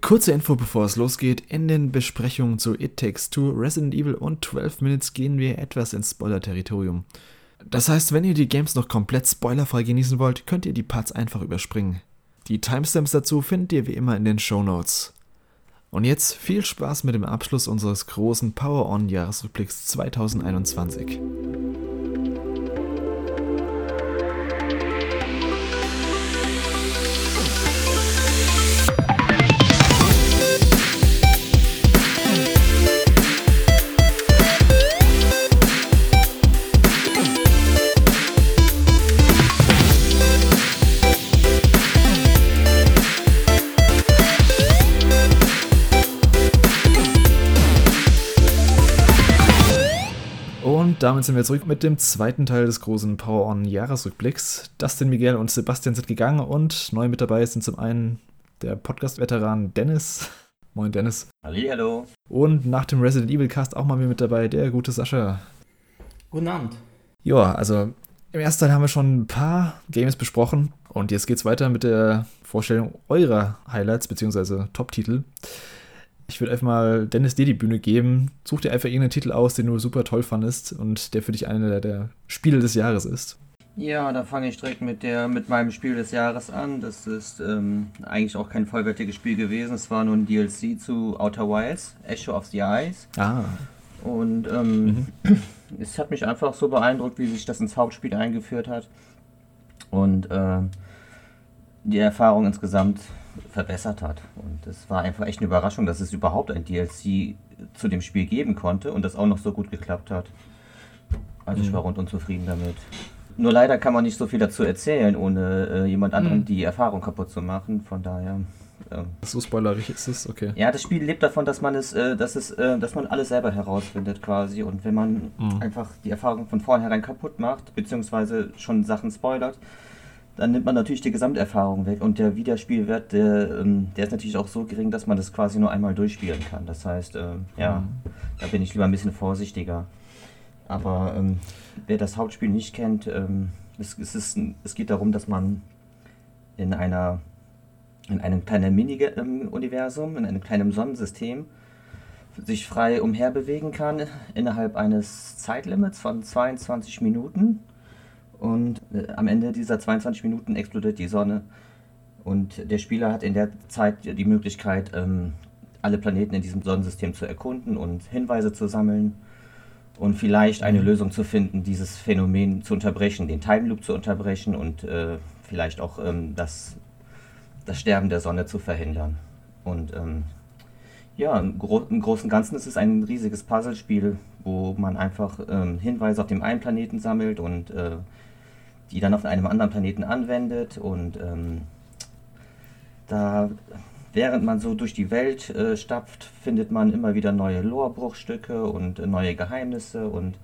Kurze Info, bevor es losgeht. In den Besprechungen zu It Takes Two, Resident Evil und 12 Minutes gehen wir etwas ins Spoiler-Territorium. Das heißt, wenn ihr die Games noch komplett spoilerfrei genießen wollt, könnt ihr die Parts einfach überspringen. Die Timestamps dazu findet ihr wie immer in den Show Notes. Und jetzt viel Spaß mit dem Abschluss unseres großen Power-On-Jahresrückblicks 2021. damit sind wir zurück mit dem zweiten Teil des großen Power On Jahresrückblicks. Dustin, Miguel und Sebastian sind gegangen und neu mit dabei sind zum einen der Podcast-Veteran Dennis. Moin Dennis. Hallo. Und nach dem Resident Evil Cast auch mal wieder mit dabei der gute Sascha. Guten Abend. Ja, also im ersten Teil haben wir schon ein paar Games besprochen und jetzt geht's weiter mit der Vorstellung eurer Highlights bzw. Top-Titel. Ich würde einfach mal Dennis dir die Bühne geben. Such dir einfach irgendeinen Titel aus, den du super toll fandest und der für dich einer der, der Spiele des Jahres ist. Ja, da fange ich direkt mit, der, mit meinem Spiel des Jahres an. Das ist ähm, eigentlich auch kein vollwertiges Spiel gewesen. Es war nur ein DLC zu Outer Wilds, Echo of the Eyes. Ah. Und ähm, mhm. es hat mich einfach so beeindruckt, wie sich das ins Hauptspiel eingeführt hat. Und äh, die Erfahrung insgesamt verbessert hat. Und es war einfach echt eine Überraschung, dass es überhaupt ein DLC zu dem Spiel geben konnte und das auch noch so gut geklappt hat. Also mhm. ich war rundum zufrieden damit. Nur leider kann man nicht so viel dazu erzählen, ohne äh, jemand anderem mhm. die Erfahrung kaputt zu machen. Von daher. Ähm, so spoilerig ist es, okay. Ja, das Spiel lebt davon, dass man es, äh, dass es, äh, dass man alles selber herausfindet quasi. Und wenn man mhm. einfach die Erfahrung von vornherein kaputt macht, beziehungsweise schon Sachen spoilert, dann nimmt man natürlich die Gesamterfahrung weg und der Wiederspielwert, der, ähm, der ist natürlich auch so gering, dass man das quasi nur einmal durchspielen kann. Das heißt, äh, ja, mhm. da bin ich lieber ein bisschen vorsichtiger. Aber ähm, wer das Hauptspiel nicht kennt, ähm, es, es, ist, es geht darum, dass man in einer in einem kleinen Mini-Universum, in einem kleinen Sonnensystem sich frei umherbewegen kann innerhalb eines Zeitlimits von 22 Minuten und äh, am Ende dieser 22 Minuten explodiert die Sonne. Und der Spieler hat in der Zeit die Möglichkeit, ähm, alle Planeten in diesem Sonnensystem zu erkunden und Hinweise zu sammeln und vielleicht eine mhm. Lösung zu finden, dieses Phänomen zu unterbrechen, den Time Loop zu unterbrechen und äh, vielleicht auch ähm, das, das Sterben der Sonne zu verhindern. Und ähm, ja, im, Gro im Großen und Ganzen ist es ein riesiges Puzzlespiel, wo man einfach ähm, Hinweise auf dem einen Planeten sammelt und äh, die dann auf einem anderen Planeten anwendet und ähm, da während man so durch die Welt äh, stapft, findet man immer wieder neue Lorebruchstücke und äh, neue Geheimnisse und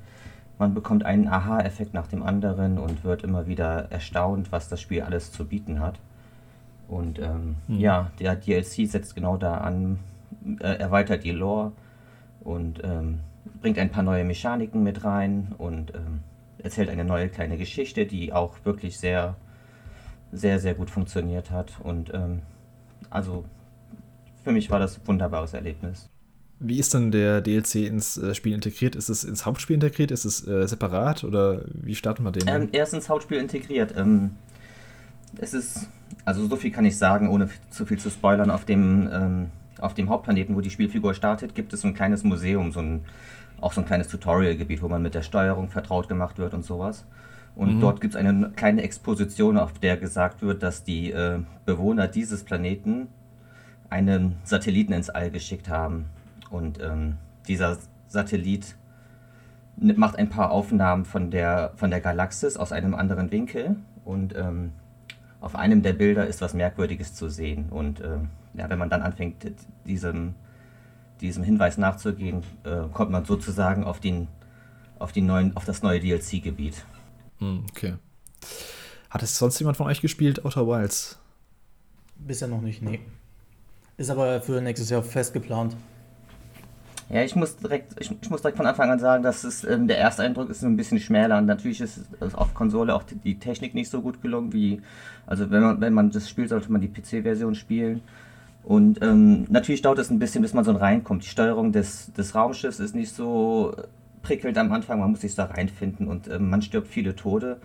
man bekommt einen Aha-Effekt nach dem anderen und wird immer wieder erstaunt, was das Spiel alles zu bieten hat. Und ähm, mhm. ja, der DLC setzt genau da an, äh, erweitert die Lore und ähm, bringt ein paar neue Mechaniken mit rein und ähm, erzählt eine neue kleine Geschichte, die auch wirklich sehr, sehr, sehr gut funktioniert hat. Und ähm, also für mich war das ein wunderbares Erlebnis. Wie ist dann der DLC ins äh, Spiel integriert? Ist es ins Hauptspiel integriert? Ist es äh, separat oder wie starten wir den? Ähm, er ist ins Hauptspiel integriert. Ähm, es ist, also so viel kann ich sagen, ohne zu viel zu spoilern. Auf dem, ähm, auf dem Hauptplaneten, wo die Spielfigur startet, gibt es so ein kleines Museum, so ein auch so ein kleines Tutorial-Gebiet, wo man mit der Steuerung vertraut gemacht wird und sowas. Und mhm. dort gibt es eine kleine Exposition, auf der gesagt wird, dass die äh, Bewohner dieses Planeten einen Satelliten ins All geschickt haben. Und ähm, dieser Satellit macht ein paar Aufnahmen von der, von der Galaxis aus einem anderen Winkel. Und ähm, auf einem der Bilder ist was Merkwürdiges zu sehen. Und äh, ja, wenn man dann anfängt, diesem diesem Hinweis nachzugehen, äh, kommt man sozusagen auf, den, auf, den neuen, auf das neue DLC-Gebiet. Hm, okay. Hat es sonst jemand von euch gespielt, Outer Wilds? Bisher noch nicht, nee. Ist aber für nächstes Jahr fest geplant. Ja, ich muss direkt, ich, ich muss direkt von Anfang an sagen, dass es ähm, der erste Eindruck ist ein bisschen schmäler und natürlich ist also auf Konsole auch die, die, Technik nicht so gut gelungen wie, also wenn man wenn man das spielt, sollte man die PC-Version spielen. Und ähm, natürlich dauert es ein bisschen, bis man so reinkommt. Die Steuerung des, des Raumschiffs ist nicht so prickelt am Anfang, man muss sich da reinfinden und ähm, man stirbt viele Tode.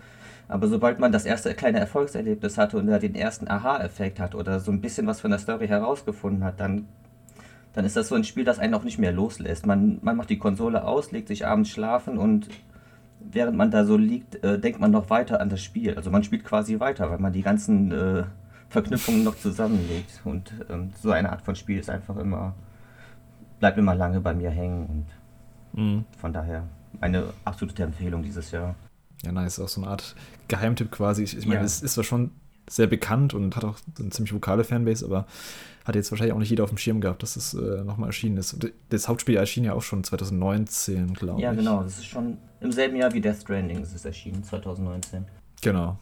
Aber sobald man das erste kleine Erfolgserlebnis hatte und den ersten Aha-Effekt hat oder so ein bisschen was von der Story herausgefunden hat, dann, dann ist das so ein Spiel, das einen auch nicht mehr loslässt. Man, man macht die Konsole aus, legt sich abends schlafen und während man da so liegt, äh, denkt man noch weiter an das Spiel. Also man spielt quasi weiter, weil man die ganzen äh, Verknüpfungen noch zusammenlegt. Und ähm, so eine Art von Spiel ist einfach immer, bleibt immer lange bei mir hängen. Und mhm. von daher eine absolute Empfehlung dieses Jahr. Ja, nice. Auch so eine Art Geheimtipp quasi. Ich, ich meine, es ist zwar schon sehr bekannt und hat auch eine ziemlich vokale Fanbase, aber hat jetzt wahrscheinlich auch nicht jeder auf dem Schirm gehabt, dass es äh, nochmal erschienen ist. Das Hauptspiel erschien ja auch schon 2019, glaube ich. Ja, genau. Das ist schon im selben Jahr wie Death Stranding ist es erschienen, 2019. Genau.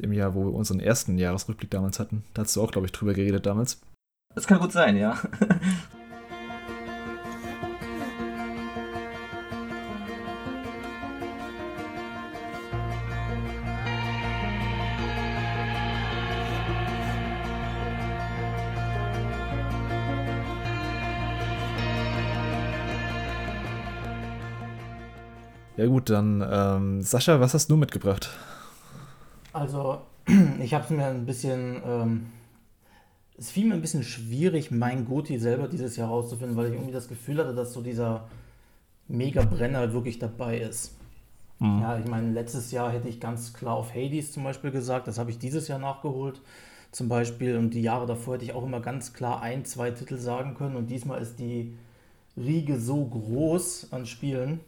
Im Jahr, wo wir unseren ersten Jahresrückblick damals hatten. Da hast du auch, glaube ich, drüber geredet damals. Das kann gut sein, ja. Ja gut, dann ähm, Sascha, was hast du mitgebracht? Also, ich habe es mir ein bisschen, ähm, es fiel mir ein bisschen schwierig, mein Goti selber dieses Jahr rauszufinden, weil ich irgendwie das Gefühl hatte, dass so dieser Mega-Brenner wirklich dabei ist. Mhm. Ja, ich meine, letztes Jahr hätte ich ganz klar auf Hades zum Beispiel gesagt, das habe ich dieses Jahr nachgeholt zum Beispiel und die Jahre davor hätte ich auch immer ganz klar ein, zwei Titel sagen können und diesmal ist die Riege so groß an Spielen,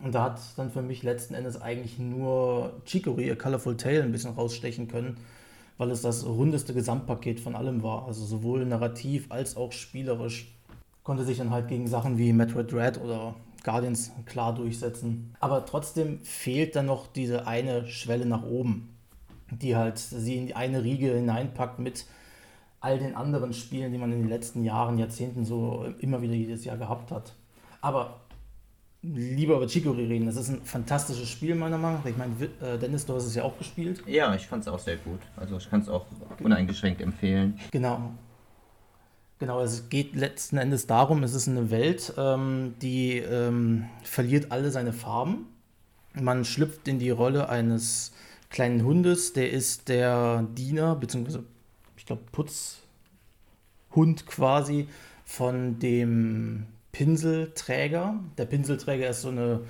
und da hat dann für mich letzten Endes eigentlich nur Chicory, A Colorful Tale, ein bisschen rausstechen können, weil es das rundeste Gesamtpaket von allem war. Also sowohl narrativ als auch spielerisch konnte sich dann halt gegen Sachen wie Metroid Dread oder Guardians klar durchsetzen. Aber trotzdem fehlt dann noch diese eine Schwelle nach oben, die halt sie in die eine Riege hineinpackt mit all den anderen Spielen, die man in den letzten Jahren, Jahrzehnten so immer wieder jedes Jahr gehabt hat. Aber lieber über Chicory reden. Das ist ein fantastisches Spiel, meiner Meinung nach. Ich meine, äh, Dennis, du hast es ja auch gespielt. Ja, ich fand es auch sehr gut. Also ich kann es auch uneingeschränkt empfehlen. Genau. Genau, es geht letzten Endes darum, es ist eine Welt, ähm, die ähm, verliert alle seine Farben. Man schlüpft in die Rolle eines kleinen Hundes, der ist der Diener, beziehungsweise, ich glaube, Putzhund quasi von dem Pinselträger. Der Pinselträger ist so eine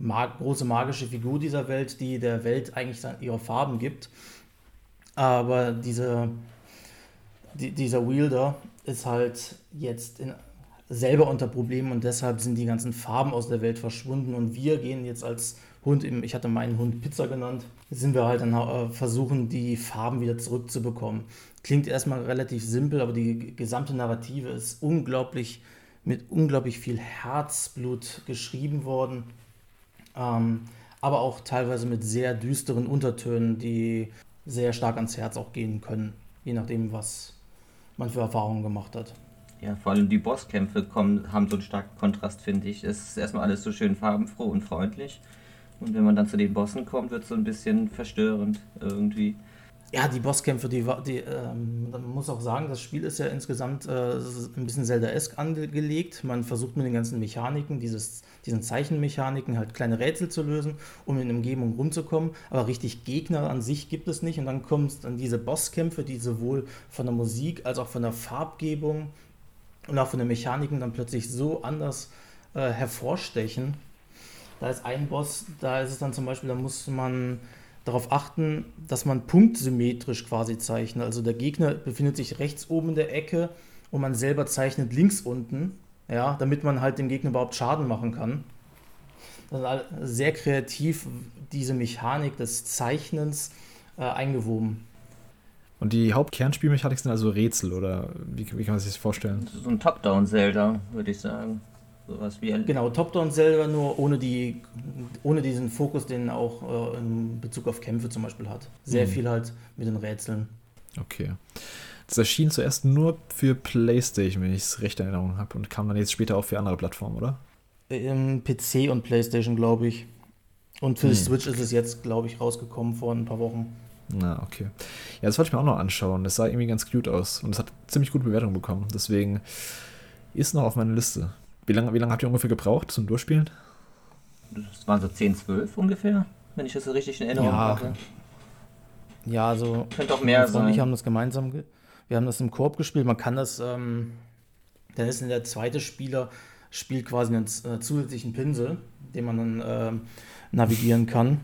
mag große magische Figur dieser Welt, die der Welt eigentlich ihre Farben gibt. Aber diese, die, dieser Wielder ist halt jetzt in, selber unter Problemen und deshalb sind die ganzen Farben aus der Welt verschwunden und wir gehen jetzt als Hund, ich hatte meinen Hund Pizza genannt, sind wir halt dann äh, versuchen, die Farben wieder zurückzubekommen. Klingt erstmal relativ simpel, aber die gesamte Narrative ist unglaublich mit unglaublich viel Herzblut geschrieben worden, ähm, aber auch teilweise mit sehr düsteren Untertönen, die sehr stark ans Herz auch gehen können, je nachdem, was man für Erfahrungen gemacht hat. Ja, vor allem die Bosskämpfe kommen, haben so einen starken Kontrast, finde ich. Es ist erstmal alles so schön farbenfroh und freundlich. Und wenn man dann zu den Bossen kommt, wird es so ein bisschen verstörend irgendwie. Ja, die Bosskämpfe, die, die ähm, man muss auch sagen, das Spiel ist ja insgesamt äh, ein bisschen Zelda-esque angelegt. Man versucht mit den ganzen Mechaniken, dieses, diesen Zeichenmechaniken, halt kleine Rätsel zu lösen, um in Umgebung rumzukommen. Aber richtig Gegner an sich gibt es nicht. Und dann kommen dann diese Bosskämpfe, die sowohl von der Musik als auch von der Farbgebung und auch von den Mechaniken dann plötzlich so anders äh, hervorstechen. Da ist ein Boss, da ist es dann zum Beispiel, da muss man darauf achten, dass man punktsymmetrisch quasi zeichnet. Also der Gegner befindet sich rechts oben in der Ecke und man selber zeichnet links unten, ja, damit man halt dem Gegner überhaupt Schaden machen kann. Das ist sehr kreativ diese Mechanik des Zeichnens äh, eingewoben. Und die Hauptkernspielmechanik sind also Rätsel, oder wie, wie kann man sich das vorstellen? So ein Top-Down-Zelda, würde ich sagen. Sowas wie ein genau, Top-Down selber nur ohne, die, ohne diesen Fokus, den auch äh, in Bezug auf Kämpfe zum Beispiel hat. Sehr mhm. viel halt mit den Rätseln. Okay. Das erschien zuerst nur für PlayStation, wenn ich es recht in Erinnerung habe, und kam dann jetzt später auch für andere Plattformen, oder? Im PC und PlayStation, glaube ich. Und für die Switch ist es jetzt, glaube ich, rausgekommen vor ein paar Wochen. Na, okay. Ja, das wollte ich mir auch noch anschauen. Das sah irgendwie ganz cute aus und es hat ziemlich gute Bewertungen bekommen. Deswegen ist noch auf meiner Liste. Wie lange, wie lange habt ihr ungefähr gebraucht zum Durchspielen? Das waren so 10, 12 ungefähr, wenn ich das so richtig in Erinnerung Ja. habe. Ja, also Könnte auch mehr und ich sein. haben das gemeinsam, ge wir haben das im Koop gespielt. Man kann das, ähm, dann ist der zweite Spieler spielt quasi einen äh, zusätzlichen Pinsel, den man dann ähm, navigieren kann.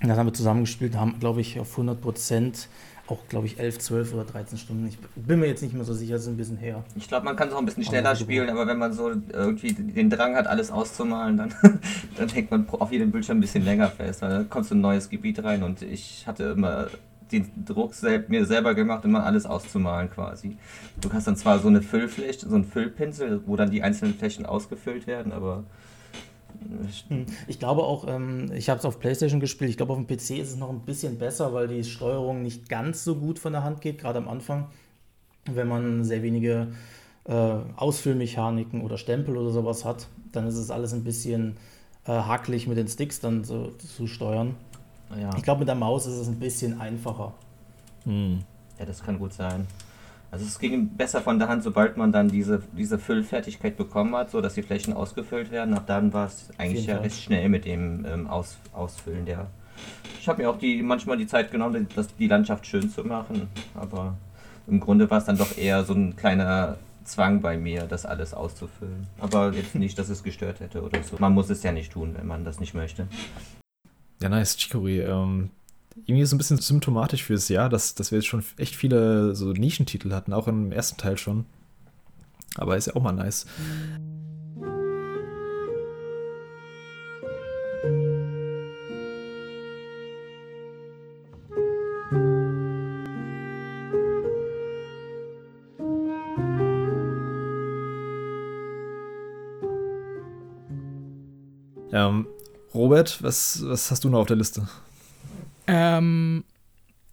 Und dann haben wir zusammengespielt, haben, glaube ich, auf 100 Prozent auch, glaube ich, 11, 12 oder 13 Stunden. Ich bin mir jetzt nicht mehr so sicher, das ist ein bisschen her. Ich glaube, man kann es auch ein bisschen schneller spielen, aber wenn man so irgendwie den Drang hat, alles auszumalen, dann, dann hängt man auf jedem Bildschirm ein bisschen länger fest. Weil dann kommst du in ein neues Gebiet rein und ich hatte immer den Druck sel mir selber gemacht, immer alles auszumalen quasi. Du hast dann zwar so eine Füllfläche, so einen Füllpinsel, wo dann die einzelnen Flächen ausgefüllt werden, aber. Ich glaube auch, ähm, ich habe es auf PlayStation gespielt. Ich glaube, auf dem PC ist es noch ein bisschen besser, weil die Steuerung nicht ganz so gut von der Hand geht, gerade am Anfang. Wenn man sehr wenige äh, Ausfüllmechaniken oder Stempel oder sowas hat, dann ist es alles ein bisschen äh, hakelig mit den Sticks dann so, zu steuern. ja. Ich glaube, mit der Maus ist es ein bisschen einfacher. Hm. Ja, das kann gut sein. Also es ging besser von der Hand, sobald man dann diese, diese Füllfertigkeit bekommen hat, so dass die Flächen ausgefüllt werden. Ab dann war es eigentlich ja recht schnell mit dem ähm, Aus, Ausfüllen der. Ich habe mir auch die manchmal die Zeit genommen, das, die Landschaft schön zu machen, aber im Grunde war es dann doch eher so ein kleiner Zwang bei mir, das alles auszufüllen. Aber jetzt nicht, dass es gestört hätte oder so. Man muss es ja nicht tun, wenn man das nicht möchte. Ja, nice, Chicory. Ähm, irgendwie so ein bisschen symptomatisch fürs Jahr, dass, dass wir jetzt schon echt viele so Nischentitel hatten, auch im ersten Teil schon. Aber ist ja auch mal nice. Ähm, Robert, was, was hast du noch auf der Liste? Ähm,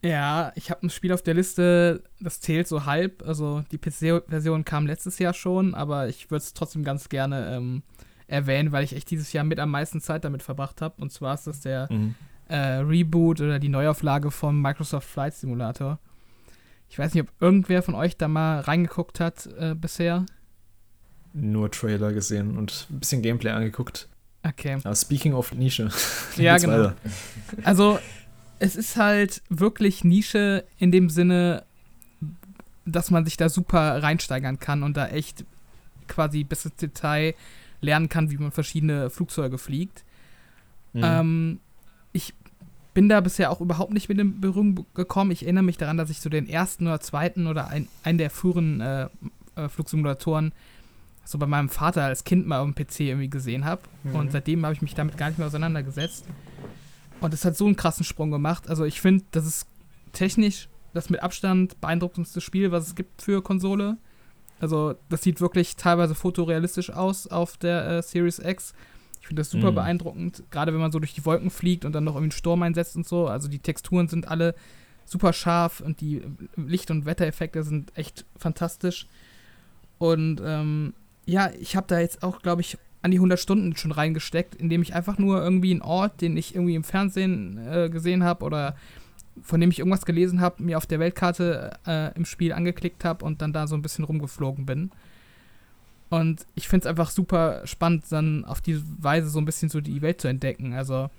ja, ich habe ein Spiel auf der Liste, das zählt so halb. Also die PC-Version kam letztes Jahr schon, aber ich würde es trotzdem ganz gerne ähm, erwähnen, weil ich echt dieses Jahr mit am meisten Zeit damit verbracht habe. Und zwar ist das der äh, Reboot oder die Neuauflage vom Microsoft Flight Simulator. Ich weiß nicht, ob irgendwer von euch da mal reingeguckt hat äh, bisher. Nur Trailer gesehen und ein bisschen Gameplay angeguckt. Okay. Aber speaking of Nische. Ja, genau. weiter. Also, es ist halt wirklich Nische in dem Sinne, dass man sich da super reinsteigern kann und da echt quasi bis ins Detail lernen kann, wie man verschiedene Flugzeuge fliegt. Mhm. Ähm, ich bin da bisher auch überhaupt nicht mit in Berührung gekommen. Ich erinnere mich daran, dass ich so den ersten oder zweiten oder ein, einen der früheren äh, äh, Flugsimulatoren so bei meinem Vater als Kind mal auf dem PC irgendwie gesehen habe. Mhm. Und seitdem habe ich mich damit gar nicht mehr auseinandergesetzt. Und es hat so einen krassen Sprung gemacht. Also ich finde, das ist technisch das mit Abstand beeindruckendste Spiel, was es gibt für Konsole. Also das sieht wirklich teilweise fotorealistisch aus auf der äh, Series X. Ich finde das super Mhm. beeindruckend, gerade wenn man so durch die Wolken fliegt und dann noch irgendwie einen Sturm einsetzt und so. Also die Texturen sind alle super scharf und die Licht- und Wettereffekte sind echt fantastisch. Und ähm, ja, ich habe da jetzt auch, glaube ich, an die 100 Stunden schon reingesteckt, indem ich einfach nur irgendwie einen Ort, den ich irgendwie im Fernsehen äh, gesehen habe oder von dem ich irgendwas gelesen habe, mir auf der Weltkarte äh, im Spiel angeklickt habe und dann da so ein bisschen rumgeflogen bin. Und ich finde es einfach super spannend, dann auf diese Weise so ein bisschen so die Welt zu entdecken. Also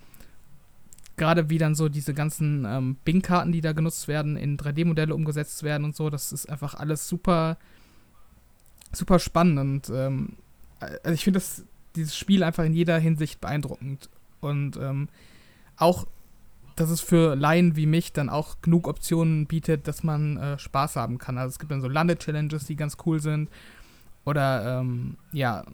gerade wie dann so diese ganzen ähm, Bing-Karten, die da genutzt werden, in 3D-Modelle umgesetzt werden und so, das ist einfach alles super, super spannend. Und ähm, also ich finde das dieses Spiel einfach in jeder Hinsicht beeindruckend. Und ähm, auch, dass es für Laien wie mich dann auch genug Optionen bietet, dass man äh, Spaß haben kann. Also es gibt dann so Lande-Challenges, die ganz cool sind. Oder ähm, ja,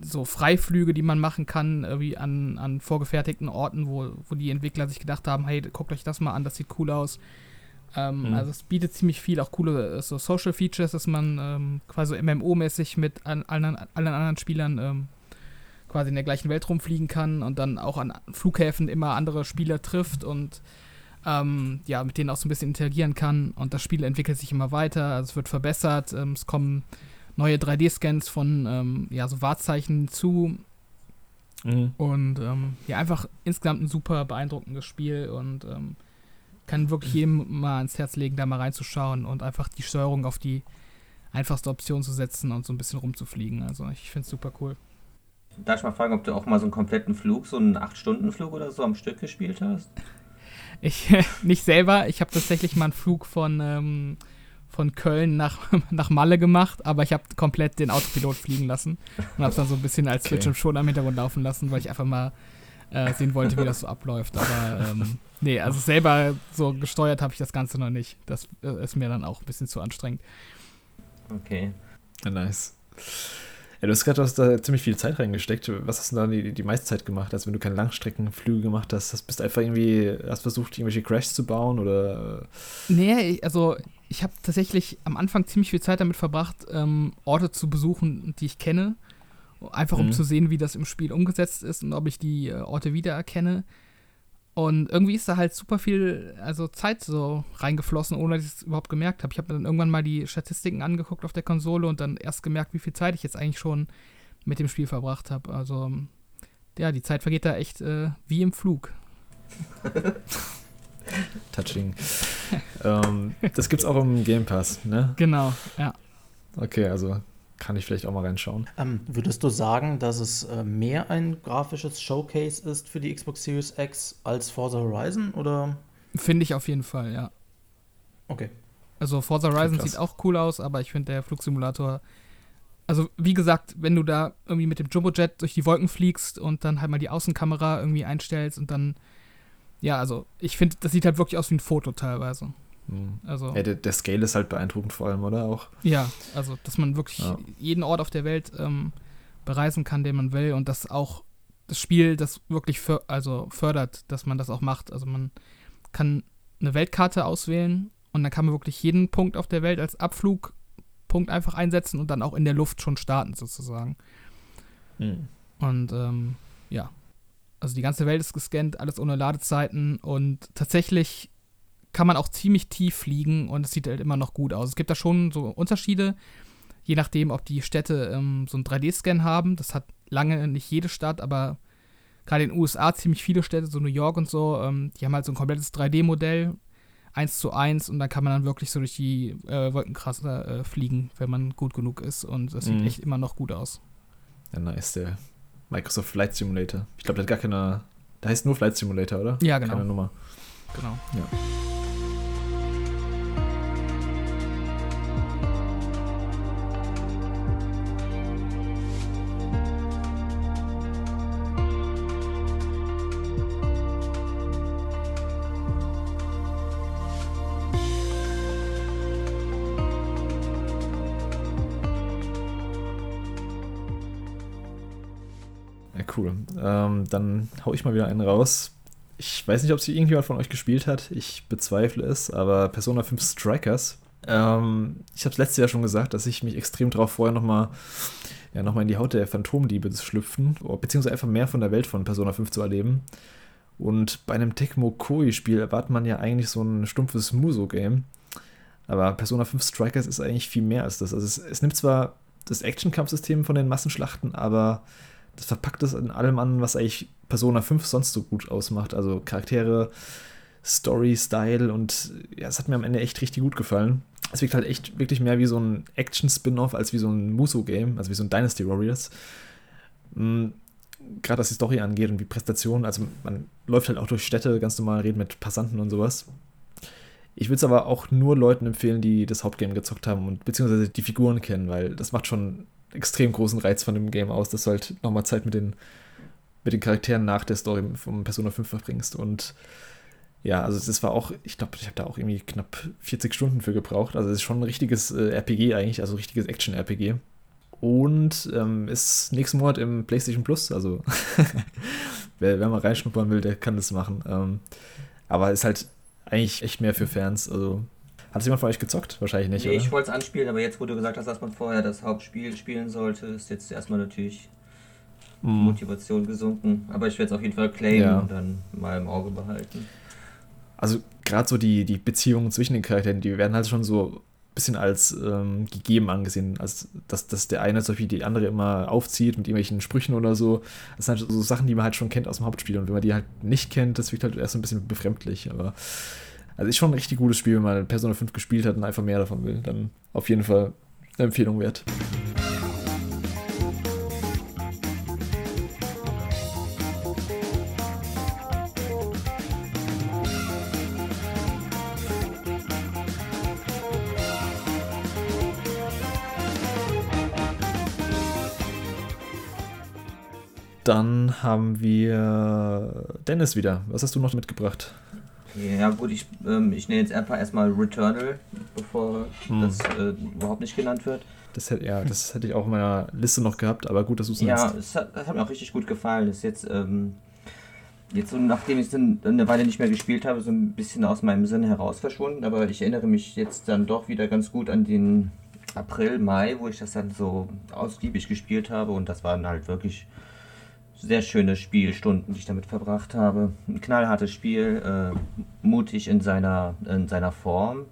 so Freiflüge, die man machen kann, irgendwie an, an vorgefertigten Orten, wo, wo die Entwickler sich gedacht haben, hey, guckt euch das mal an, das sieht cool aus. Ähm, Mhm. Also es bietet ziemlich viel, auch coole äh, so Social Features, dass man ähm, quasi MMO-mäßig mit an, allen, allen anderen Spielern ähm, quasi in der gleichen Welt rumfliegen kann und dann auch an Flughäfen immer andere Spieler trifft und ähm, ja, mit denen auch so ein bisschen interagieren kann. Und das Spiel entwickelt sich immer weiter, also es wird verbessert, ähm, es kommen neue 3D-Scans von ähm, ja, so Wahrzeichen zu Mhm. und ähm, ja, einfach insgesamt ein super beeindruckendes Spiel und ähm, kann wirklich jedem mal ans Herz legen, da mal reinzuschauen und einfach die Steuerung auf die einfachste Option zu setzen und so ein bisschen rumzufliegen. Also ich finde es super cool. Darf ich mal fragen, ob du auch mal so einen kompletten Flug, so einen 8-Stunden-Flug oder so am Stück gespielt hast? Ich nicht selber. Ich habe tatsächlich mal einen Flug von, ähm, von Köln nach, nach Malle gemacht, aber ich habe komplett den Autopilot fliegen lassen und habe es dann so ein bisschen als okay. Switch schon am Hintergrund laufen lassen, weil ich einfach mal äh, sehen wollte, wie das so abläuft. Aber ähm, nee, also selber so gesteuert habe ich das Ganze noch nicht. Das äh, ist mir dann auch ein bisschen zu anstrengend. Okay. Ja, nice. Ja, du hast gerade da ziemlich viel Zeit reingesteckt. Was hast du da die, die meiste Zeit gemacht? Also wenn du keine Langstreckenflüge gemacht hast, hast bist du einfach irgendwie, hast versucht, irgendwelche Crashs zu bauen oder? Nee, also ich habe tatsächlich am Anfang ziemlich viel Zeit damit verbracht, ähm, Orte zu besuchen, die ich kenne. Einfach um mhm. zu sehen, wie das im Spiel umgesetzt ist und ob ich die äh, Orte wiedererkenne. Und irgendwie ist da halt super viel also Zeit so reingeflossen, ohne dass ich es überhaupt gemerkt habe. Ich habe mir dann irgendwann mal die Statistiken angeguckt auf der Konsole und dann erst gemerkt, wie viel Zeit ich jetzt eigentlich schon mit dem Spiel verbracht habe. Also ja, die Zeit vergeht da echt äh, wie im Flug. Touching. ähm, das gibt's auch im Game Pass, ne? Genau, ja. Okay, also kann ich vielleicht auch mal reinschauen. Ähm, würdest du sagen, dass es äh, mehr ein grafisches Showcase ist für die Xbox Series X als Forza Horizon oder? Finde ich auf jeden Fall, ja. Okay. Also Forza Horizon sieht auch cool aus, aber ich finde der Flugsimulator also wie gesagt, wenn du da irgendwie mit dem Jumbojet durch die Wolken fliegst und dann halt mal die Außenkamera irgendwie einstellst und dann ja, also ich finde, das sieht halt wirklich aus wie ein Foto teilweise. Mhm. Also, ja, der, der, Scale ist halt beeindruckend vor allem, oder auch? Ja, also dass man wirklich ja. jeden Ort auf der Welt ähm, bereisen kann, den man will und dass auch das Spiel das wirklich für, also fördert, dass man das auch macht. Also man kann eine Weltkarte auswählen und dann kann man wirklich jeden Punkt auf der Welt als Abflugpunkt einfach einsetzen und dann auch in der Luft schon starten sozusagen. Mhm. Und ähm, ja, also die ganze Welt ist gescannt, alles ohne Ladezeiten und tatsächlich kann man auch ziemlich tief fliegen und es sieht halt immer noch gut aus. Es gibt da schon so Unterschiede, je nachdem, ob die Städte ähm, so einen 3D-Scan haben. Das hat lange nicht jede Stadt, aber gerade in den USA ziemlich viele Städte, so New York und so, ähm, die haben halt so ein komplettes 3D-Modell, 1 zu 1 und da kann man dann wirklich so durch die äh, Wolkenkrasse äh, fliegen, wenn man gut genug ist und das sieht mhm. echt immer noch gut aus. Ja, nice, der Microsoft Flight Simulator. Ich glaube, der hat gar keine, der heißt nur Flight Simulator, oder? Ja, genau. Keine Nummer. Genau. Ja. Ähm, dann hau ich mal wieder einen raus. Ich weiß nicht, ob sie irgendjemand von euch gespielt hat. Ich bezweifle es, aber Persona 5 Strikers. Ähm, ich habe es letztes Jahr schon gesagt, dass ich mich extrem darauf freue, nochmal ja, noch in die Haut der Phantomdiebe zu schlüpfen, beziehungsweise einfach mehr von der Welt von Persona 5 zu erleben. Und bei einem Tecmo Koei-Spiel erwartet man ja eigentlich so ein stumpfes Muso-Game. Aber Persona 5 Strikers ist eigentlich viel mehr als das. Also es, es nimmt zwar das Action-Kampfsystem von den Massenschlachten, aber das verpackt es in allem an, was eigentlich Persona 5 sonst so gut ausmacht. Also Charaktere, Story, Style und ja, es hat mir am Ende echt richtig gut gefallen. Es wirkt halt echt wirklich mehr wie so ein Action-Spin-Off als wie so ein Muso-Game, also wie so ein Dynasty Warriors. Mhm. Gerade was die Story angeht und wie Präsentationen, also man läuft halt auch durch Städte, ganz normal, redet mit Passanten und sowas. Ich würde es aber auch nur Leuten empfehlen, die das Hauptgame gezockt haben und beziehungsweise die Figuren kennen, weil das macht schon extrem großen Reiz von dem Game aus, dass du halt nochmal Zeit mit den, mit den Charakteren nach der Story vom Persona 5 verbringst. Und ja, also das war auch, ich glaube, ich habe da auch irgendwie knapp 40 Stunden für gebraucht. Also es ist schon ein richtiges äh, RPG eigentlich, also ein richtiges Action-RPG. Und ähm, ist nächsten Monat im PlayStation Plus, also wer, wer mal reinschnuppern will, der kann das machen. Ähm, aber ist halt eigentlich echt mehr für Fans. Also hat es jemand von euch gezockt? Wahrscheinlich nicht. Nee, oder? ich wollte es anspielen, aber jetzt, wo du gesagt hast, dass man vorher das Hauptspiel spielen sollte, ist jetzt erstmal natürlich mm. Motivation gesunken. Aber ich werde es auf jeden Fall claimen ja. und dann mal im Auge behalten. Also, gerade so die, die Beziehungen zwischen den Charakteren, die werden halt schon so ein bisschen als ähm, gegeben angesehen. Also, dass, dass der eine so wie die andere immer aufzieht mit irgendwelchen Sprüchen oder so. Das sind halt so Sachen, die man halt schon kennt aus dem Hauptspiel. Und wenn man die halt nicht kennt, das wirkt halt erst ein bisschen befremdlich. Aber Also ist schon ein richtig gutes Spiel, wenn man Persona 5 gespielt hat und einfach mehr davon will. Dann auf jeden Fall eine Empfehlung wert. Dann haben wir Dennis wieder. Was hast du noch mitgebracht? Ja gut, ich, ähm, ich nenne jetzt einfach erstmal Returnal, bevor hm. das äh, überhaupt nicht genannt wird. Das hätte, ja, das hätte ich auch in meiner Liste noch gehabt, aber gut, dass du es Ja, es hat, das hat mir auch richtig gut gefallen. Das ist jetzt, ähm, jetzt so, nachdem ich es eine Weile nicht mehr gespielt habe, so ein bisschen aus meinem Sinn heraus verschwunden, aber ich erinnere mich jetzt dann doch wieder ganz gut an den April, Mai, wo ich das dann so ausgiebig gespielt habe und das waren halt wirklich sehr schöne Spielstunden, die ich damit verbracht habe. Ein knallhartes Spiel, äh, mutig in seiner, in seiner Form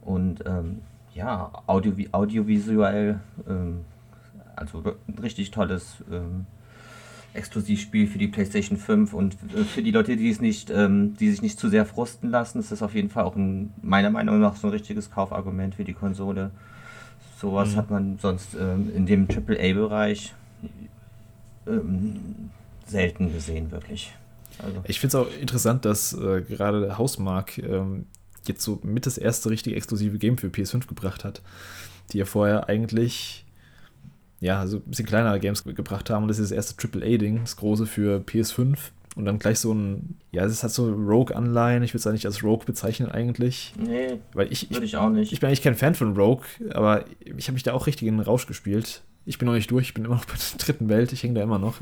und ähm, ja, audio, audiovisuell, ähm, also ein richtig tolles ähm, Exklusivspiel für die PlayStation 5 und für die Leute, die es nicht, ähm, die sich nicht zu sehr frusten lassen, ist das auf jeden Fall auch ein, meiner Meinung nach so ein richtiges Kaufargument für die Konsole. Sowas mhm. hat man sonst ähm, in dem AAA-Bereich ähm, selten gesehen, wirklich. Also. Ich finde es auch interessant, dass äh, gerade Hausmark ähm, jetzt so mit das erste richtig exklusive Game für PS5 gebracht hat, die ja vorher eigentlich ja, so ein bisschen kleinere Games gebracht haben. Und das ist das erste AAA-Ding, das große für PS5. Und dann gleich so ein, ja, es hat so Rogue-Anleihen. Ich würde es eigentlich als Rogue bezeichnen eigentlich. Nee, weil ich, würde ich auch nicht. Ich bin eigentlich kein Fan von Rogue, aber ich habe mich da auch richtig in den Rausch gespielt. Ich bin noch nicht durch, ich bin immer noch bei der dritten Welt, ich hänge da immer noch.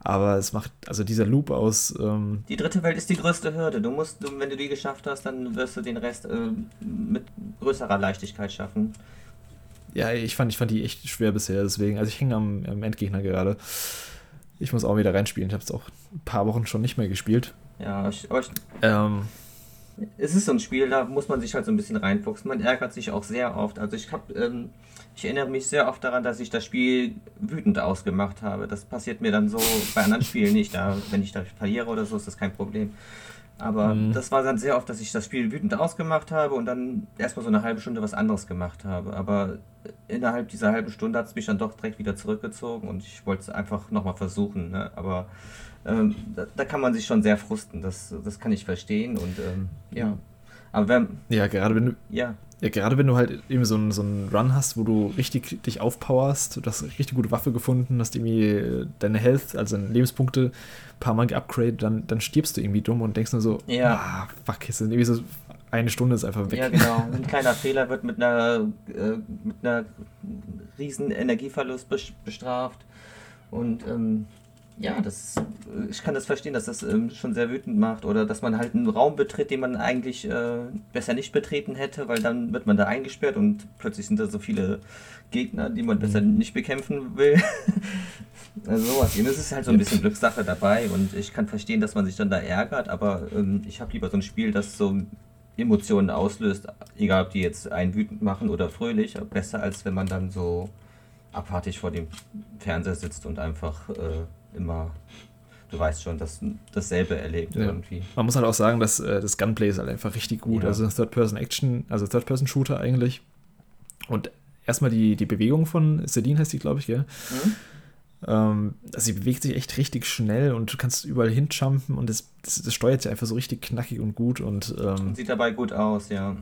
Aber es macht, also dieser Loop aus. Ähm die dritte Welt ist die größte Hürde. Du musst, wenn du die geschafft hast, dann wirst du den Rest äh, mit größerer Leichtigkeit schaffen. Ja, ich fand, ich fand die echt schwer bisher, deswegen. Also ich hänge am, am Endgegner gerade. Ich muss auch wieder reinspielen. Ich habe es auch ein paar Wochen schon nicht mehr gespielt. Ja, ich, aber ich, ähm, es ist so ein Spiel, da muss man sich halt so ein bisschen reinfuchsen. Man ärgert sich auch sehr oft. Also ich habe ähm, ich erinnere mich sehr oft daran, dass ich das Spiel wütend ausgemacht habe. Das passiert mir dann so bei anderen Spielen nicht. Da, wenn ich da verliere oder so, ist das kein Problem. Aber mhm. das war dann sehr oft, dass ich das Spiel wütend ausgemacht habe und dann erstmal so eine halbe Stunde was anderes gemacht habe. Aber innerhalb dieser halben Stunde hat es mich dann doch direkt wieder zurückgezogen und ich wollte es einfach nochmal versuchen. Ne? Aber ähm, da, da, kann man sich schon sehr frusten, das, das kann ich verstehen und ähm, ja. Aber wenn. Ja, gerade wenn du. Ja. Ja, gerade wenn du halt eben so einen, so einen Run hast, wo du richtig dich aufpowerst, du hast eine richtig gute Waffe gefunden, hast irgendwie deine Health, also deine Lebenspunkte, ein paar Mal geupgradet, dann, dann stirbst du irgendwie dumm und denkst nur so, ja. ah, fuck, jetzt sind irgendwie so eine Stunde ist einfach weg. Ja, genau. Ein kleiner Fehler wird mit einer, äh, mit einer riesen Energieverlust bestraft. Und ähm, ja, das, äh, ich kann das verstehen, dass das ähm, schon sehr wütend macht oder dass man halt einen Raum betritt, den man eigentlich äh, besser nicht betreten hätte, weil dann wird man da eingesperrt und plötzlich sind da so viele Gegner, die man besser mhm. nicht bekämpfen will. also sowas. Es ist halt so ein bisschen Glückssache dabei und ich kann verstehen, dass man sich dann da ärgert, aber ähm, ich habe lieber so ein Spiel, das so Emotionen auslöst, egal ob die jetzt einen wütend machen oder fröhlich, besser als wenn man dann so abartig vor dem Fernseher sitzt und einfach äh, immer, du weißt schon, dass dasselbe erlebt ja. irgendwie. Man muss halt auch sagen, dass äh, das Gunplay ist halt einfach richtig gut. Ja. Also Third-Person-Action, also Third-Person-Shooter eigentlich. Und erstmal die, die Bewegung von Sedin heißt die, glaube ich, gell? Mhm. Ähm, also sie bewegt sich echt richtig schnell und du kannst überall hinjumpen und das, das, das steuert sich einfach so richtig knackig und gut und ähm, sieht dabei gut aus, ja.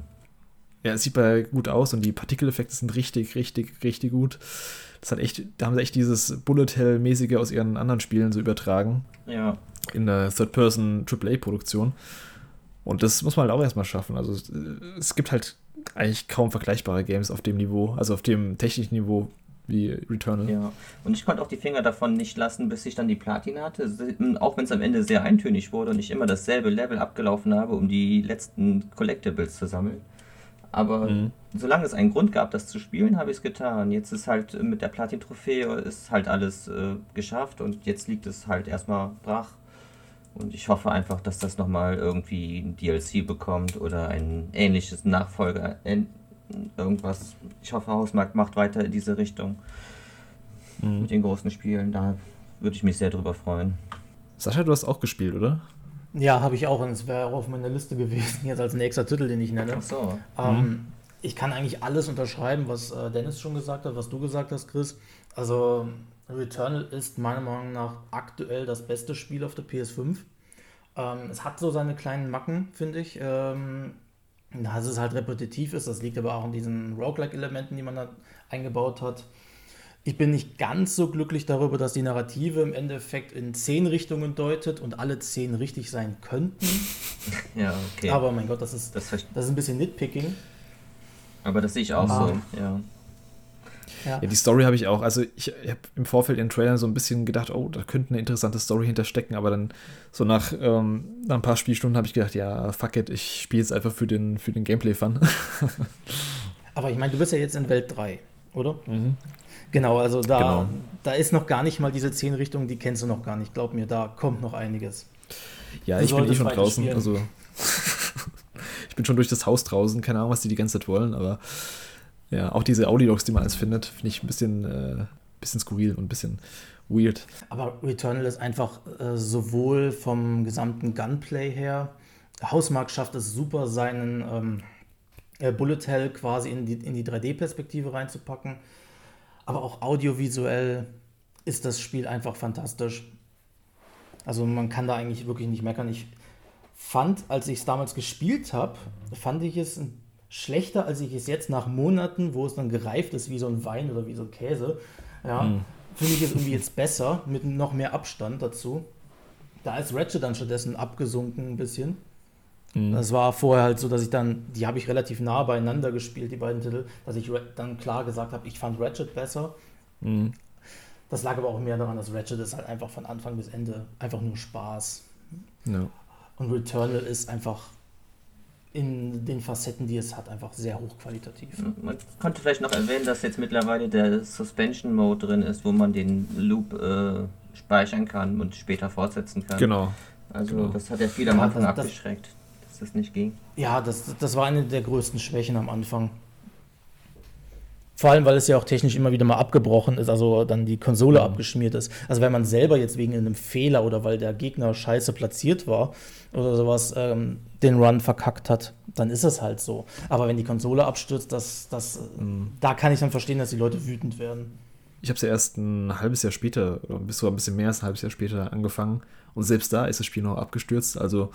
Ja, es sieht bei gut aus und die Partikeleffekte sind richtig, richtig, richtig gut. Das hat echt, da haben sie echt dieses Bullet Hell-mäßige aus ihren anderen Spielen so übertragen. Ja. In der Third-Person AAA-Produktion. Und das muss man halt auch erstmal schaffen. Also es gibt halt eigentlich kaum vergleichbare Games auf dem Niveau, also auf dem technischen Niveau wie Returnal. Ja, und ich konnte auch die Finger davon nicht lassen, bis ich dann die Platin hatte. Auch wenn es am Ende sehr eintönig wurde und ich immer dasselbe Level abgelaufen habe, um die letzten Collectibles zu sammeln. Aber mhm. solange es einen Grund gab, das zu spielen, habe ich es getan. Jetzt ist halt mit der Platin-Trophäe ist halt alles äh, geschafft und jetzt liegt es halt erstmal brach. Und ich hoffe einfach, dass das nochmal irgendwie ein DLC bekommt oder ein ähnliches Nachfolger, irgendwas. Ich hoffe, Hausmarkt macht weiter in diese Richtung mhm. mit den großen Spielen. Da würde ich mich sehr drüber freuen. Sascha, du hast auch gespielt, oder? Ja, habe ich auch und es wäre auch auf meiner Liste gewesen, jetzt als nächster Titel, den ich nenne. Ach so. Ähm, Mhm. Ich kann eigentlich alles unterschreiben, was äh, Dennis schon gesagt hat, was du gesagt hast, Chris. Also Returnal ist meiner Meinung nach aktuell das beste Spiel auf der PS5. Ähm, es hat so seine kleinen Macken, finde ich. Ähm, dass es halt repetitiv ist, das liegt aber auch an diesen Roguelike-Elementen, die man da eingebaut hat. Ich bin nicht ganz so glücklich darüber, dass die Narrative im Endeffekt in zehn Richtungen deutet und alle zehn richtig sein könnten. Ja, okay. Aber mein Gott, das ist, das, das ist ein bisschen Nitpicking. aber das sehe ich auch Ah. so. Ja. Ja. Ja, die Story habe ich auch. Also ich habe im Vorfeld in den Trailern so ein bisschen gedacht, oh, da könnte eine interessante Story hinterstecken, aber dann so nach, ähm, nach ein paar Spielstunden habe ich gedacht, ja, fuck it, ich spiele jetzt einfach für den, für den Gameplay-Fun. Aber ich meine, du bist ja jetzt in Welt 3, oder? Mhm. Genau, also da, Genau. da ist noch gar nicht mal diese zehn Richtungen, die kennst du noch gar nicht. Glaub mir, da kommt noch einiges. Ja, Du ich bin eh schon draußen. spielen. Also ich bin schon durch das Haus draußen, keine Ahnung, was die die ganze Zeit wollen, aber ja, auch diese Audiologs, die man alles findet, finde ich ein bisschen, äh, bisschen skurril und ein bisschen weird. Aber Returnal ist einfach äh, sowohl vom gesamten Gunplay her, Hausmark schafft es super, seinen ähm, äh, Bullet Hell quasi in die, in die 3D-Perspektive reinzupacken. Aber auch audiovisuell ist das Spiel einfach fantastisch. Also man kann da eigentlich wirklich nicht meckern. Ich fand, als ich es damals gespielt habe, fand ich es schlechter, als ich es jetzt nach Monaten, wo es dann gereift ist wie so ein Wein oder wie so ein Käse, ja, finde ich es irgendwie jetzt besser, mit noch mehr Abstand dazu. Da ist Ratchet dann stattdessen abgesunken ein bisschen. Mhm. Das war vorher halt so, dass ich dann, die habe ich relativ nah beieinander gespielt, die beiden Titel, dass ich dann klar gesagt habe, ich fand Ratchet besser. Mhm. Das lag aber auch mehr daran, dass Ratchet ist halt einfach von Anfang bis Ende einfach nur Spaß. Ja. Und Returnal ist einfach in den Facetten, die es hat, einfach sehr hochqualitativ. Man könnte vielleicht noch erwähnen, dass jetzt mittlerweile der Suspension Mode drin ist, wo man den Loop äh, speichern kann und später fortsetzen kann. Genau. Also genau. das hat ja viel am Anfang das- das- abgeschreckt, dass das nicht ging. Ja, das, das war eine der größten Schwächen am Anfang. Vor allem, weil es ja auch technisch immer wieder mal abgebrochen ist, also dann die Konsole Mhm. abgeschmiert ist. Also wenn man selber jetzt wegen einem Fehler oder weil der Gegner scheiße platziert war oder sowas ähm, den Run verkackt hat, dann ist es halt so. Aber wenn die Konsole abstürzt, das, das, Mhm. da kann ich dann verstehen, dass die Leute wütend werden. Ich habe es ja erst ein halbes Jahr später, oder bis sogar ein bisschen mehr als ein halbes Jahr später angefangen. Und selbst da ist das Spiel noch abgestürzt. Also,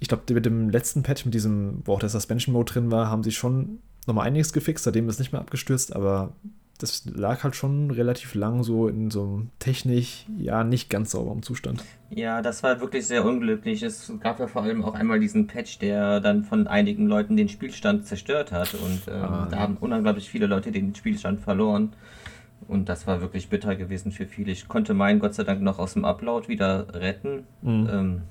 ich glaube, mit dem letzten Patch, mit diesem, wo auch der Suspension Mode drin war, haben sie schon nochmal einiges gefixt. Seitdem ist es nicht mehr abgestürzt, aber das lag halt schon relativ lang so in so einem technisch, ja, nicht ganz sauberem Zustand. Ja, das war wirklich sehr unglücklich. Es gab ja vor allem auch einmal diesen Patch, der dann von einigen Leuten den Spielstand zerstört hat. Und ähm, Ah, da haben unglaublich viele Leute den Spielstand verloren. Und das war wirklich bitter gewesen für viele. Ich konnte meinen Gott sei Dank noch aus dem Upload wieder retten. Mhm. Ähm,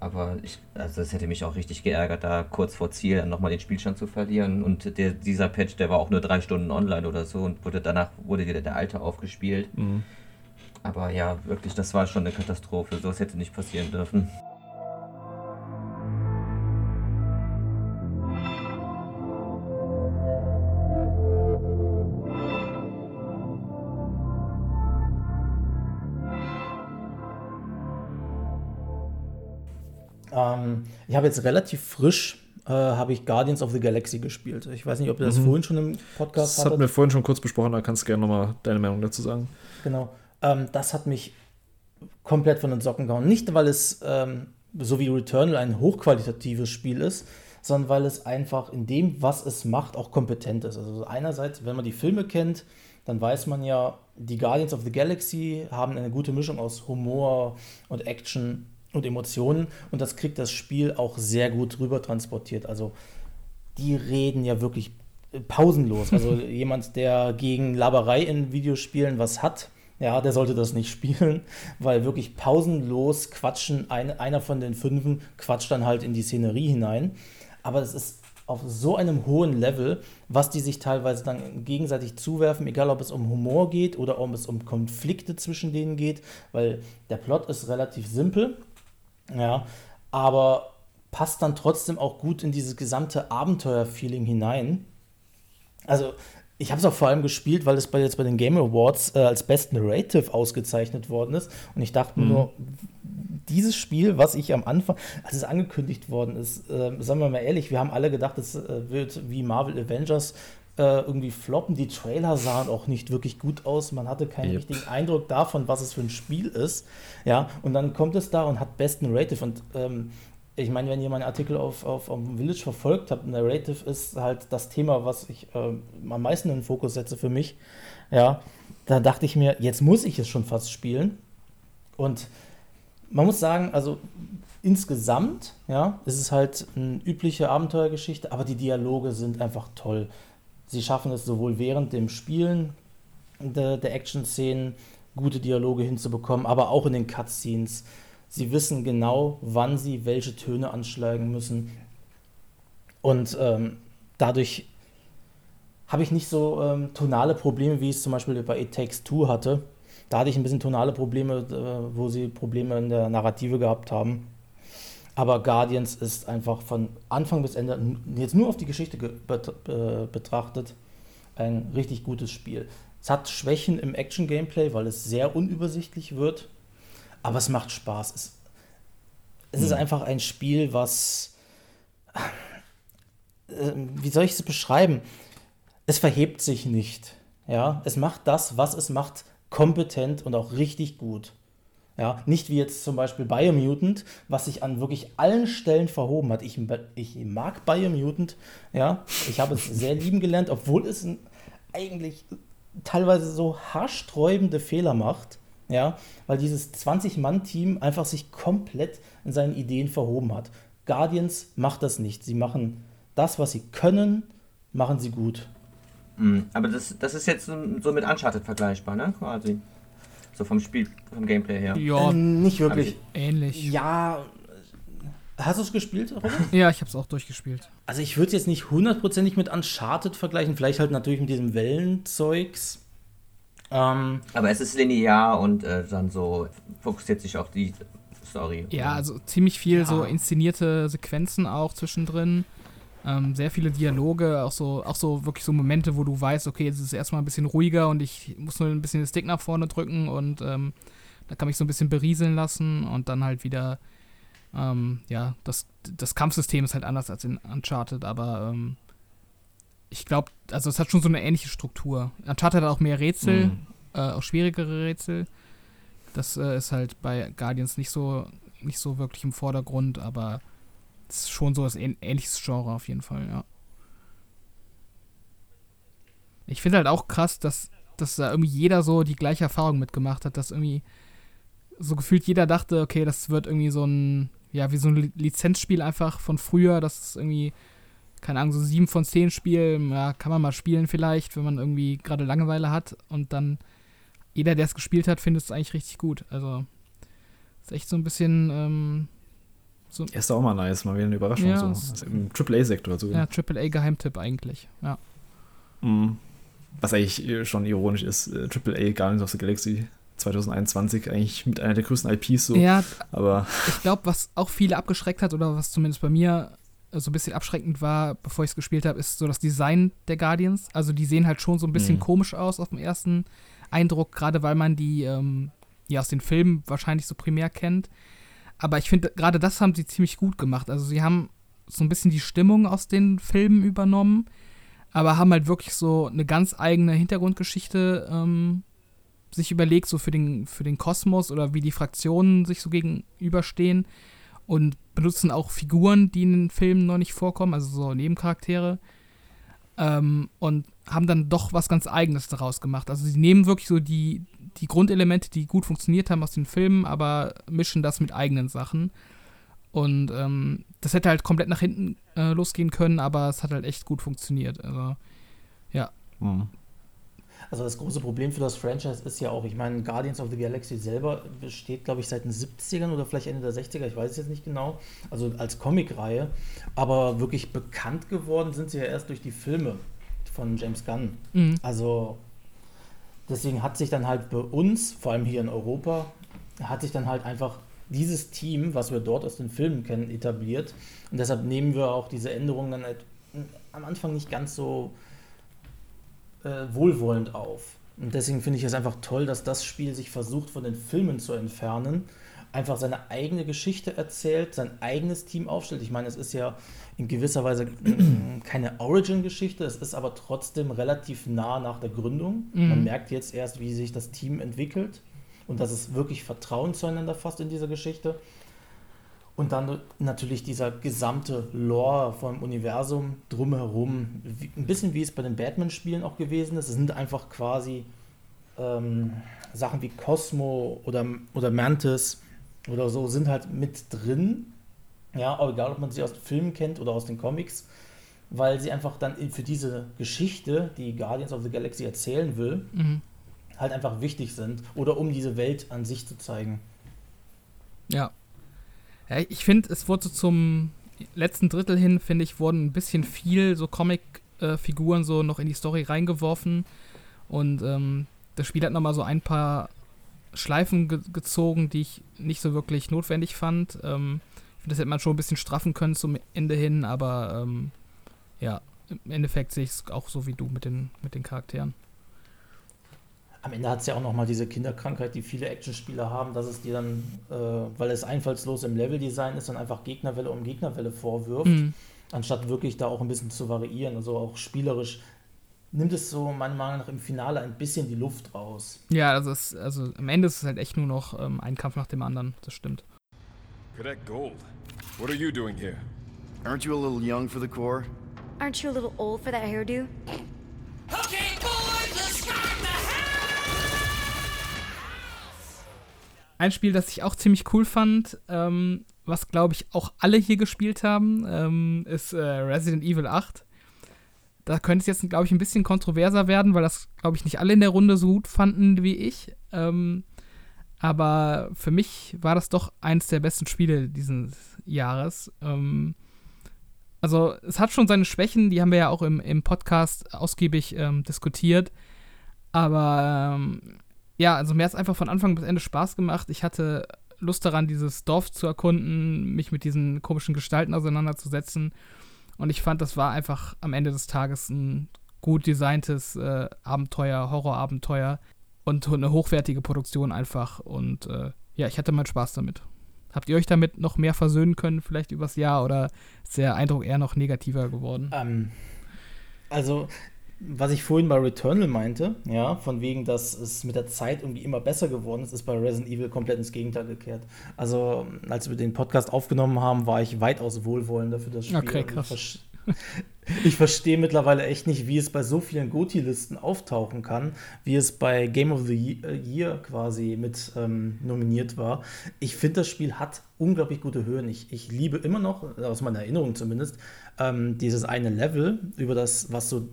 aber ich, also das hätte mich auch richtig geärgert, da kurz vor Ziel dann nochmal den Spielstand zu verlieren. Und der, dieser Patch, der war auch nur drei Stunden online oder so und wurde danach wurde wieder der alte aufgespielt. Mhm. Aber ja, wirklich, das war schon eine Katastrophe. So hätte nicht passieren dürfen. Ähm, ich habe jetzt relativ frisch äh, habe ich Guardians of the Galaxy gespielt. Ich weiß nicht, ob ihr das Mhm. vorhin schon im Podcast Das hatten wir vorhin schon kurz besprochen, da kannst du gerne nochmal deine Meinung dazu sagen. Genau. Ähm, das hat mich komplett von den Socken gehauen. Nicht, weil es ähm, so wie Returnal ein hochqualitatives Spiel ist, sondern weil es einfach in dem, was es macht, auch kompetent ist. Also einerseits, wenn man die Filme kennt, dann weiß man ja, die Guardians of the Galaxy haben eine gute Mischung aus Humor und Action und Emotionen und das kriegt das Spiel auch sehr gut rüber transportiert. Also die reden ja wirklich äh, pausenlos. Also jemand, der gegen Laberei in Videospielen was hat, ja, der sollte das nicht spielen, weil wirklich pausenlos quatschen, ein, einer von den Fünfen quatscht dann halt in die Szenerie hinein. Aber es ist auf so einem hohen Level, was die sich teilweise dann gegenseitig zuwerfen, egal ob es um Humor geht oder ob es um Konflikte zwischen denen geht, weil der Plot ist relativ simpel, ja, aber passt dann trotzdem auch gut in dieses gesamte Abenteuer-Feeling hinein. Also, ich habe es auch vor allem gespielt, weil es bei, jetzt bei den Game Awards äh, als Best Narrative ausgezeichnet worden ist. Und ich dachte mir nur, dieses Spiel, was ich am Anfang, als es angekündigt worden ist, äh, sagen wir mal ehrlich, wir haben alle gedacht, es äh, wird wie Marvel Avengers äh, irgendwie floppen. Die Trailer sahen auch nicht wirklich gut aus. Man hatte keinen yep. richtigen Eindruck davon, was es für ein Spiel ist. Ja, und dann kommt es da und hat besten Narrative. Und ähm, ich meine, wenn ihr meinen Artikel auf, auf, auf Village verfolgt habt, Narrative ist halt das Thema, was ich äh, am meisten in den Fokus setze für mich. Ja, da dachte ich mir, jetzt muss ich es schon fast spielen. Und man muss sagen, also insgesamt, ja, ist es halt eine übliche Abenteuergeschichte, aber die Dialoge sind einfach toll. Sie schaffen es sowohl während dem Spielen der, der Action-Szenen gute Dialoge hinzubekommen, aber auch in den Cutscenes. Sie wissen genau, wann sie welche Töne anschlagen müssen. Und ähm, dadurch habe ich nicht so ähm, tonale Probleme, wie ich es zum Beispiel bei It Takes Two hatte. Da hatte ich ein bisschen tonale Probleme, äh, wo sie Probleme in der Narrative gehabt haben. Aber Guardians ist einfach von Anfang bis Ende, jetzt nur auf die Geschichte betrachtet, ein richtig gutes Spiel. Es hat Schwächen im Action-Gameplay, weil es sehr unübersichtlich wird, aber es macht Spaß. Es, es mhm. ist einfach ein Spiel, was. Äh, wie soll ich es beschreiben? Es verhebt sich nicht. Ja, es macht das, was es macht, kompetent und auch richtig gut. Ja, nicht wie jetzt zum Beispiel Biomutant, was sich an wirklich allen Stellen verhoben hat. Ich, ich mag Biomutant, ja. Ich habe es sehr lieben gelernt, obwohl es eigentlich teilweise so haarsträubende Fehler macht, ja, weil dieses 20-Mann-Team einfach sich komplett in seinen Ideen verhoben hat. Guardians macht das nicht. Sie machen das, was sie können, machen sie gut. Mhm, aber das, das ist jetzt so mit Uncharted vergleichbar, ne? Quasi. So vom Spiel, vom Gameplay her. Ja, ähm, nicht wirklich. Ähnlich. Ja. Hast du es gespielt, Robert? Ja, ich habe es auch durchgespielt. Also ich würde es jetzt nicht hundertprozentig mit Uncharted vergleichen, vielleicht halt natürlich mit diesem Wellenzeugs. Ähm, Aber es ist linear und äh, dann so fokussiert sich auf die Story. Ja, also ziemlich viel ja. so inszenierte Sequenzen auch zwischendrin. Ähm, sehr viele Dialoge, auch so, auch so wirklich so Momente, wo du weißt, okay, jetzt ist es erstmal ein bisschen ruhiger und ich muss nur ein bisschen den Stick nach vorne drücken und ähm, da kann mich so ein bisschen berieseln lassen und dann halt wieder, ähm, ja, das, das Kampfsystem ist halt anders als in Uncharted, aber ähm, ich glaube, also es hat schon so eine ähnliche Struktur. Uncharted hat auch mehr Rätsel, mhm. äh, auch schwierigere Rätsel. Das äh, ist halt bei Guardians nicht so, nicht so wirklich im Vordergrund, aber das ist schon so das ähnliches Genre auf jeden Fall, ja. Ich finde halt auch krass, dass, dass da irgendwie jeder so die gleiche Erfahrung mitgemacht hat, dass irgendwie so gefühlt jeder dachte, okay, das wird irgendwie so ein, ja, wie so ein Lizenzspiel einfach von früher, das ist irgendwie, keine Ahnung, so sieben von zehn Spielen, ja, kann man mal spielen vielleicht, wenn man irgendwie gerade Langeweile hat und dann jeder, der es gespielt hat, findet es eigentlich richtig gut. Also, ist echt so ein bisschen, ähm, so. Ist auch mal nice, mal wieder eine Überraschung. Ja, so. Also Im AAA-Sektor so. Ja, AAA-Geheimtipp eigentlich, ja. Mhm. Was eigentlich schon ironisch ist, äh, AAA Guardians of the Galaxy 2021 eigentlich mit einer der größten IPs so. Ja, aber ich glaube, was auch viele abgeschreckt hat oder was zumindest bei mir so ein bisschen abschreckend war, bevor ich es gespielt habe, ist so das Design der Guardians. Also die sehen halt schon so ein bisschen mhm. komisch aus auf dem ersten Eindruck, gerade weil man die ähm, ja aus den Filmen wahrscheinlich so primär kennt. Aber ich finde, gerade das haben sie ziemlich gut gemacht. Also sie haben so ein bisschen die Stimmung aus den Filmen übernommen, aber haben halt wirklich so eine ganz eigene Hintergrundgeschichte ähm, sich überlegt, so für den, für den Kosmos oder wie die Fraktionen sich so gegenüberstehen und benutzen auch Figuren, die in den Filmen noch nicht vorkommen, also so Nebencharaktere. Ähm, und haben dann doch was ganz Eigenes daraus gemacht. Also sie nehmen wirklich so die, die Grundelemente, die gut funktioniert haben aus den Filmen, aber mischen das mit eigenen Sachen. Und ähm, das hätte halt komplett nach hinten äh, losgehen können, aber es hat halt echt gut funktioniert. Also, ja. Mhm. Also das große Problem für das Franchise ist ja auch, ich meine, Guardians of the Galaxy selber besteht, glaube ich, seit den 70ern oder vielleicht Ende der 60er, ich weiß es jetzt nicht genau, also als Comicreihe. Aber wirklich bekannt geworden sind sie ja erst durch die Filme von James Gunn. Mhm. Also deswegen hat sich dann halt bei uns, vor allem hier in Europa, hat sich dann halt einfach dieses Team, was wir dort aus den Filmen kennen, etabliert. Und deshalb nehmen wir auch diese Änderungen dann halt am Anfang nicht ganz so äh, wohlwollend auf. Und deswegen finde ich es einfach toll, dass das Spiel sich versucht, von den Filmen zu entfernen. einfach seine eigene Geschichte erzählt, sein eigenes Team aufstellt. Ich meine, es ist ja in gewisser Weise keine Origin-Geschichte, es ist aber trotzdem relativ nah nach der Gründung. Mhm. Man merkt jetzt erst, wie sich das Team entwickelt und dass es wirklich Vertrauen zueinander fasst in dieser Geschichte. Und dann natürlich dieser gesamte Lore vom Universum drumherum, ein bisschen wie es bei den Batman-Spielen auch gewesen ist. Es sind einfach quasi ähm, Sachen wie Cosmo oder, oder Mantis oder so sind halt mit drin. Ja, egal, ob man sie aus den Filmen kennt oder aus den Comics, weil sie einfach dann für diese Geschichte, die Guardians of the Galaxy erzählen will, mhm. halt einfach wichtig sind oder um diese Welt an sich zu zeigen. Ja, ja, ich finde, es wurde so zum letzten Drittel hin, finde ich, wurden ein bisschen viel so Comic-Figuren so noch in die Story reingeworfen. Und ähm, das Spiel hat nochmal so ein paar Schleifen ge gezogen, die ich nicht so wirklich notwendig fand. Ähm, das hätte man schon ein bisschen straffen können zum Ende hin, aber ähm, ja, im Endeffekt sehe ich es auch so wie du mit den, mit den Charakteren am Ende hat es ja auch nochmal diese Kinderkrankheit, die viele Actionspieler haben, dass es dir dann, äh, weil es einfallslos im Leveldesign ist, dann einfach Gegnerwelle um Gegnerwelle vorwirft, mhm. anstatt wirklich da auch ein bisschen zu variieren. Also auch spielerisch nimmt es so meiner Meinung nach im Finale ein bisschen die Luft raus. Ja, also, es, also am Ende ist es halt echt nur noch ähm, ein Kampf nach dem anderen, das stimmt. Cadet Gold, what are you doing here? Aren't you a little young for the Corps? Aren't you a little old for that hairdo? Okay, boys, let's start the Ein Spiel, das ich auch ziemlich cool fand, ähm, was glaube ich auch alle hier gespielt haben, ähm, ist äh, Resident Evil 8. Da könnte es jetzt, glaube ich, ein bisschen kontroverser werden, weil das, glaube ich, nicht alle in der Runde so gut fanden wie ich. Ähm, aber für mich war das doch eins der besten Spiele dieses Jahres. Ähm, also, es hat schon seine Schwächen, die haben wir ja auch im, im Podcast ausgiebig ähm, diskutiert. Aber ähm, ja, also mir hat es einfach von Anfang bis Ende Spaß gemacht. Ich hatte Lust daran, dieses Dorf zu erkunden, mich mit diesen komischen Gestalten auseinanderzusetzen. Und ich fand, das war einfach am Ende des Tages ein gut designtes äh, Abenteuer, Horrorabenteuer und eine hochwertige Produktion einfach. Und äh, ja, ich hatte meinen Spaß damit. Habt ihr euch damit noch mehr versöhnen können, vielleicht übers Jahr, oder ist der Eindruck eher noch negativer geworden? Ähm, also, was ich vorhin bei Returnal meinte, ja, von wegen, dass es mit der Zeit irgendwie immer besser geworden ist, ist bei Resident Evil komplett ins Gegenteil gekehrt. Also, als wir den Podcast aufgenommen haben, war ich weitaus wohlwollender für das Spiel. Okay, krass. Ich, ich verstehe mittlerweile echt nicht, wie es bei so vielen Goti-Listen auftauchen kann, wie es bei Game of the Year quasi mit ähm, nominiert war. Ich finde, das Spiel hat unglaublich gute Höhen. Ich, ich liebe immer noch, aus meiner Erinnerung zumindest, ähm, dieses eine Level über das, was so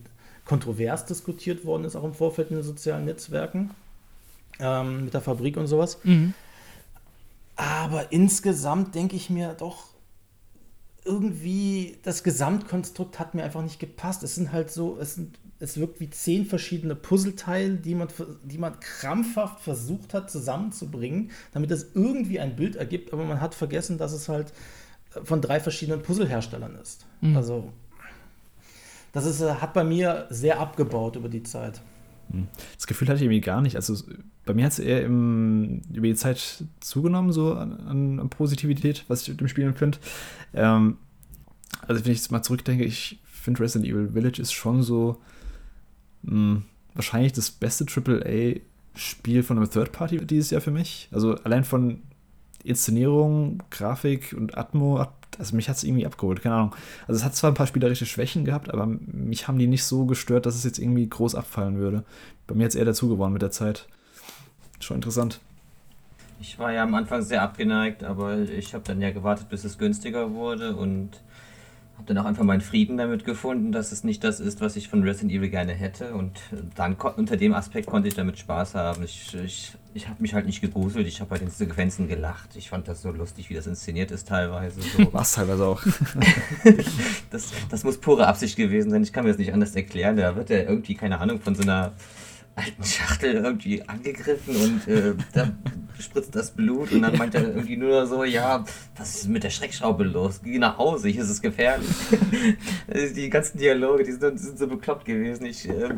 kontrovers diskutiert worden ist, auch im Vorfeld in den sozialen Netzwerken, ähm, mit der Fabrik und sowas. Mhm. Aber insgesamt denke ich mir doch, irgendwie das Gesamtkonstrukt hat mir einfach nicht gepasst. Es sind halt so, es, sind, es wirkt wie zehn verschiedene Puzzleteile, die man, die man krampfhaft versucht hat zusammenzubringen, damit es irgendwie ein Bild ergibt, aber man hat vergessen, dass es halt von drei verschiedenen Puzzleherstellern ist. Mhm. Also das ist, äh, hat bei mir sehr abgebaut über die Zeit. Hm. Das Gefühl hatte ich irgendwie gar nicht. Also bei mir hat es eher im, über die Zeit zugenommen, so an, an Positivität, was ich mit dem Spiel empfinde. Ähm, also wenn ich jetzt mal zurückdenke, ich finde Resident Evil Village ist schon so mh, hm, wahrscheinlich das beste AAA-Spiel von einem Third Party dieses Jahr für mich. Also allein von Inszenierung, Grafik und Atmo, also mich hat es irgendwie abgeholt, keine Ahnung. Also es hat zwar ein paar spielerische Schwächen gehabt, aber mich haben die nicht so gestört, dass es jetzt irgendwie groß abfallen würde. Bei mir hat es eher dazu gewonnen mit der Zeit. Schon interessant. Ich war ja am Anfang sehr abgeneigt, aber ich habe dann ja gewartet, bis es günstiger wurde und habe dann auch einfach meinen Frieden damit gefunden, dass es nicht das ist, was ich von Resident Evil gerne hätte. Und dann unter dem Aspekt konnte ich damit Spaß haben. Ich, ich, ich habe mich halt nicht gegruselt, ich habe halt in Sequenzen gelacht. Ich fand das so lustig, wie das inszeniert ist teilweise. So. Was teilweise auch. das, das muss pure Absicht gewesen sein. Ich kann mir das nicht anders erklären. Da wird er irgendwie, keine Ahnung, von so einer alten Schachtel irgendwie angegriffen und äh, da spritzt das Blut und dann meint er irgendwie nur so, ja, was ist mit der Schreckschraube los? Geh nach Hause, hier ist es gefährlich. die ganzen Dialoge, die sind, die sind so bekloppt gewesen. Ich, äh,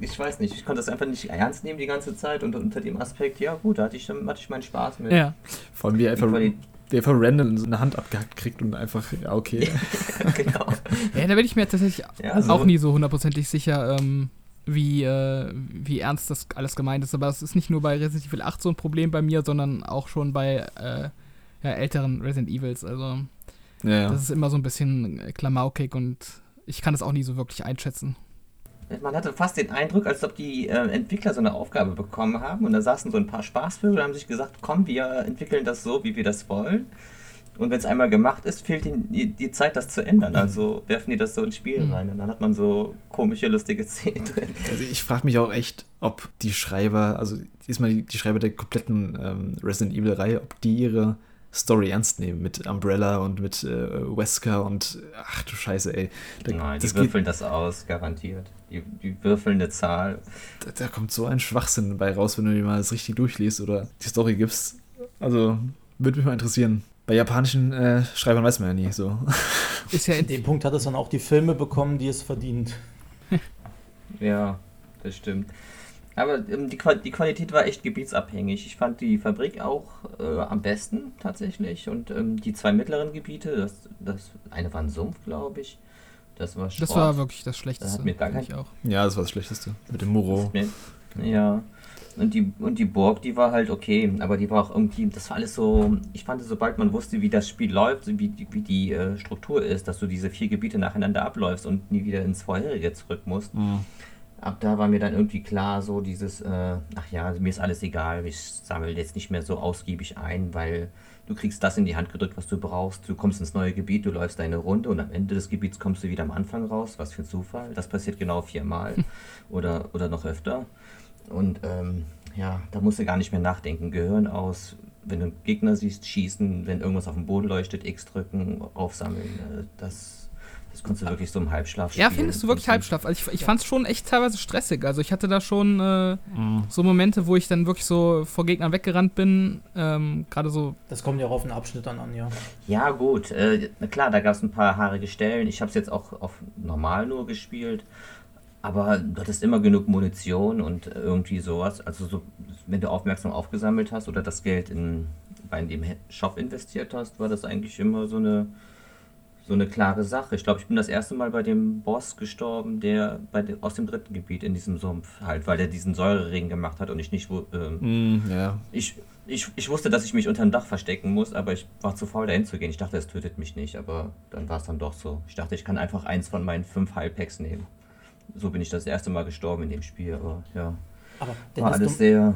ich weiß nicht, ich konnte das einfach nicht ernst nehmen die ganze Zeit und unter dem Aspekt, ja gut, da hatte ich, hatte ich meinen Spaß mit. Ja. Vor allem wie er einfach, Quali- wie er einfach random so eine Hand abgehackt kriegt und einfach, ja, okay. genau. Ja, da bin ich mir tatsächlich Ja, so. auch nie so hundertprozentig sicher, ähm, wie, äh, wie ernst das alles gemeint ist. Aber es ist nicht nur bei Resident Evil 8 so ein Problem bei mir, sondern auch schon bei äh, ja, älteren Resident Evils. Also Ja, ja. das ist immer so ein bisschen äh, klamaukig und ich kann das auch nie so wirklich einschätzen. Man hatte fast den Eindruck, als ob die äh, Entwickler so eine Aufgabe bekommen haben und da saßen so ein paar Spaßvögel und haben sich gesagt, komm, wir entwickeln das so, wie wir das wollen. Und wenn es einmal gemacht ist, fehlt ihnen die, die Zeit, das zu ändern. Also werfen die das so ins Spiel Mhm. rein und dann hat man so komische, lustige Szenen drin. Also ich frage mich auch echt, ob die Schreiber, also diesmal die, die Schreiber der kompletten ähm, Resident Evil-Reihe, ob die ihre Story ernst nehmen mit Umbrella und mit äh, Wesker und ach du Scheiße, ey. Da, Nein, die würfeln das aus, garantiert. Die, die würfeln eine Zahl. da, da kommt so ein Schwachsinn bei raus, wenn du dir mal das richtig durchliest oder die Story gibst. Also, würde mich mal interessieren. Bei japanischen äh, Schreibern weiß man ja nie so. Ist ja In dem Punkt hat es dann auch die Filme bekommen, die es verdient. Ja, das stimmt. Aber ähm, die, Qua- die Qualität war echt gebietsabhängig. Ich fand die Fabrik auch äh, am besten tatsächlich. Und ähm, die zwei mittleren Gebiete, das, das eine war ein Sumpf, glaube ich. Das war Schrott. das war wirklich das Schlechteste. hat mir gar kein- ich auch. ja, das war das Schlechteste. Mit dem Muro. Mir- Ja. Und die, und die Burg, die war halt okay, aber die war auch irgendwie, das war alles so, ich fand, sobald man wusste, wie das Spiel läuft, wie die, wie die äh, Struktur ist, dass du diese vier Gebiete nacheinander abläufst und nie wieder ins vorherige zurück musst, Mhm. ab da war mir dann irgendwie klar, so dieses, äh, ach ja, mir ist alles egal, ich sammle jetzt nicht mehr so ausgiebig ein, weil du kriegst das in die Hand gedrückt, was du brauchst, du kommst ins neue Gebiet, du läufst deine Runde und am Ende des Gebiets kommst du wieder am Anfang raus, was für ein Zufall, das passiert genau viermal oder, oder noch öfter. Und ähm, ja, da musst du gar nicht mehr nachdenken, Gehirn aus, wenn du einen Gegner siehst, schießen, wenn irgendwas auf dem Boden leuchtet, X drücken, aufsammeln, äh, das, das konntest du wirklich so im Halbschlaf Ja, spielen. findest du wirklich Halbschlaf? Also ich, ich fand es schon echt teilweise stressig. Also ich hatte da schon äh, Mhm. so Momente, wo ich dann wirklich so vor Gegnern weggerannt bin. Ähm, Gerade so, Das kommt ja auch auf den Abschnitt dann an, ja. Ja, gut. Äh, na klar, da gab es ein paar haarige Stellen. Ich habe es jetzt auch auf normal nur gespielt. Aber du hattest immer genug Munition und irgendwie sowas. Also, so, wenn du aufmerksam aufgesammelt hast oder das Geld in, bei dem Shop investiert hast, war das eigentlich immer so eine, so eine klare Sache. Ich glaube, ich bin das erste Mal bei dem Boss gestorben, der bei de, aus dem dritten Gebiet in diesem Sumpf halt, weil der diesen Säurering gemacht hat und ich nicht. Ähm, Mhm, ja. ich, ich, ich wusste, dass ich mich unter dem Dach verstecken muss, aber ich war zu faul, dahin zu gehen. Ich dachte, es tötet mich nicht, aber dann war es dann doch so. Ich dachte, ich kann einfach eins von meinen fünf Heilpacks nehmen. So bin ich das erste Mal gestorben in dem Spiel, aber ja. Aber War Dennis, alles du, sehr.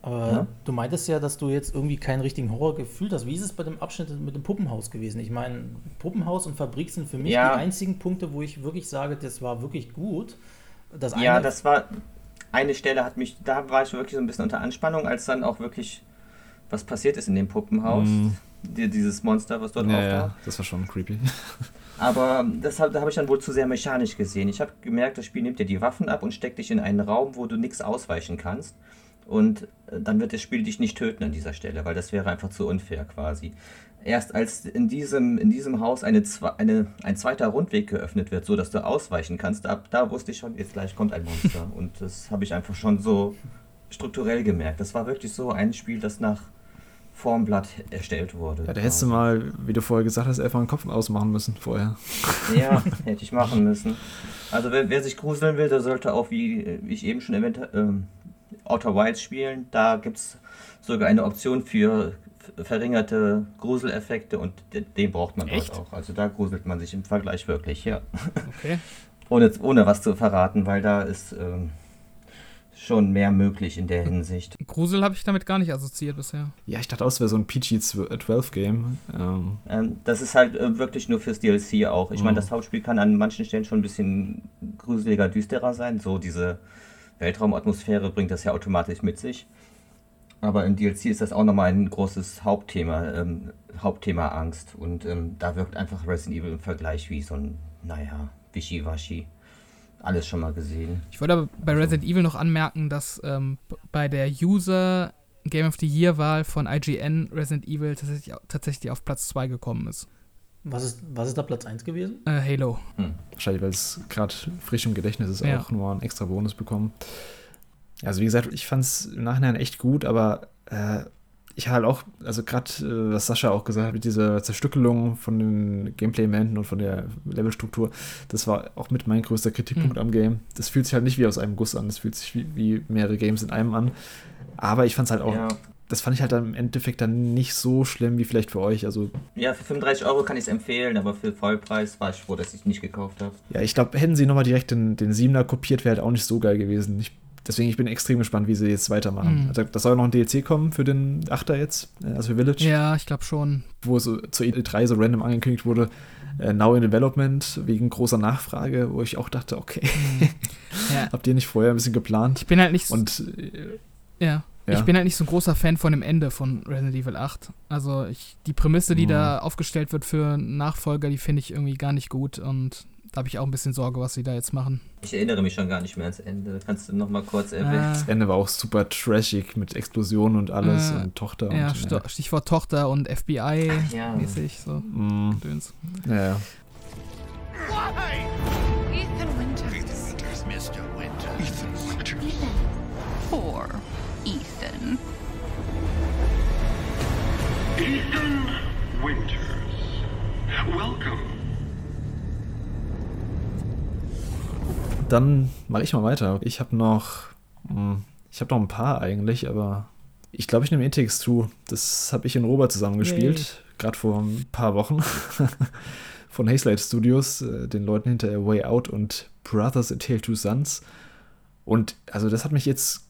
aber Ja? du meintest ja, dass du jetzt irgendwie keinen richtigen Horror gefühlt hast. Wie ist es bei dem Abschnitt mit dem Puppenhaus gewesen? Ich meine, Puppenhaus und Fabrik sind für mich Ja. die einzigen Punkte, wo ich wirklich sage, das war wirklich gut. Das Ja, das war. Eine Stelle hat mich. Da war ich wirklich so ein bisschen unter Anspannung, als dann auch wirklich was passiert ist in dem Puppenhaus. Die, dieses Monster, was dort Ja, auftaucht. ja, das war schon creepy. Aber das hab, da habe ich dann wohl zu sehr mechanisch gesehen. Ich habe gemerkt, das Spiel nimmt dir die Waffen ab und steckt dich in einen Raum, wo du nichts ausweichen kannst. Und äh, dann wird das Spiel dich nicht töten an dieser Stelle, weil das wäre einfach zu unfair quasi. Erst als in diesem, in diesem Haus eine, eine, ein zweiter Rundweg geöffnet wird, so dass du ausweichen kannst, ab da wusste ich schon, jetzt gleich kommt ein Monster. Und das habe ich einfach schon so strukturell gemerkt. Das war wirklich so ein Spiel, das nach Formblatt erstellt wurde. Ja, da hättest du mal, wie du vorher gesagt hast, einfach einen Kopf ausmachen müssen vorher. Ja, hätte ich machen müssen. Also wer, wer sich gruseln will, der sollte auch, wie, ich eben schon erwähnt habe, ähm, Outer Wilds spielen. Da gibt es sogar eine Option für verringerte Gruseleffekte und de- den braucht man Echt? dort auch. Also da gruselt man sich im Vergleich wirklich, ja. okay. Ohne, ohne was zu verraten, weil da ist ähm, schon mehr möglich in der Hinsicht. Grusel habe ich damit gar nicht assoziiert bisher. Ja, ich dachte auch, es wäre so ein PG-12-Game. Ähm, Ähm, das ist halt äh, wirklich nur fürs DLC auch. Ich meine, Mhm. das Hauptspiel kann an manchen Stellen schon ein bisschen gruseliger, düsterer sein. So diese Weltraumatmosphäre bringt das ja automatisch mit sich. Aber im DLC ist das auch nochmal ein großes Hauptthema, ähm, Hauptthema Angst. Und ähm, da wirkt einfach Resident Evil im Vergleich wie so ein, naja, Wischiwaschi. Alles schon mal gesehen. Ich wollte aber bei Resident Evil noch anmerken, dass ähm, bei der User Game of the Year-Wahl von IGN Resident Evil tatsächlich, tatsächlich auf Platz 2 gekommen ist. Was ist, was ist da Platz 1 gewesen? Äh, Halo. Wahrscheinlich, weil es gerade frisch im Gedächtnis ist, Ja. auch nur einen extra Bonus bekommen. Also wie gesagt, ich fand es im Nachhinein echt gut, aber äh, ich halt auch, also gerade äh, was Sascha auch gesagt hat, mit dieser Zerstückelung von den Gameplay-Elementen und von der Levelstruktur, das war auch mit mein größter Kritikpunkt am Game. Das fühlt sich halt nicht wie aus einem Guss an, das fühlt sich wie, wie mehrere Games in einem an. Aber ich fand es halt auch, Ja. das fand ich halt dann im Endeffekt dann nicht so schlimm wie vielleicht für euch. Also Ja, für 35 Euro kann ich es empfehlen, aber für Vollpreis war ich froh, dass ich nicht gekauft habe. Ja, ich glaube, hätten sie nochmal direkt den, den 7er kopiert, wäre halt auch nicht so geil gewesen. Ich, deswegen, ich bin extrem gespannt, wie sie jetzt weitermachen. Mhm. Also, das soll noch ein DLC kommen für den 8er jetzt, äh, also für Village, Ja, ich glaube schon. wo so zur E3 so random angekündigt wurde, äh, now in development, wegen großer Nachfrage, wo ich auch dachte, okay, Ja. habt ihr nicht vorher ein bisschen geplant? Ich bin halt nicht so, Und äh, ja. ja. Ich bin halt nicht so ein großer Fan von dem Ende von Resident Evil 8. Also ich, die Prämisse, die Mhm. da aufgestellt wird für Nachfolger, die finde ich irgendwie gar nicht gut und da habe ich auch ein bisschen Sorge, was sie da jetzt machen. Ich erinnere mich schon gar nicht mehr ans Ende. Kannst du noch mal kurz erwähnen? Äh, das Ende war auch super trashig mit Explosionen und alles Äh, und Tochter ja, und Sto- Stichwort Tochter und ja. FBI-mäßig, so Mm, Döns. ja, ja. Ethan Winters. Mr. Winter. Ethan Winter. Poor Ethan. Ethan Winters. Welcome. Dann mache ich mal weiter. Ich habe noch, hm, ich habe noch ein paar eigentlich, aber ich glaube, ich nehme It Takes Two. Das habe ich in Robert zusammengespielt, gerade vor ein paar Wochen. Von Hazelight Studios, äh, den Leuten hinter A Way Out und Brothers A Tale Two Sons. Und also das hat mich jetzt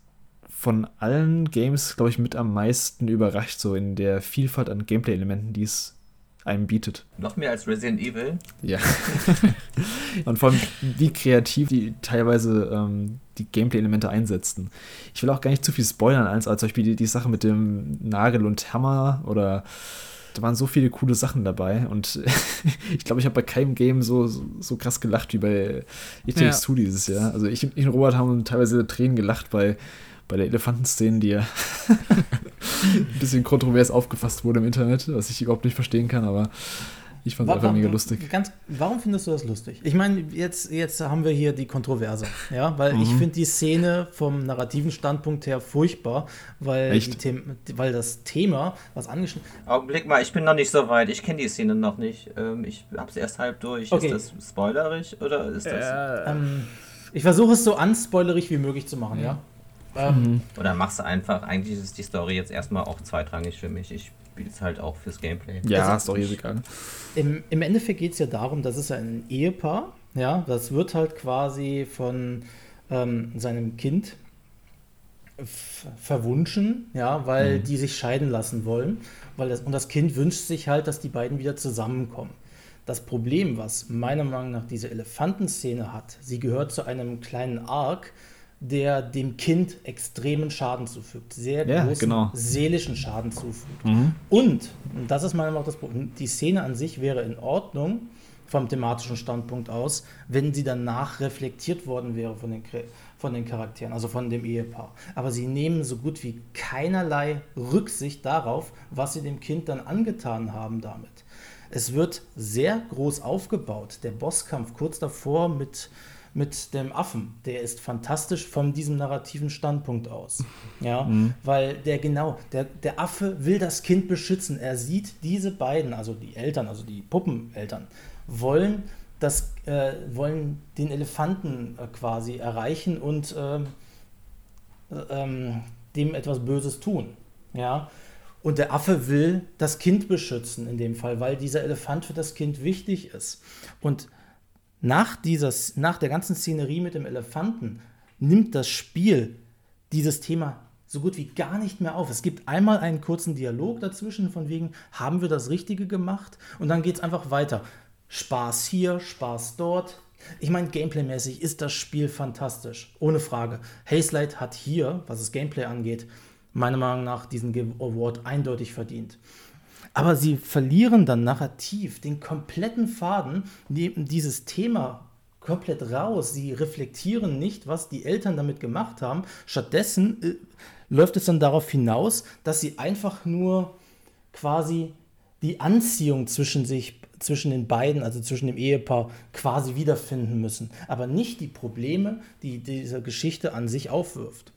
von allen Games, glaube ich, mit am meisten überrascht, so in der Vielfalt an Gameplay-Elementen, die es einem bietet. Noch mehr als Resident Evil. Ja. und vor allem, wie kreativ die teilweise ähm, die Gameplay-Elemente einsetzten. Ich will auch gar nicht zu viel spoilern, als, als zum Beispiel die, die Sache mit dem Nagel und Hammer oder da waren so viele coole Sachen dabei und ich glaube, ich habe bei keinem Game so, so, so krass gelacht wie bei It Takes Ja. Two dieses Jahr. Also ich, ich und Robert haben teilweise Tränen gelacht bei, bei der Elefantenszene, die ja ein bisschen kontrovers aufgefasst wurde im Internet, was ich überhaupt nicht verstehen kann, aber ich fand es einfach mega lustig. Ganz, warum findest du das lustig? Ich meine, jetzt, jetzt haben wir hier die Kontroverse, ja, weil Mhm. ich finde die Szene vom narrativen Standpunkt her furchtbar, weil, weil das Thema, was angeschnitten Augenblick mal, ich bin noch nicht so weit. Ich kenne die Szene noch nicht. Ähm, ich hab's erst halb durch. Okay. Ist das spoilerig oder ist das. ähm, ich versuche es so unspoilerig wie möglich zu machen, ja. Ähm, Oder machst du einfach, eigentlich ist die Story jetzt erstmal auch zweitrangig für mich. Ich spiele es halt auch fürs Gameplay. Ja, Also, ist doch egal. Im, Im Endeffekt geht es ja darum, das ist ja ein Ehepaar, ja, das wird halt quasi von ähm, seinem Kind verwunschen, ja, weil die sich scheiden lassen wollen, weil das, und das Kind wünscht sich halt, dass die beiden wieder zusammenkommen. Das Problem, was meiner Meinung nach diese Elefantenszene hat, sie gehört zu einem kleinen Arc, der dem Kind extremen Schaden zufügt, sehr Ja, großen genau. seelischen Schaden zufügt. Und, und das ist meiner Meinung nach das Problem, die Szene an sich wäre in Ordnung vom thematischen Standpunkt aus, wenn sie danach reflektiert worden wäre von den, von den Charakteren, also von dem Ehepaar. Aber sie nehmen so gut wie keinerlei Rücksicht darauf, was sie dem Kind dann angetan haben damit. Es wird sehr groß aufgebaut. Der Bosskampf kurz davor mit, mit dem Affen, der ist fantastisch von diesem narrativen Standpunkt aus. Ja, weil der genau, der, der Affe will das Kind beschützen. Er sieht diese beiden, also die Eltern, also die Puppeneltern, wollen das, äh, wollen den Elefanten äh, quasi erreichen und ähm, äh, ähm, dem etwas Böses tun. Ja. Und der Affe will das Kind beschützen in dem Fall, weil dieser Elefant für das Kind wichtig ist. Und nach, dieser, nach der ganzen Szenerie mit dem Elefanten nimmt das Spiel dieses Thema so gut wie gar nicht mehr auf. Es gibt einmal einen kurzen Dialog dazwischen, von wegen, haben wir das Richtige gemacht? Und dann geht es einfach weiter. Spaß hier, Spaß dort. Ich meine, gameplaymäßig ist das Spiel fantastisch, ohne Frage. Hazelight hat hier, was das Gameplay angeht, meiner Meinung nach diesen Award eindeutig verdient. Aber sie verlieren dann narrativ den kompletten Faden, neben dieses Thema komplett raus. Sie reflektieren nicht, was die Eltern damit gemacht haben. Stattdessen äh, läuft es dann darauf hinaus, dass sie einfach nur quasi die Anziehung zwischen sich, zwischen den beiden, also zwischen dem Ehepaar, quasi wiederfinden müssen. Aber nicht die Probleme, die diese Geschichte an sich aufwirft.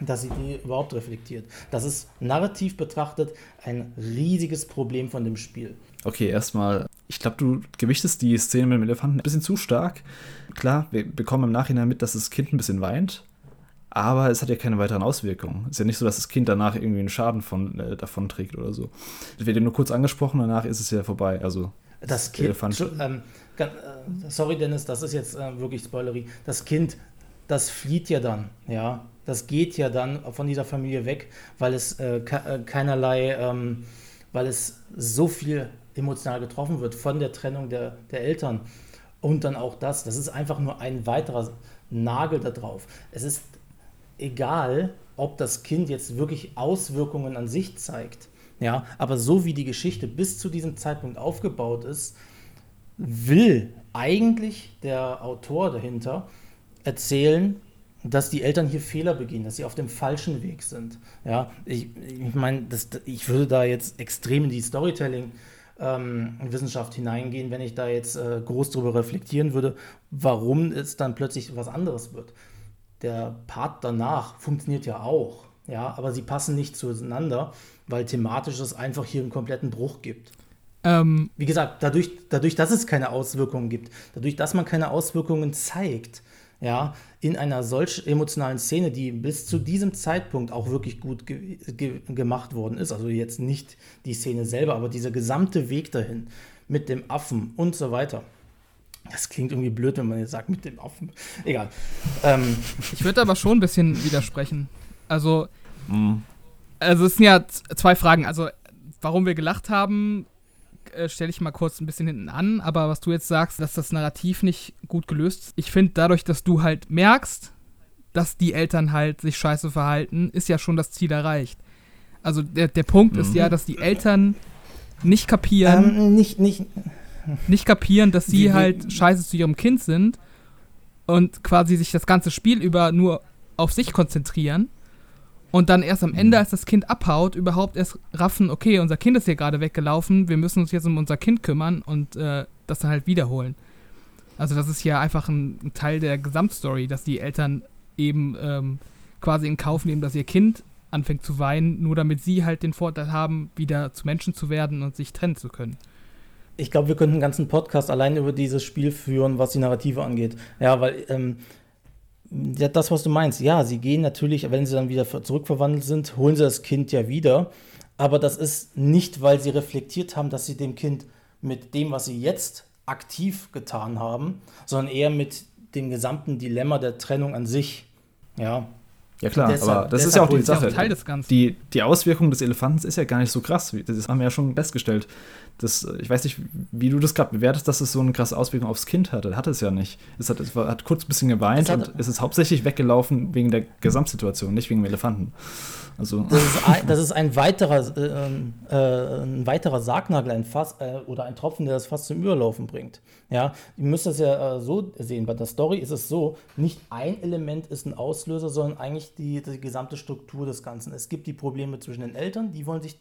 Dass sie die überhaupt reflektiert. Das ist narrativ betrachtet ein riesiges Problem von dem Spiel. Okay, erstmal, ich glaube, du gewichtest die Szene mit dem Elefanten ein bisschen zu stark. Klar, wir bekommen im Nachhinein mit, dass das Kind ein bisschen weint, aber es hat ja keine weiteren Auswirkungen. Es ist ja nicht so, dass das Kind danach irgendwie einen Schaden von, äh, davon trägt oder so. Das wird ja nur kurz angesprochen, danach ist es ja vorbei. Also, das Kind, ähm, äh, sorry Dennis, das ist jetzt äh, wirklich Spoilery. Das Kind, das flieht ja dann, ja. Das geht ja dann von dieser Familie weg, weil es äh, ke keinerlei, ähm, weil es so viel emotional getroffen wird von der Trennung der, der Eltern. Und dann auch das, das ist einfach nur ein weiterer Nagel da drauf. Es ist egal, ob das Kind jetzt wirklich Auswirkungen an sich zeigt. Ja, aber so wie die Geschichte bis zu diesem Zeitpunkt aufgebaut ist, will eigentlich der Autor dahinter erzählen, dass die Eltern hier Fehler begehen, dass sie auf dem falschen Weg sind. Ja, ich, ich meine, ich würde da jetzt extrem in die Storytelling ähm, Wissenschaft hineingehen, wenn ich da jetzt äh, groß darüber reflektieren würde, warum es dann plötzlich was anderes wird. Der Part danach funktioniert ja auch, ja, aber sie passen nicht zueinander, weil thematisch es einfach hier einen kompletten Bruch gibt. Ähm, Wie gesagt, dadurch, dadurch, dass es keine Auswirkungen gibt, dadurch, dass man keine Auswirkungen zeigt, ja, in einer solch emotionalen Szene, die bis zu diesem Zeitpunkt auch wirklich gut ge ge gemacht worden ist, also jetzt nicht die Szene selber, aber dieser gesamte Weg dahin mit dem Affen und so weiter. Das klingt irgendwie blöd, wenn man jetzt sagt, mit dem Affen. Egal. Ähm. Ich würde aber schon ein bisschen widersprechen. Also, mhm. also es sind ja zwei Fragen. Also, warum wir gelacht haben, äh, stelle ich mal kurz ein bisschen hinten an, aber was du jetzt sagst, dass das Narrativ nicht gut gelöst ist. Ich finde, dadurch, dass du halt merkst, dass die Eltern halt sich scheiße verhalten, ist ja schon das Ziel erreicht. Also der, der Punkt mhm. ist ja, dass die Eltern nicht kapieren, ähm, nicht, nicht, nicht kapieren, dass sie halt scheiße zu ihrem Kind sind und quasi sich das ganze Spiel über nur auf sich konzentrieren und dann erst am Ende, mhm. als das Kind abhaut, überhaupt erst raffen, okay, unser Kind ist hier gerade weggelaufen, wir müssen uns jetzt um unser Kind kümmern und äh, das dann halt wiederholen. Also das ist ja einfach ein, ein Teil der Gesamtstory, dass die Eltern eben ähm, quasi in Kauf nehmen, dass ihr Kind anfängt zu weinen, nur damit sie halt den Vorteil haben, wieder zu Menschen zu werden und sich trennen zu können. Ich glaube, wir könnten einen ganzen Podcast allein über dieses Spiel führen, was die Narrative angeht. Ja, weil ähm, ja, das, was du meinst, ja, sie gehen natürlich, wenn sie dann wieder zurückverwandelt sind, holen sie das Kind ja wieder. Aber das ist nicht, weil sie reflektiert haben, dass sie dem Kind mit dem, was sie jetzt aktiv getan haben, sondern eher mit dem gesamten Dilemma der Trennung an sich. Ja. Ja klar, deshalb, aber das ist ja auch die Sache. Teil des Ganzen. Die, die Auswirkung des Elefanten ist ja gar nicht so krass. Das haben wir ja schon festgestellt das, ich weiß nicht, wie du das gerade bewertest, dass es so eine krasse Auswirkung aufs Kind hatte. Hat es ja nicht. Es hat, es hat kurz ein bisschen geweint und es ist hauptsächlich weggelaufen wegen der Gesamtsituation, nicht wegen dem Elefanten. Also. Das, ist ein, das ist ein weiterer, äh, äh, ein weiterer Sargnagel, ein Fass äh, oder ein Tropfen, der das Fass zum Überlaufen bringt. Ja, ihr müsst das ja äh, so sehen. Bei der Story ist es so, nicht ein Element ist ein Auslöser, sondern eigentlich die, die gesamte Struktur des Ganzen. Es gibt die Probleme zwischen den Eltern, die wollen sich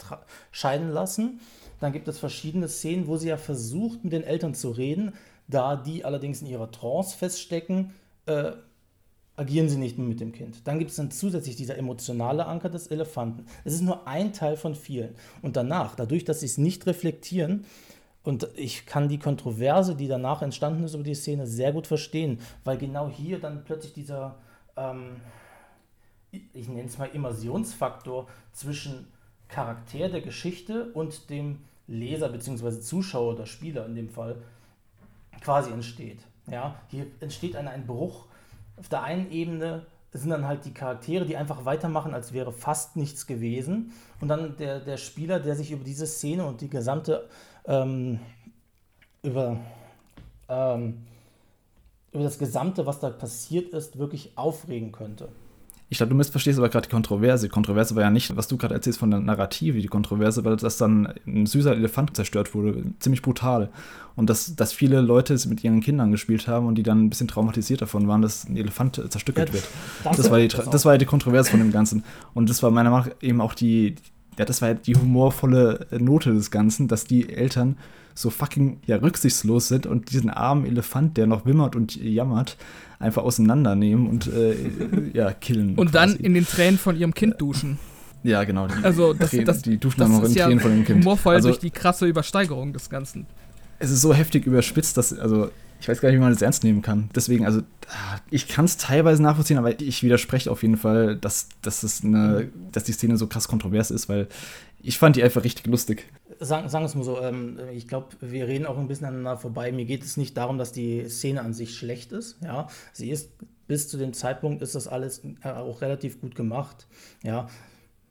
scheiden lassen. Dann gibt es verschiedene Szenen, wo sie ja versucht, mit den Eltern zu reden. Da die allerdings in ihrer Trance feststecken, äh, agieren sie nicht mehr mit dem Kind. Dann gibt es dann zusätzlich dieser emotionale Anker des Elefanten. Es ist nur ein Teil von vielen. Und danach, dadurch, dass sie es nicht reflektieren, und ich kann die Kontroverse, die danach entstanden ist über die Szene, sehr gut verstehen, weil genau hier dann plötzlich dieser, ähm, ich nenne es mal Immersionsfaktor zwischen Charakter der Geschichte und dem Leser bzw. Zuschauer oder Spieler in dem Fall quasi entsteht. Ja, hier entsteht ein, ein Bruch. Auf der einen Ebene sind dann halt die Charaktere, die einfach weitermachen, als wäre fast nichts gewesen. Und dann der, der Spieler, der sich über diese Szene und die gesamte ähm, über, ähm, über das Gesamte, was da passiert ist, wirklich aufregen könnte. Ich glaube, du missverstehst aber gerade die Kontroverse. Die Kontroverse war ja nicht, was du gerade erzählst von der Narrative, die Kontroverse, weil das dann ein süßer Elefant zerstört wurde. Ziemlich brutal. Und dass, dass viele Leute es mit ihren Kindern gespielt haben und die dann ein bisschen traumatisiert davon waren, dass ein Elefant zerstückelt ja, wird. Das, das war die, das war die Kontroverse von dem Ganzen. Und das war meiner Meinung nach eben auch die, ja, das war die humorvolle Note des Ganzen, dass die Eltern so fucking ja, rücksichtslos sind und diesen armen Elefant, der noch wimmert und jammert, einfach auseinandernehmen und äh, ja, killen. Und quasi. dann in den Tränen von ihrem Kind duschen. Ja, genau. Die, also das, Tränen, das, die duschen dann noch in ja Tränen von dem Kind. Humorvoll also, durch die krasse Übersteigerung des Ganzen. Es ist so heftig überspitzt, dass, also ich weiß gar nicht, wie man das ernst nehmen kann. Deswegen, also, ah, ich kann es teilweise nachvollziehen, aber ich widerspreche auf jeden Fall, dass, dass, es eine, dass die Szene so krass kontrovers ist, weil ich fand die einfach richtig lustig. Sagen, sagen wir es mal so, ähm, ich glaube, wir reden auch ein bisschen aneinander vorbei. Mir geht es nicht darum, dass die Szene an sich schlecht ist. Ja, sie ist bis zu dem Zeitpunkt ist das alles äh, auch relativ gut gemacht. Ja,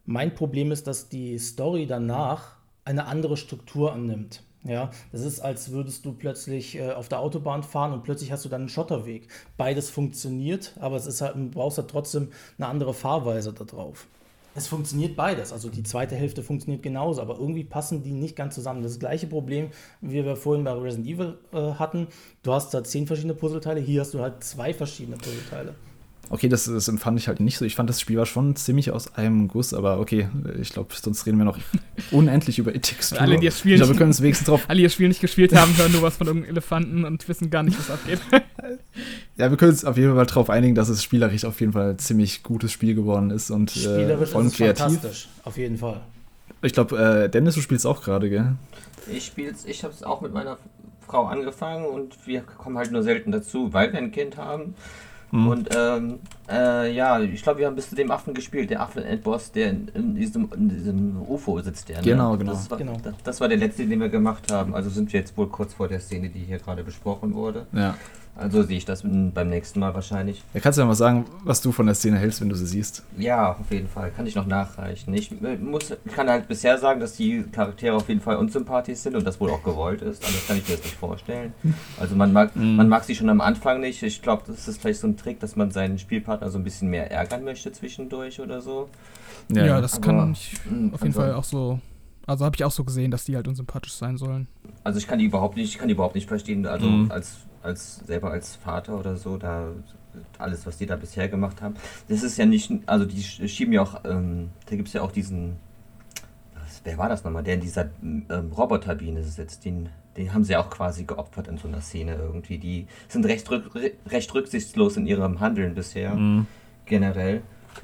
mein Problem ist, dass die Story danach eine andere Struktur annimmt. Ja, das ist, als würdest du plötzlich äh, auf der Autobahn fahren und plötzlich hast du dann einen Schotterweg. Beides funktioniert, aber es ist halt, du brauchst halt trotzdem eine andere Fahrweise da drauf. Es funktioniert beides. Also die zweite Hälfte funktioniert genauso, aber irgendwie passen die nicht ganz zusammen. Das gleiche Problem, wie wir vorhin bei Resident Evil äh, hatten. Du hast da zehn verschiedene Puzzleteile, hier hast du halt zwei verschiedene Puzzleteile. Okay, das, das empfand ich halt nicht so. Ich fand das Spiel war schon ziemlich aus einem Guss, aber okay, ich glaube, sonst reden wir noch unendlich über Itix. Alle, die das Spiel, ich glaube, wir können es wenigstens drauf. Alle, die das Spiel nicht gespielt haben, hören nur was von irgendeinem Elefanten und wissen gar nicht, was abgeht. ja, wir können uns auf jeden Fall darauf einigen, dass es spielerisch auf jeden Fall ein ziemlich gutes Spiel geworden ist und äh, spielerisch äh, vor allem kreativ. Fantastisch, auf jeden Fall. Ich glaube, äh, Dennis, du spielst auch gerade, gell? Ich spiel's, ich habe es auch mit meiner Frau angefangen und wir kommen halt nur selten dazu, weil wir ein Kind haben. Mhm. Und ähm, äh, ja, ich glaube, wir haben bis zu dem Affen gespielt, der Affen-Endboss, der in, in, diesem, in, diesem, UFO sitzt. Der, ne? Genau, genau. Das war, genau. Das, das, war der letzte, den wir gemacht haben. Also sind wir jetzt wohl kurz vor der Szene, die hier gerade besprochen wurde. Ja. Also sehe ich das beim nächsten Mal wahrscheinlich. Ja, kannst du ja mal sagen, was du von der Szene hältst, wenn du sie siehst? Ja, auf jeden Fall. Kann ich noch nachreichen. Ich, muss, ich kann halt bisher sagen, dass die Charaktere auf jeden Fall unsympathisch sind und das wohl auch gewollt ist. Anders kann ich mir das nicht vorstellen. Also man mag, mhm. man mag sie schon am Anfang nicht. Ich glaube, das ist vielleicht so ein Trick, dass man seinen Spielpartner so ein bisschen mehr ärgern möchte zwischendurch oder so. Ja, ja das Aber, kann ich hm, auf jeden also, Fall auch so also habe ich auch so gesehen, dass die halt unsympathisch sein sollen. Also ich kann die überhaupt nicht, ich kann die überhaupt nicht verstehen. Also mhm. als als selber als Vater oder so, da alles, was die da bisher gemacht haben. Das ist ja nicht, also die schieben ja auch, ähm, da gibt es ja auch diesen, was, wer war das nochmal, der in dieser ähm, Roboterbiene sitzt, den, den haben sie ja auch quasi geopfert in so einer Szene irgendwie. Die sind recht, rück, recht rücksichtslos in ihrem Handeln bisher, mhm. generell.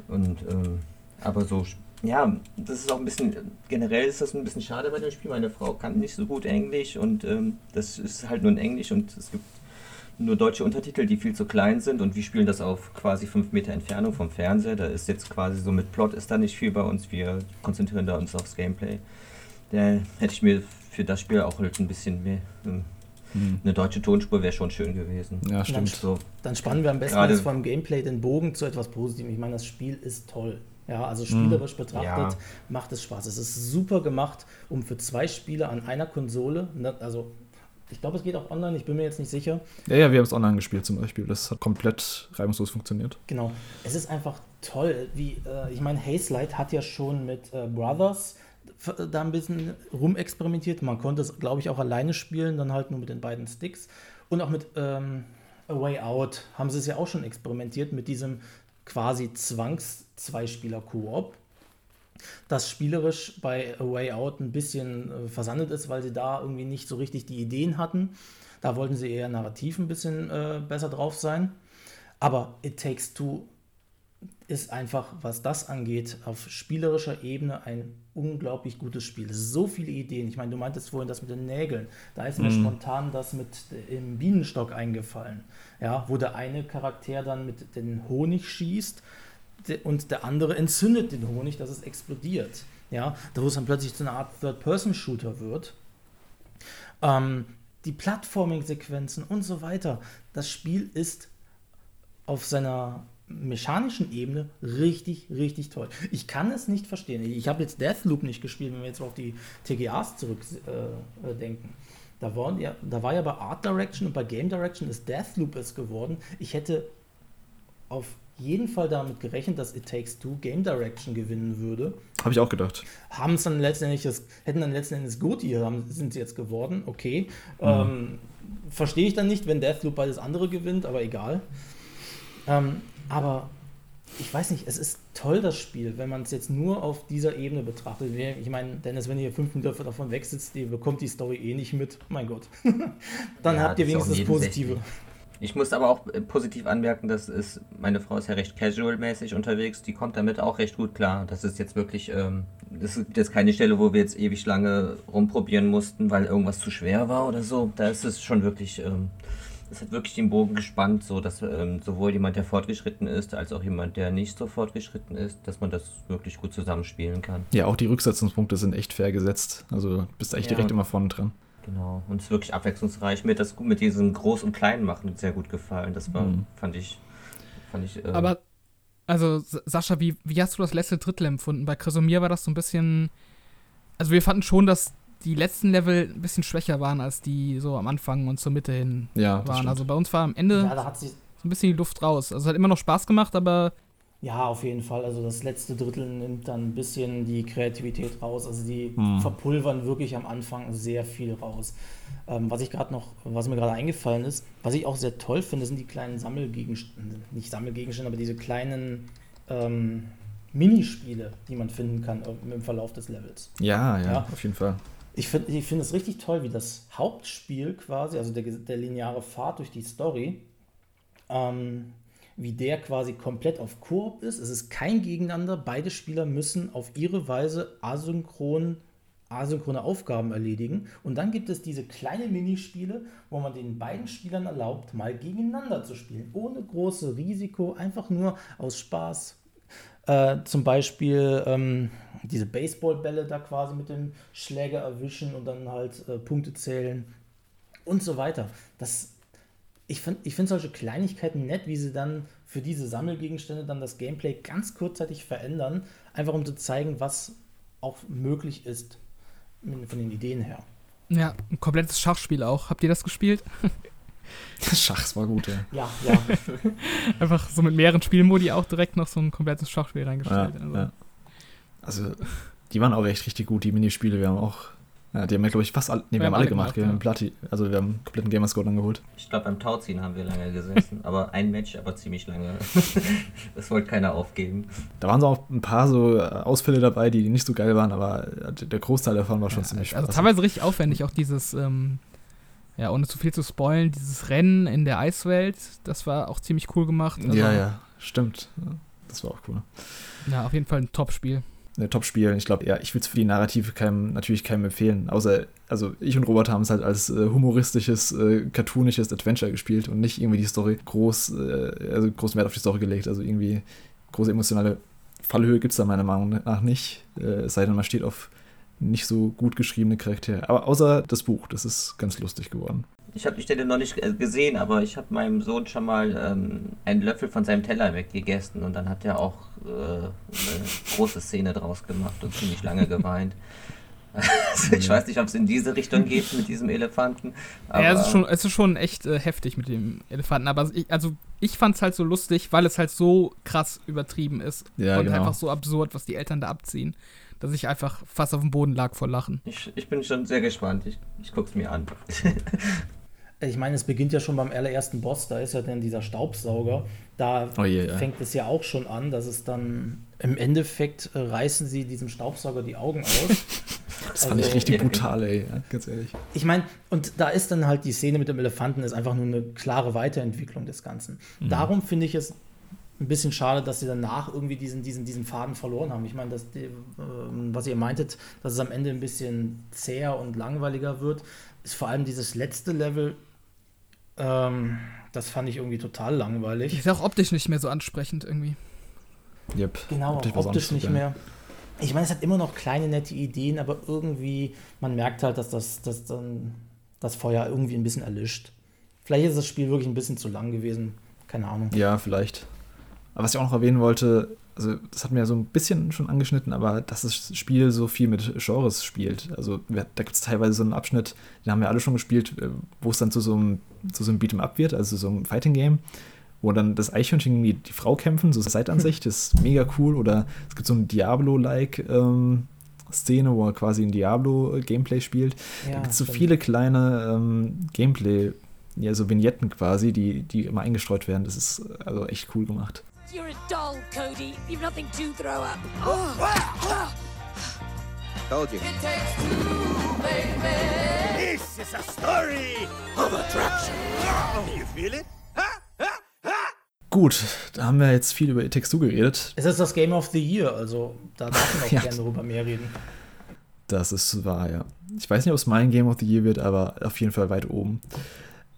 Und, ähm, aber so ja, das ist auch ein bisschen, generell ist das ein bisschen schade bei dem Spiel. Meine Frau kann nicht so gut Englisch und ähm, das ist halt nur in Englisch und es gibt nur deutsche Untertitel, die viel zu klein sind und wir spielen das auf quasi 5 Meter Entfernung vom Fernseher. Da ist jetzt quasi so mit Plot ist da nicht viel bei uns. Wir konzentrieren da uns aufs Gameplay. Da hätte ich mir für das Spiel auch halt ein bisschen mehr. Ähm, hm. Eine deutsche Tonspur wäre schon schön gewesen. Ja, stimmt. Dann, so. dann spannen wir am besten jetzt vom Gameplay den Bogen zu etwas Positivem. Ich meine, das Spiel ist toll. Ja, also spielerisch hm. betrachtet ja. macht es Spaß. Es ist super gemacht, um für zwei Spiele an einer Konsole, ne, also ich glaube, es geht auch online, ich bin mir jetzt nicht sicher. Ja, ja, wir haben es online gespielt zum Beispiel. Das hat komplett reibungslos funktioniert. Genau. Es ist einfach toll, wie, äh, ich meine, Hazelight hat ja schon mit äh, Brothers da ein bisschen rumexperimentiert. Man konnte es, glaube ich, auch alleine spielen, dann halt nur mit den beiden Sticks. Und auch mit ähm, A Way Out haben sie es ja auch schon experimentiert mit diesem quasi Zwangs-Zweispieler-Koop das spielerisch bei A Way Out ein bisschen äh, versandet ist, weil sie da irgendwie nicht so richtig die Ideen hatten. Da wollten sie eher narrativ ein bisschen äh, besser drauf sein. Aber It Takes Two ist einfach, was das angeht, auf spielerischer Ebene ein unglaublich gutes Spiel. So viele Ideen. Ich meine, du meintest vorhin das mit den Nägeln. Da ist mir mm. spontan das mit dem Bienenstock eingefallen. Ja, wo der eine Charakter dann mit den Honig schießt und der andere entzündet den Honig, dass es explodiert. Ja, da wo es dann plötzlich zu einer Art Third-Person-Shooter wird. Ähm, die Plattforming-Sequenzen und so weiter. Das Spiel ist auf seiner mechanischen Ebene richtig, richtig toll. Ich kann es nicht verstehen. Ich habe jetzt Deathloop nicht gespielt, wenn wir jetzt auf die TGAs zurückdenken. Äh, da, waren ja, da war ja bei Art Direction und bei Game Direction ist Deathloop es geworden. Ich hätte auf jeden Fall damit gerechnet, dass It Takes Two Game Direction gewinnen würde. Habe ich auch gedacht. Haben es dann letztendlich, das, hätten dann letzten Endes haben, sind sie jetzt geworden, okay. Mhm. Ähm, Verstehe ich dann nicht, wenn Deathloop beides andere gewinnt, aber egal. Ähm, aber ich weiß nicht, es ist toll, das Spiel, wenn man es jetzt nur auf dieser Ebene betrachtet. Ich meine, Dennis, wenn ihr fünf Minuten davon wegsitzt, ihr bekommt die Story eh nicht mit. Mein Gott. Dann ja, habt ihr wenigstens das Positive. Ich muss aber auch äh, positiv anmerken, dass es, meine Frau ist ja recht casual-mäßig unterwegs, die kommt damit auch recht gut klar. Das ist jetzt wirklich, ähm, das ist jetzt keine Stelle, wo wir jetzt ewig lange rumprobieren mussten, weil irgendwas zu schwer war oder so. Da ist es schon wirklich, ähm, es hat wirklich den Bogen gespannt, so dass ähm, sowohl jemand, der fortgeschritten ist, als auch jemand, der nicht so fortgeschritten ist, dass man das wirklich gut zusammenspielen kann. Ja, auch die Rücksetzungspunkte sind echt fair gesetzt. Also bist du echt ja. direkt immer vorne dran. Genau, und es ist wirklich abwechslungsreich. Mir hat das mit diesem Groß- und Klein-Machen sehr gut gefallen. Das war, mhm. fand ich. Fand ich äh Aber, also, Sascha, wie, wie hast du das letzte Drittel empfunden? Bei Krasomir war das so ein bisschen. Also, wir fanden schon, dass die letzten Level ein bisschen schwächer waren, als die so am Anfang und zur Mitte hin ja, waren. Also, bei uns war am Ende ja, so ein bisschen die Luft raus. Also, es hat immer noch Spaß gemacht, aber ja, auf jeden Fall. Also das letzte Drittel nimmt dann ein bisschen die Kreativität raus. Also die hm. verpulvern wirklich am Anfang sehr viel raus. Ähm, was ich gerade noch, was mir gerade eingefallen ist, was ich auch sehr toll finde, sind die kleinen Sammelgegenstände, nicht Sammelgegenstände, aber diese kleinen ähm, Minispiele, die man finden kann äh, im Verlauf des Levels. Ja, ja, ja. auf jeden Fall. Ich finde ich find es richtig toll, wie das Hauptspiel quasi, also der, der lineare Pfad durch die Story, ähm, wie der quasi komplett auf Koop ist. Es ist kein Gegeneinander. Beide Spieler müssen auf ihre Weise asynchron, asynchrone Aufgaben erledigen. Und dann gibt es diese kleinen Minispiele, wo man den beiden Spielern erlaubt, mal gegeneinander zu spielen. Ohne große Risiko, einfach nur aus Spaß. Äh, zum Beispiel ähm, diese Baseballbälle da quasi mit dem Schläger erwischen und dann halt äh, Punkte zählen und so weiter. Das ich finde ich find solche Kleinigkeiten nett, wie sie dann für diese Sammelgegenstände dann das Gameplay ganz kurzzeitig verändern, einfach um zu zeigen, was auch möglich ist von den Ideen her. Ja, ein komplettes Schachspiel auch. Habt ihr das gespielt? Schachs war gut, ja. Ja, ja. Einfach so mit mehreren Spielmodi auch direkt noch so ein komplettes Schachspiel reingestellt. Ja, also. Ja. also, die waren auch echt richtig gut, die Minispiele. Wir haben auch ja, die haben ja, glaube ich, fast alle. Nee, wir, wir haben alle gemacht, gemacht ja. Plati, also wir haben einen kompletten Gamerscore dann geholt. Ich glaube, beim Tauziehen haben wir lange gesessen, aber ein Match, aber ziemlich lange. das wollte keiner aufgeben. Da waren so auch ein paar so äh, Ausfälle dabei, die nicht so geil waren, aber der Großteil davon war schon ja, ziemlich Also teilweise richtig aufwendig, auch dieses, ähm, ja, ohne zu viel zu spoilen, dieses Rennen in der Eiswelt, das war auch ziemlich cool gemacht. Also, ja, ja, stimmt. Das war auch cool. Ja, auf jeden Fall ein Top-Spiel äh, Top-Spiel. Ich glaube, ja, ich würde es für die Narrative keinem, natürlich keinem empfehlen. Außer, also ich und Robert haben es halt als äh, humoristisches, äh, cartoonisches Adventure gespielt und nicht irgendwie die Story groß, äh, also großen Wert auf die Story gelegt. Also irgendwie große emotionale Fallhöhe gibt es da meiner Meinung nach nicht. Äh, es sei denn, man steht auf nicht so gut geschriebene Charaktere. Aber außer das Buch, das ist ganz lustig geworden. Ich habe die Stelle noch nicht äh, gesehen, aber ich habe meinem Sohn schon mal ähm, einen Löffel von seinem Teller weggegessen und dann hat er auch äh, eine große Szene draus gemacht und ziemlich lange geweint. Also ich weiß nicht, ob es in diese Richtung geht mit diesem Elefanten. ja, es ist schon, es ist schon echt äh, heftig mit dem Elefanten. Aber ich, also ich fand es halt so lustig, weil es halt so krass übertrieben ist ja, und genau. einfach so absurd, was die Eltern da abziehen dass ich einfach fast auf dem Boden lag vor Lachen. Ich, ich bin schon sehr gespannt. Ich, ich guck's mir an. ich meine, es beginnt ja schon beim allerersten Boss, da ist ja dann dieser Staubsauger. Da oh je, ja. fängt es ja auch schon an, dass es dann im Endeffekt äh, reißen sie diesem Staubsauger die Augen aus. das fand also, ich richtig brutal, ey, ganz ehrlich. Ich meine, und da ist dann halt die Szene mit dem Elefanten, ist einfach nur eine klare Weiterentwicklung des Ganzen. Mhm. Darum finde ich es ein bisschen schade, dass sie danach irgendwie diesen, diesen, diesen Faden verloren haben. Ich meine, dass die, äh, was ihr meintet, dass es am Ende ein bisschen zäher und langweiliger wird, ist vor allem dieses letzte Level. Ähm, das fand ich irgendwie total langweilig. Ist auch optisch nicht mehr so ansprechend irgendwie. Yep. Genau, optisch, optisch nicht mehr. Ich meine, es hat immer noch kleine nette Ideen, aber irgendwie, man merkt halt, dass das, dass dann das Feuer irgendwie ein bisschen erlischt. Vielleicht ist das Spiel wirklich ein bisschen zu lang gewesen. Keine Ahnung. Ja, vielleicht. Aber was ich auch noch erwähnen wollte, also das hat mir ja so ein bisschen schon angeschnitten, aber dass das Spiel so viel mit Genres spielt. Also da gibt es teilweise so einen Abschnitt, den haben wir alle schon gespielt, äh, wo es dann zu so einem, zu so einem Beat'em Up wird, also so einem Fighting Game. wo dann das Eichhörnchen gegen die, die Frau kämpfen, so Seitansicht, ist mega cool. Oder es gibt so ein Diablo-like ähm, Szene, wo er quasi ein Diablo-Gameplay spielt. Ja, da gibt es so viele kleine ähm, Gameplay, ja, so Vignetten quasi, die, die immer eingestreut werden. Das ist äh, also echt cool gemacht. You're a doll, Cody. You've nothing to throw up. Told you. This is a story of attraction. You feel it? Gut, da haben wir jetzt viel über It Takes Two geredet. Es ist das Game of the Year, also da darf man auch Ja. gerne darüber mehr reden. Das ist wahr, ja. Ich weiß nicht, ob es mein Game of the Year wird, aber auf jeden Fall weit oben.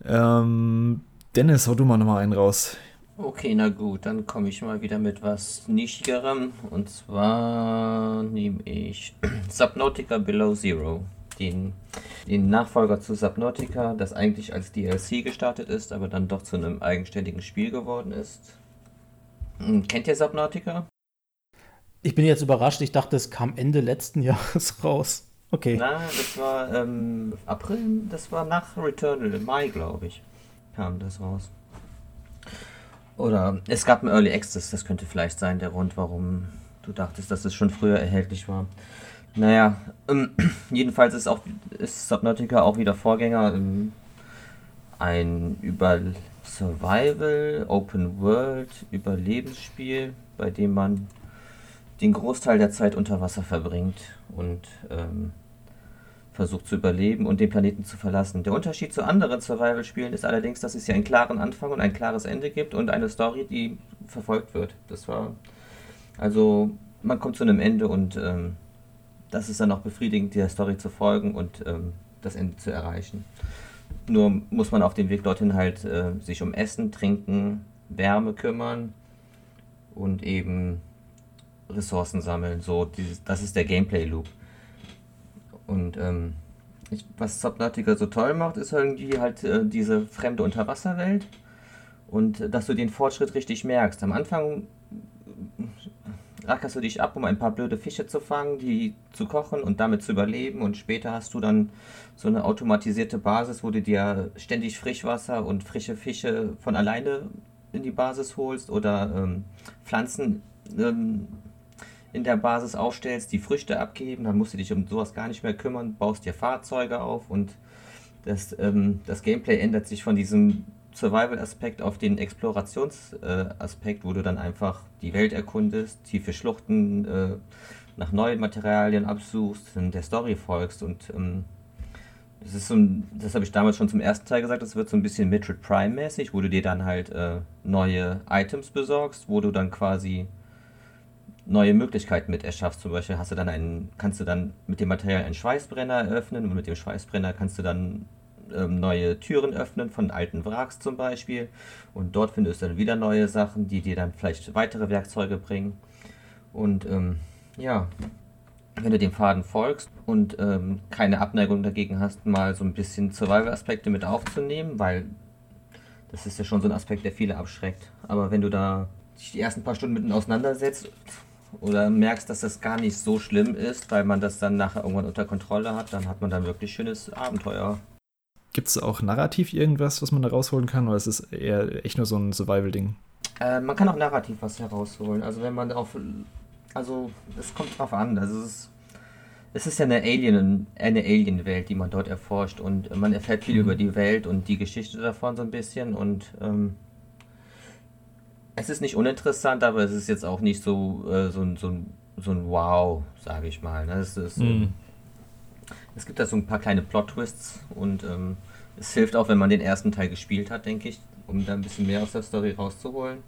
Ähm, Dennis, hau du mal nochmal einen raus. Okay, na gut, dann komme ich mal wieder mit was Nischigerem. Und zwar nehme ich Subnautica Below Zero. Den, den Nachfolger zu Subnautica, das eigentlich als DLC gestartet ist, aber dann doch zu einem eigenständigen Spiel geworden ist. Hm, Kennt ihr Subnautica? Ich bin jetzt überrascht, ich dachte, es kam Ende letzten Jahres raus. Okay. Na, das war ähm, April, das war nach Returnal, im Mai, glaube ich, kam das raus. Oder es gab ein Early Access, das könnte vielleicht sein der Grund, warum du dachtest, dass es schon früher erhältlich war. Naja, ähm, jedenfalls ist auch ist Subnautica auch wieder Vorgänger. Ähm, ein über Survival, Open World, Überlebensspiel, bei dem man den Großteil der Zeit unter Wasser verbringt und ähm, versucht zu überleben und den Planeten zu verlassen. Der Unterschied zu anderen Survival-Spielen ist allerdings, dass es hier einen klaren Anfang und ein klares Ende gibt und eine Story, die verfolgt wird. Das war also man kommt zu einem Ende und ähm, das ist dann auch befriedigend, der Story zu folgen und ähm, das Ende zu erreichen. Nur muss man auf dem Weg dorthin halt äh, sich um Essen, Trinken, Wärme kümmern und eben Ressourcen sammeln. So, dieses, das ist der Gameplay-Loop. Und ähm, ich, was Subnautica so toll macht, ist irgendwie halt äh, diese fremde Unterwasserwelt und äh, dass du den Fortschritt richtig merkst. Am Anfang äh, rackerst du dich ab, um ein paar blöde Fische zu fangen, die zu kochen und damit zu überleben. Und später hast du dann so eine automatisierte Basis, wo du dir ständig Frischwasser und frische Fische von alleine in die Basis holst oder ähm, Pflanzen ähm, in der Basis aufstellst, die Früchte abgeben, dann musst du dich um sowas gar nicht mehr kümmern, baust dir Fahrzeuge auf und das, ähm, das Gameplay ändert sich von diesem Survival-Aspekt auf den Explorations-Aspekt, wo du dann einfach die Welt erkundest, tiefe Schluchten äh, nach neuen Materialien absuchst, und der Story folgst und ähm, das ist so ein, das habe ich damals schon zum ersten Teil gesagt, das wird so ein bisschen Metroid Prime mäßig, wo du dir dann halt äh, neue Items besorgst, wo du dann quasi neue Möglichkeiten mit erschaffst. Zum Beispiel hast du dann einen, kannst du dann mit dem Material einen Schweißbrenner eröffnen und mit dem Schweißbrenner kannst du dann ähm, neue Türen öffnen von alten Wracks zum Beispiel. Und dort findest du dann wieder neue Sachen, die dir dann vielleicht weitere Werkzeuge bringen. Und ähm, ja, wenn du dem Faden folgst und ähm, keine Abneigung dagegen hast, mal so ein bisschen Survival-Aspekte mit aufzunehmen, weil das ist ja schon so ein Aspekt, der viele abschreckt. Aber wenn du da dich die ersten paar Stunden mitten auseinandersetzt oder merkst, dass das gar nicht so schlimm ist, weil man das dann nachher irgendwann unter Kontrolle hat, dann hat man da wirklich schönes Abenteuer. Gibt es auch narrativ irgendwas, was man da rausholen kann, oder ist es eher echt nur so ein Survival-Ding? Äh, man kann auch narrativ was herausholen. Also wenn man auf, also es kommt drauf an. Also es ist, es ist ja eine Alien, eine Alien-Welt, die man dort erforscht und man erfährt viel über die Welt und die Geschichte davon so ein bisschen und ähm, es ist nicht uninteressant, aber es ist jetzt auch nicht so, äh, so, ein- so, ein- so ein Wow, sage ich mal. Ne? Es, ist, ähm, es gibt da so ein paar kleine Plot-Twists und ähm, es hilft auch, wenn man den ersten Teil gespielt hat, denke ich, um da ein bisschen mehr aus der Story rauszuholen.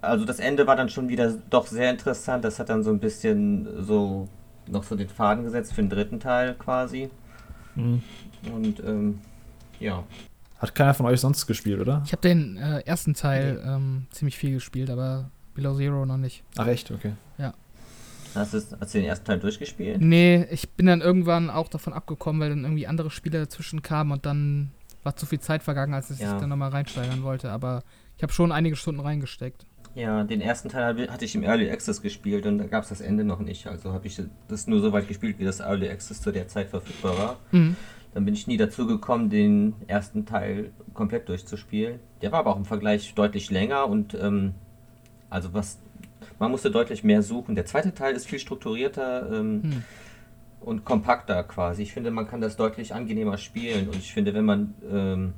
Also das Ende war dann schon wieder doch sehr interessant. Das hat dann so ein bisschen so noch so den Faden gesetzt für den dritten Teil quasi. Mhm. Und ähm, ja. Hat keiner von euch sonst gespielt, oder? Ich habe den äh, ersten Teil ähm, ziemlich viel gespielt, aber Below Zero noch nicht. Ach echt, okay. Ja. Hast du, hast du den ersten Teil durchgespielt? Nee, ich bin dann irgendwann auch davon abgekommen, weil dann irgendwie andere Spiele dazwischen kamen und dann war zu viel Zeit vergangen, als ich Ja. dann nochmal reinsteigern wollte. Aber ich habe schon einige Stunden reingesteckt. Ja, den ersten Teil hatte ich im Early Access gespielt und da gab es das Ende noch nicht. Also habe ich das nur so weit gespielt, wie das Early Access zu der Zeit verfügbar war. Mhm. Dann bin ich nie dazu gekommen, den ersten Teil komplett durchzuspielen. Der war aber auch im Vergleich deutlich länger und ähm, also was man musste deutlich mehr suchen. Der zweite Teil ist viel strukturierter ähm, hm. und kompakter quasi. Ich finde, man kann das deutlich angenehmer spielen und ich finde, wenn man ähm,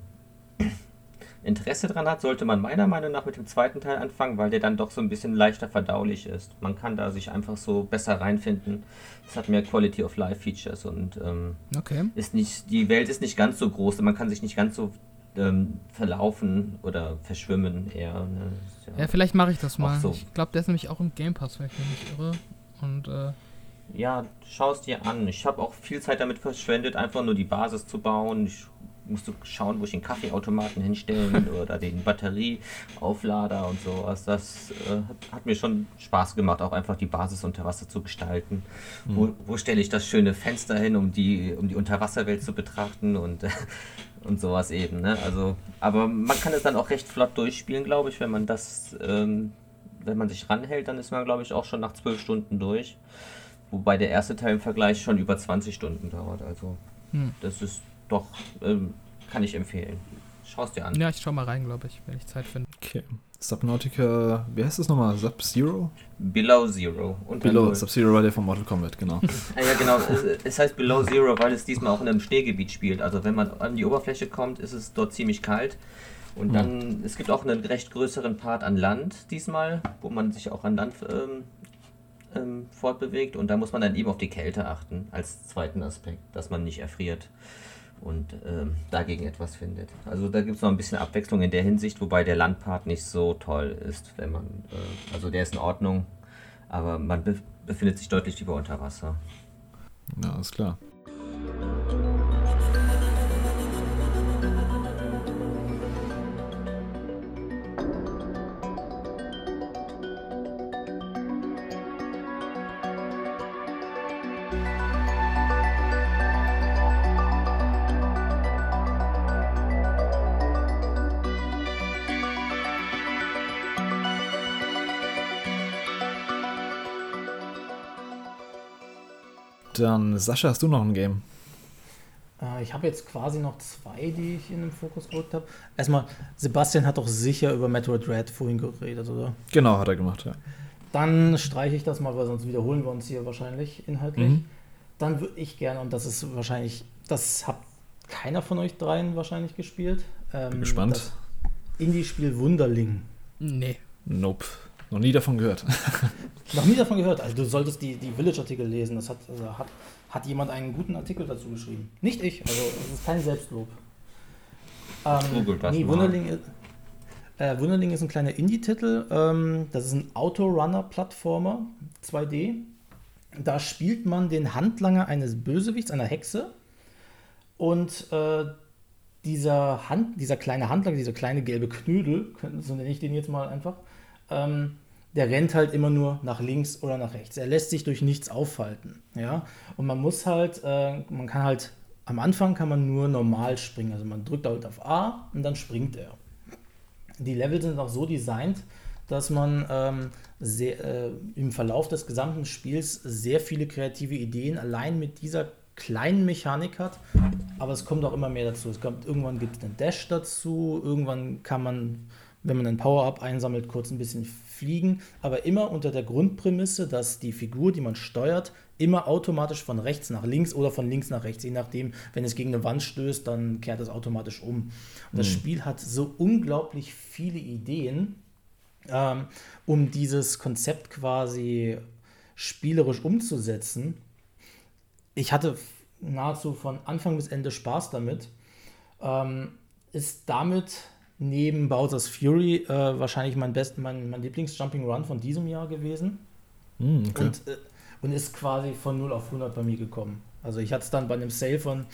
Interesse dran hat, sollte man meiner Meinung nach mit dem zweiten Teil anfangen, weil der dann doch so ein bisschen leichter verdaulich ist. Man kann da sich einfach so besser reinfinden. Es hat mehr Quality of Life Features und ähm, okay. ist nicht, die Welt ist nicht ganz so groß, man kann sich nicht ganz so ähm, verlaufen oder verschwimmen eher. Ne? Ja, ja, vielleicht mache ich das mal. So. Ich glaube, der ist nämlich auch im Game Pass, wenn ich mich nicht irre. Und äh ja, schau es dir an. Ich habe auch viel Zeit damit verschwendet, einfach nur die Basis zu bauen. Ich musst du schauen, wo ich den Kaffeeautomaten hinstellen oder den Batterieauflader und sowas. Das äh, hat, hat, mir schon Spaß gemacht, auch einfach die Basis unter Wasser zu gestalten. Mhm. Wo, wo stelle ich das schöne Fenster hin, um die, um die Unterwasserwelt zu betrachten und, und sowas eben. Ne? Also, aber man kann es dann auch recht flott durchspielen, glaube ich, wenn man das, ähm, wenn man sich ranhält, dann ist man, glaube ich, auch schon nach zwölf Stunden durch. Wobei der erste Teil im Vergleich schon über 20 Stunden dauert. Also hm. das ist doch, ähm, kann ich empfehlen. Schau es dir an. Ja, ich schau mal rein, glaube ich, wenn ich Zeit finde. Okay. Subnautica, wie heißt das nochmal? Sub-Zero? Below Zero. Und Below, Sub-Zero war der von Mortal Kombat, genau. ah, ja, genau. Es heißt Below Zero, weil es diesmal auch in einem Schneegebiet spielt. Also wenn man an die Oberfläche kommt, ist es dort ziemlich kalt. Und dann, hm. es gibt auch einen recht größeren Part an Land diesmal, wo man sich auch an Land ähm, ähm, fortbewegt. Und da muss man dann eben auf die Kälte achten, als zweiten Aspekt, dass man nicht erfriert und ähm, dagegen etwas findet. Also da gibt es noch ein bisschen Abwechslung in der Hinsicht, wobei der Landpart nicht so toll ist, wenn man, äh, also der ist in Ordnung, aber man be befindet sich deutlich lieber unter Wasser. Ja, ist klar. Dann, Sascha, hast du noch ein Game? Äh, ich habe jetzt quasi noch zwei, die ich in den Fokus gerückt habe. Erstmal, Sebastian hat doch sicher über Metroid Dread vorhin geredet, oder? Genau, hat er gemacht, ja. Dann streiche ich das mal, weil sonst wiederholen wir uns hier wahrscheinlich inhaltlich. Mhm. Dann würde ich gerne, und das ist wahrscheinlich, das hat keiner von euch dreien wahrscheinlich gespielt. Ähm, Bin gespannt. Indie-Spiel Wunderling. Nee. Nope. Noch nie davon gehört. Noch nie davon gehört. Also du solltest die, die Village-Artikel lesen. Das hat, also hat, hat jemand einen guten Artikel dazu geschrieben. Nicht ich, also es ist kein Selbstlob. Ähm, Google das nee, Wunderling ist, äh, Wunderling ist ein kleiner Indie-Titel. Ähm, das ist ein Autorunner-Plattformer, 2D. Da spielt man den Handlanger eines Bösewichts, einer Hexe. Und äh, dieser, Hand, dieser kleine Handlanger, dieser kleine gelbe Knödel, so nenne ich den jetzt mal einfach, ähm, der rennt halt immer nur nach links oder nach rechts. Er lässt sich durch nichts aufhalten. Ja? Und man muss halt, äh, man kann halt, am Anfang kann man nur normal springen. Also man drückt halt auf A und dann springt er. Die Level sind auch so designt, dass man ähm, sehr, äh, im Verlauf des gesamten Spiels sehr viele kreative Ideen allein mit dieser kleinen Mechanik hat. Aber es kommt auch immer mehr dazu. Es kommt, irgendwann gibt es einen Dash dazu, irgendwann kann man wenn man ein Power-Up einsammelt, kurz ein bisschen fliegen, aber immer unter der Grundprämisse, dass die Figur, die man steuert, immer automatisch von rechts nach links oder von links nach rechts, je nachdem, wenn es gegen eine Wand stößt, dann kehrt es automatisch um. Und das mhm. Spiel hat so unglaublich viele Ideen, ähm, um dieses Konzept quasi spielerisch umzusetzen. Ich hatte nahezu von Anfang bis Ende Spaß damit. Ähm, ist damit neben Bowser's Fury äh, wahrscheinlich mein, best, mein, mein Lieblings-Jumping Run von diesem Jahr gewesen. Mm, okay. und, äh, und ist quasi von 0 auf 100 bei mir gekommen. Also ich hatte es dann bei einem Sale von,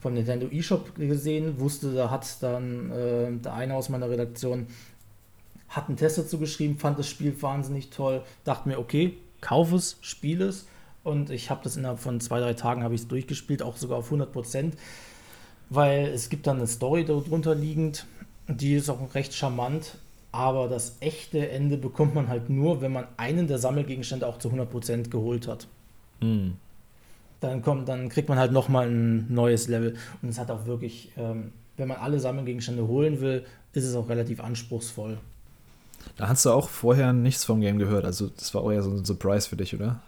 vom Nintendo eShop gesehen, wusste, da hat dann äh, der eine aus meiner Redaktion hat einen Test dazu geschrieben, fand das Spiel wahnsinnig toll, dachte mir, okay, kauf es, spiel es. Und ich habe das innerhalb von zwei, drei Tagen habe ich es durchgespielt, auch sogar auf 100 Prozent, weil es gibt dann eine Story darunter liegend die ist auch recht charmant, aber das echte Ende bekommt man halt nur, wenn man einen der Sammelgegenstände auch zu 100% geholt hat. Mhm. dann kommt, dann kriegt man halt nochmal ein neues Level. Und es hat auch wirklich, ähm, wenn man alle Sammelgegenstände holen will, ist es auch relativ anspruchsvoll. Da hast du auch vorher nichts vom Game gehört, also das war auch eher so ein Surprise für dich, oder?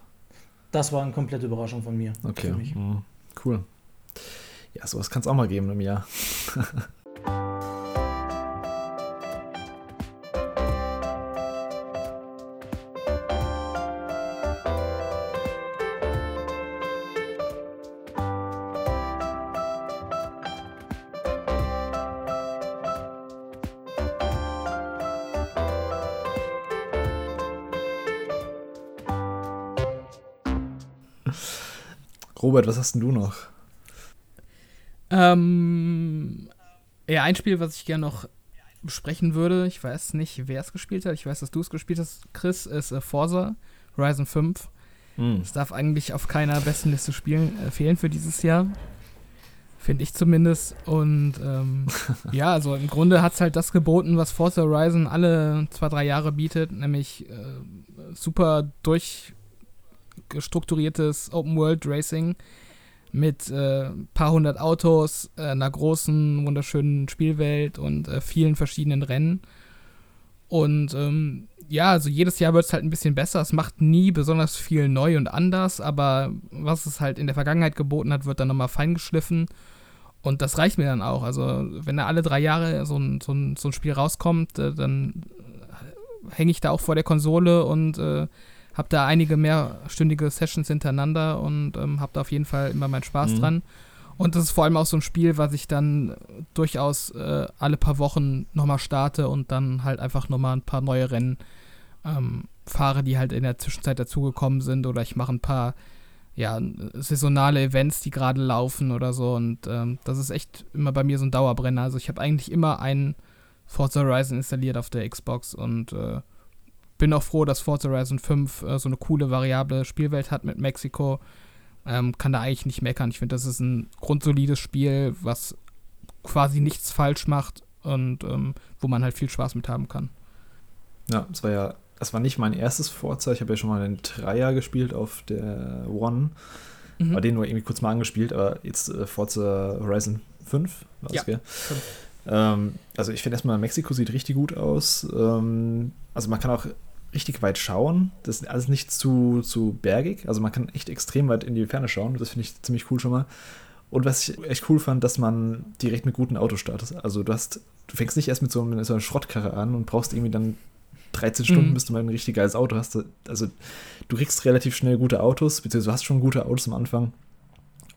Das war eine komplette Überraschung von mir. Okay, mhm. cool. Ja, sowas kann es auch mal geben im Jahr. Robert, was hast denn du noch? Ähm, ja, ein Spiel, was ich gerne noch besprechen würde, ich weiß nicht, wer es gespielt hat, ich weiß, dass du es gespielt hast, Chris, ist äh, Forza Horizon 5. Hm. Es darf eigentlich auf keiner besten Liste spielen, äh, fehlen für dieses Jahr. Finde ich zumindest. Und ähm, ja, also im Grunde hat es halt das geboten, was Forza Horizon alle zwei, drei Jahre bietet, nämlich äh, super durchstrukturiertes Open World Racing mit äh, paar hundert Autos, äh, einer großen, wunderschönen Spielwelt und äh, vielen verschiedenen Rennen. Und ähm, ja, also jedes Jahr wird es halt ein bisschen besser. Es macht nie besonders viel neu und anders, aber was es halt in der Vergangenheit geboten hat, wird dann nochmal feingeschliffen. Und das reicht mir dann auch. Also, wenn da alle drei Jahre so ein, so ein, so ein Spiel rauskommt, äh, dann hänge ich da auch vor der Konsole und äh, habe da einige mehrstündige Sessions hintereinander und ähm, habe da auf jeden Fall immer meinen Spaß Mhm. dran. Und das ist vor allem auch so ein Spiel, was ich dann durchaus äh, alle paar Wochen nochmal starte und dann halt einfach nochmal ein paar neue Rennen ähm, fahre, die halt in der Zwischenzeit dazugekommen sind oder ich mache ein paar ja, saisonale Events, die gerade laufen oder so und ähm, das ist echt immer bei mir so ein Dauerbrenner. Also ich habe eigentlich immer einen Forza Horizon installiert auf der Xbox und äh, bin auch froh, dass Forza Horizon 5 äh, so eine coole variable Spielwelt hat mit Mexiko. Ähm, kann da eigentlich nicht meckern. Ich finde, das ist ein grundsolides Spiel, was quasi nichts falsch macht und ähm, wo man halt viel Spaß mit haben kann. Ja, das war ja, das war nicht mein erstes Forza. Ich habe ja schon mal den Dreier gespielt auf der One. Mhm. War den nur irgendwie kurz mal angespielt, aber jetzt äh, Forza Horizon 5 war Ja, es, gell? Ähm, also ich finde erstmal, Mexiko sieht richtig gut aus. Ähm, also man kann auch richtig weit schauen. Das ist alles nicht zu, zu bergig. Also man kann echt extrem weit in die Ferne schauen. Das finde ich ziemlich cool schon mal. Und was ich echt cool fand, dass man direkt mit guten Autos startet. Also du hast, du fängst nicht erst mit so, mit so einer Schrottkarre an und brauchst irgendwie dann 13 Stunden, Mhm. bis du mal ein richtig geiles Auto hast. Also du kriegst relativ schnell gute Autos, beziehungsweise du hast schon gute Autos am Anfang.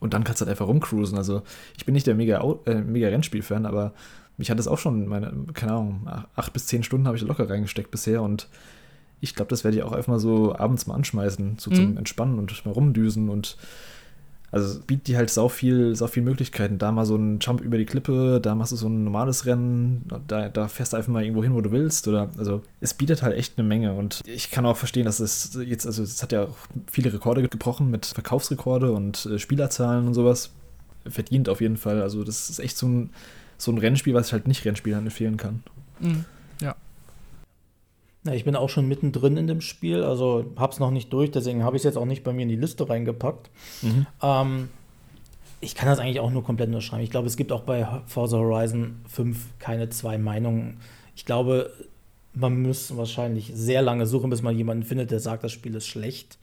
Und dann kannst du halt einfach rumcruisen. Also ich bin nicht der mega, äh, mega Rennspiel-Fan, aber mich hat es auch schon, meine, keine Ahnung, ach- acht bis zehn Stunden habe ich da locker reingesteckt bisher und ich glaube, das werde ich auch einfach mal so abends mal anschmeißen, so zum Mhm. Entspannen und mal rumdüsen und also bietet dir halt sau viel, sau viel Möglichkeiten. Da mal so ein Jump über die Klippe, da machst du so ein normales Rennen, da, da fährst du einfach mal irgendwo hin, wo du willst. Oder also es bietet halt echt eine Menge. Und ich kann auch verstehen, dass es jetzt, also es hat ja auch viele Rekorde gebrochen mit Verkaufsrekorde und äh, Spielerzahlen und sowas. Verdient auf jeden Fall. Also das ist echt so ein, so ein Rennspiel, was ich halt nicht Rennspielern empfehlen kann. Mhm. Ja. Ich bin auch schon mittendrin in dem Spiel, also hab's noch nicht durch, deswegen habe ich es jetzt auch nicht bei mir in die Liste reingepackt. Ähm, ich kann das eigentlich auch nur komplett unterschreiben. Ich glaube, es gibt auch bei Forza Horizon 5 keine zwei Meinungen. Ich glaube, man muss wahrscheinlich sehr lange suchen, bis man jemanden findet, der sagt, das Spiel ist schlecht.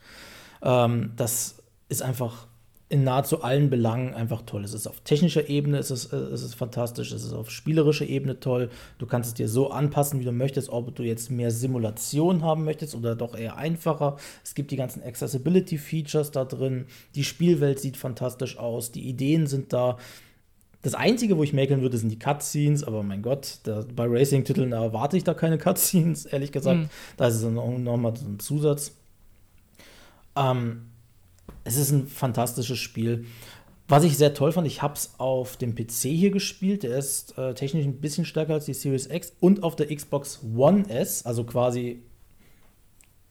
Ähm, das ist einfach in nahezu allen Belangen einfach toll. Es ist auf technischer Ebene, es ist, äh, es ist fantastisch, es ist auf spielerischer Ebene toll. Du kannst es dir so anpassen, wie du möchtest, ob du jetzt mehr Simulation haben möchtest oder doch eher einfacher. Es gibt die ganzen Accessibility-Features da drin. Die Spielwelt sieht fantastisch aus, die Ideen sind da. Das Einzige, wo ich mäkeln würde, sind die Cutscenes, aber mein Gott, da, bei Racing-Titeln erwarte ich da keine Cutscenes, ehrlich gesagt. Mhm. Da ist es noch, noch mal so ein Zusatz. Ähm, es ist ein fantastisches Spiel. Was ich sehr toll fand, ich habe es auf dem PC hier gespielt. Der ist äh, technisch ein bisschen stärker als die Series X und auf der Xbox One S, also quasi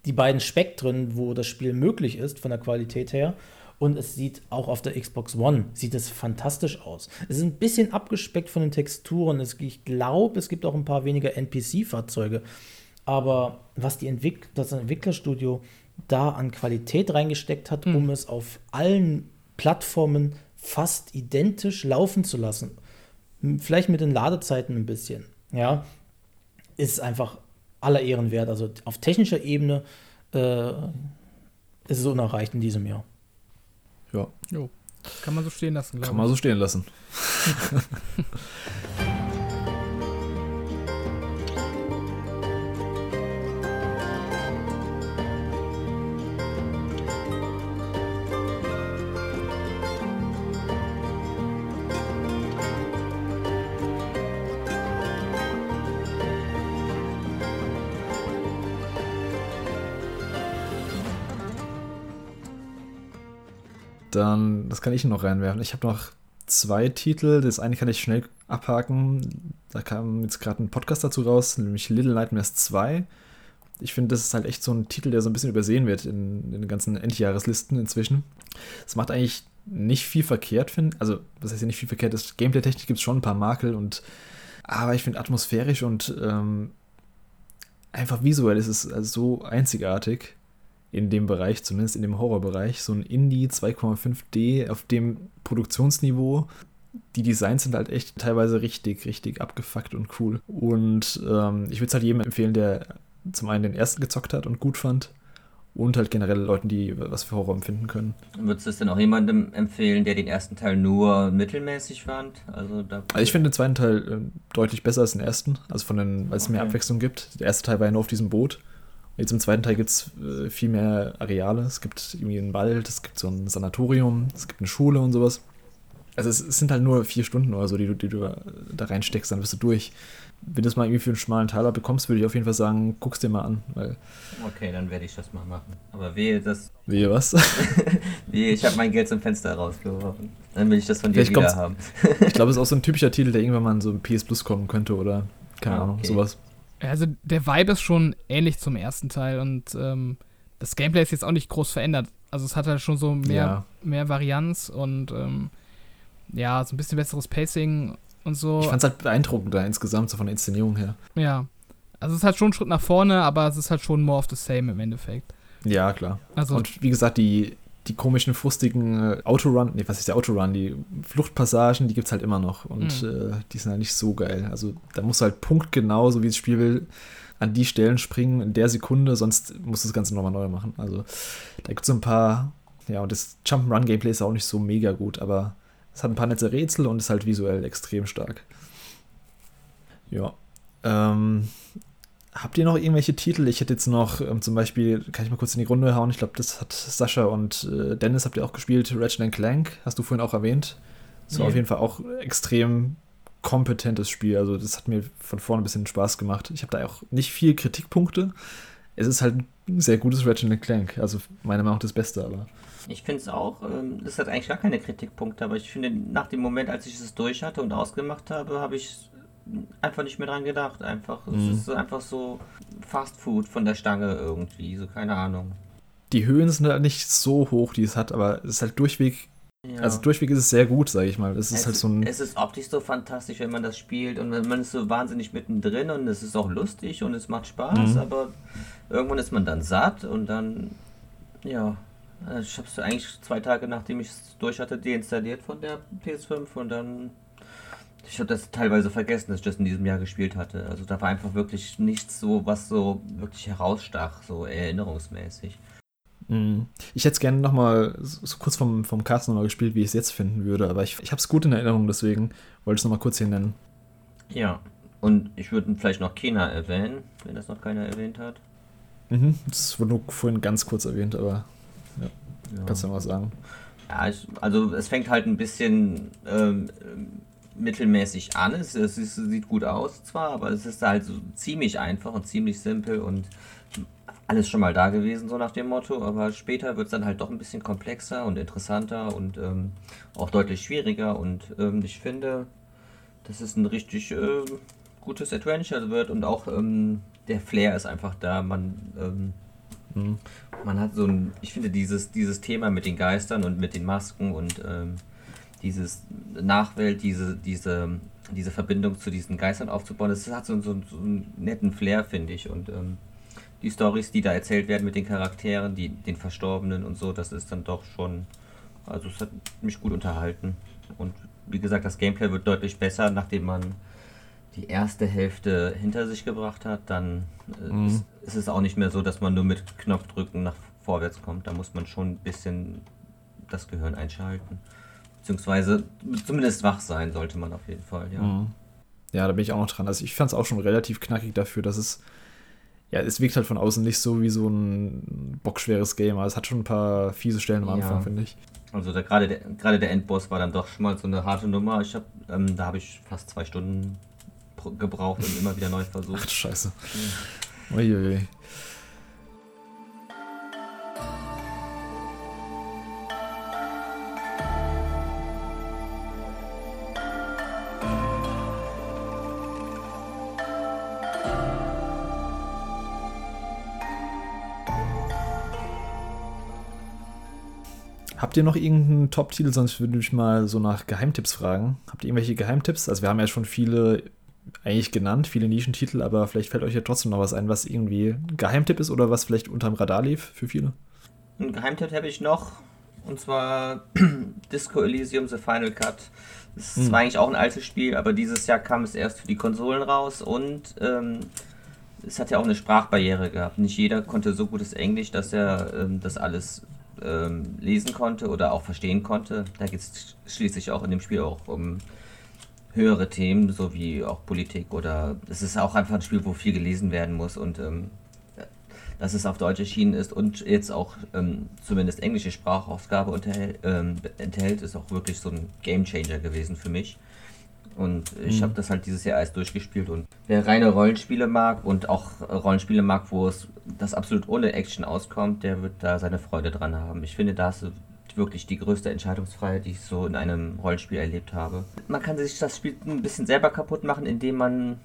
die beiden Spektren, wo das Spiel möglich ist von der Qualität her. Und es sieht auch auf der Xbox One sieht es fantastisch aus. Es ist ein bisschen abgespeckt von den Texturen. Es, ich glaube, es gibt auch ein paar weniger NPC-Fahrzeuge. Aber was die Entwick das Entwicklerstudio da an Qualität reingesteckt hat, um es auf allen Plattformen fast identisch laufen zu lassen, vielleicht mit den Ladezeiten ein bisschen, ja, ist einfach aller Ehren wert. Also auf technischer Ebene äh, ist es unerreicht in diesem Jahr. Ja. Jo. Kann man so stehen lassen, Kann man so stehen lassen. Dann, das kann ich noch reinwerfen. Ich habe noch zwei Titel. Das eine kann ich schnell abhaken. Da kam jetzt gerade ein Podcast dazu raus, nämlich Little Nightmares 2. Ich finde, das ist halt echt so ein Titel, der so ein bisschen übersehen wird in, in den ganzen Endjahreslisten inzwischen. Es macht eigentlich nicht viel verkehrt, finde Also, was heißt ja nicht viel verkehrt? Das Gameplay-technisch gibt es schon ein paar Makel und aber ich finde atmosphärisch und ähm, einfach visuell ist es also so einzigartig in dem Bereich, zumindest in dem Horrorbereich, so ein Indie 2,5D auf dem Produktionsniveau. Die Designs sind halt echt teilweise richtig, richtig abgefuckt und cool. Und ähm, ich würde es halt jedem empfehlen, der zum einen den ersten gezockt hat und gut fand und halt generell Leuten, die was für Horror empfinden können. Würdest du es denn auch jemandem empfehlen, der den ersten Teil nur mittelmäßig fand? Also, da also ich finde den zweiten Teil äh, deutlich besser als den ersten, also von den, weil es okay. mehr Abwechslung gibt. Der erste Teil war ja nur auf diesem Boot Jetzt im zweiten Teil gibt es äh, viel mehr Areale. Es gibt irgendwie einen Wald, es gibt so ein Sanatorium, es gibt eine Schule und sowas. Also es, es sind halt nur vier Stunden oder so, die du, die du da reinsteckst, dann bist du durch. Wenn du es mal irgendwie für einen schmalen Taler bekommst, würde ich auf jeden Fall sagen, guck's dir mal an. Weil okay, dann werde ich das mal machen. Aber wehe das. Wehe was? wehe, ich habe mein Geld zum Fenster rausgeworfen. Dann will ich das von dir Vielleicht wieder haben. ich glaube, es ist auch so ein typischer Titel, der irgendwann mal in so ein PS Plus kommen könnte oder keine ah, okay. Ahnung, sowas. Also der Vibe ist schon ähnlich zum ersten Teil und ähm, das Gameplay ist jetzt auch nicht groß verändert. Also es hat halt schon so mehr, ja. mehr Varianz und ähm, ja, so ein bisschen besseres Pacing und so. Ich fand es halt beeindruckender insgesamt, so von der Inszenierung her. Ja. Also es ist halt schon ein Schritt nach vorne, aber es ist halt schon more of the same im Endeffekt. Ja, klar. Also, und wie gesagt, die, die komischen, frustigen äh, Autorun, nee, was ist der Autorun, die Fluchtpassagen, die gibt es halt immer noch und mhm. äh, die sind halt nicht so geil. Also da musst du halt punktgenau, so wie das Spiel will, an die Stellen springen in der Sekunde, sonst musst du das Ganze nochmal neu machen. Also da gibt es so ein paar, ja, und das Jump'n'Run-Gameplay ist auch nicht so mega gut, aber es hat ein paar nette Rätsel und ist halt visuell extrem stark. Ja. Ähm, Habt ihr noch irgendwelche Titel? Ich hätte jetzt noch ähm, zum Beispiel, kann ich mal kurz in die Runde hauen? Ich glaube, das hat Sascha und äh, Dennis habt ihr auch gespielt. Ratchet Clank, hast du vorhin auch erwähnt. Das war nee. auf jeden Fall auch extrem kompetentes Spiel. Also, das hat mir von vorne ein bisschen Spaß gemacht. Ich habe da auch nicht viel Kritikpunkte. Es ist halt ein sehr gutes Ratchet Clank. Also, meiner Meinung nach das Beste, aber. Ich finde es auch, ähm, das hat eigentlich gar keine Kritikpunkte, aber ich finde, nach dem Moment, als ich es durch hatte und ausgemacht habe, habe ich einfach nicht mehr dran gedacht. Einfach. Mhm. Es ist einfach so Fast Food von der Stange irgendwie, so keine Ahnung. Die Höhen sind halt nicht so hoch, die es hat, aber es ist halt durchweg. Ja. Also durchweg ist es sehr gut, sage ich mal. Es ist es halt so ein. Es ist optisch so fantastisch, wenn man das spielt und man ist so wahnsinnig mittendrin und es ist auch lustig und es macht Spaß, mhm. aber irgendwann ist man dann satt und dann, ja, ich habe es eigentlich zwei Tage nachdem ich es durch hatte deinstalliert von der PS5 und dann ich habe das teilweise vergessen, dass ich das in diesem Jahr gespielt hatte. Also da war einfach wirklich nichts so, was so wirklich herausstach, so erinnerungsmäßig. Mhm. Ich hätte es gerne nochmal so kurz vom, vom Cast nochmal gespielt, wie ich es jetzt finden würde, aber ich, ich habe es gut in Erinnerung, deswegen wollte ich es nochmal kurz hier nennen. Ja, und ich würde vielleicht noch Kena erwähnen, wenn das noch keiner erwähnt hat. Mhm, das wurde nur vorhin ganz kurz erwähnt, aber ja, ja. kannst du ja mal sagen. Ja, ich, also es fängt halt ein bisschen ähm, mittelmäßig an. Es, es, es, sieht gut aus zwar, aber es ist halt so ziemlich einfach und ziemlich simpel und alles schon mal da gewesen, so nach dem Motto. Aber später wird es dann halt doch ein bisschen komplexer und interessanter und ähm, auch deutlich schwieriger. Und ähm, ich finde, dass es ein richtig äh, gutes Adventure wird und auch ähm, der Flair ist einfach da. Man, ähm, mhm. man hat so ein, ich finde dieses, dieses Thema mit den Geistern und mit den Masken und ähm, dieses Nachwelt, diese, diese, diese Verbindung zu diesen Geistern aufzubauen, das hat so, so, so einen netten Flair, finde ich. Und ähm, die Stories, die da erzählt werden mit den Charakteren, die, den Verstorbenen und so, das ist dann doch schon Also es hat mich gut unterhalten. Und wie gesagt, das Gameplay wird deutlich besser, nachdem man die erste Hälfte hinter sich gebracht hat. Dann äh, Mhm. ist, ist es auch nicht mehr so, dass man nur mit Knopfdrücken nach vorwärts kommt. Da muss man schon ein bisschen das Gehirn einschalten. Beziehungsweise zumindest wach sein sollte man auf jeden Fall, ja. Mhm. Ja, da bin ich auch noch dran. Also ich fand es auch schon relativ knackig dafür, dass es. Ja, es wirkt halt von außen nicht so wie so ein bockschweres Game, aber es hat schon ein paar fiese Stellen am Ja. Anfang, finde ich. Also der, gerade, der, gerade der Endboss war dann doch schon mal so eine harte Nummer. Ich hab, ähm, da habe ich fast zwei Stunden gebraucht und immer wieder neu Ach versucht. du Scheiße. Uiuiui. Habt ihr noch irgendeinen Top-Titel? Sonst würde ich mal so nach Geheimtipps fragen. Habt ihr irgendwelche Geheimtipps? Also wir haben ja schon viele eigentlich genannt, viele Nischentitel, aber vielleicht fällt euch ja trotzdem noch was ein, was irgendwie ein Geheimtipp ist oder was vielleicht unterm Radar lief für viele. Einen Geheimtipp habe ich noch. Und zwar Disco Elysium The Final Cut. Das ist Hm. zwar eigentlich auch ein altes Spiel, aber dieses Jahr kam es erst für die Konsolen raus und ähm, es hat ja auch eine Sprachbarriere gehabt. Nicht jeder konnte so gutes Englisch, dass er ähm, das alles ähm, lesen konnte oder auch verstehen konnte. Da geht es schließlich auch in dem Spiel auch um höhere Themen, so wie auch Politik oder es ist auch einfach ein Spiel, wo viel gelesen werden muss und ähm, dass es auf Deutsch erschienen ist und jetzt auch ähm, zumindest englische Sprachausgabe unterhält, ähm, enthält, ist auch wirklich so ein Gamechanger gewesen für mich. Und ich Mhm. habe das halt dieses Jahr erst durchgespielt und wer reine Rollenspiele mag und auch Rollenspiele mag, wo es das absolut ohne Action auskommt, der wird da seine Freude dran haben. Ich finde, da ist wirklich die größte Entscheidungsfreiheit, die ich so in einem Rollenspiel erlebt habe. Man kann sich das Spiel ein bisschen selber kaputt machen, indem man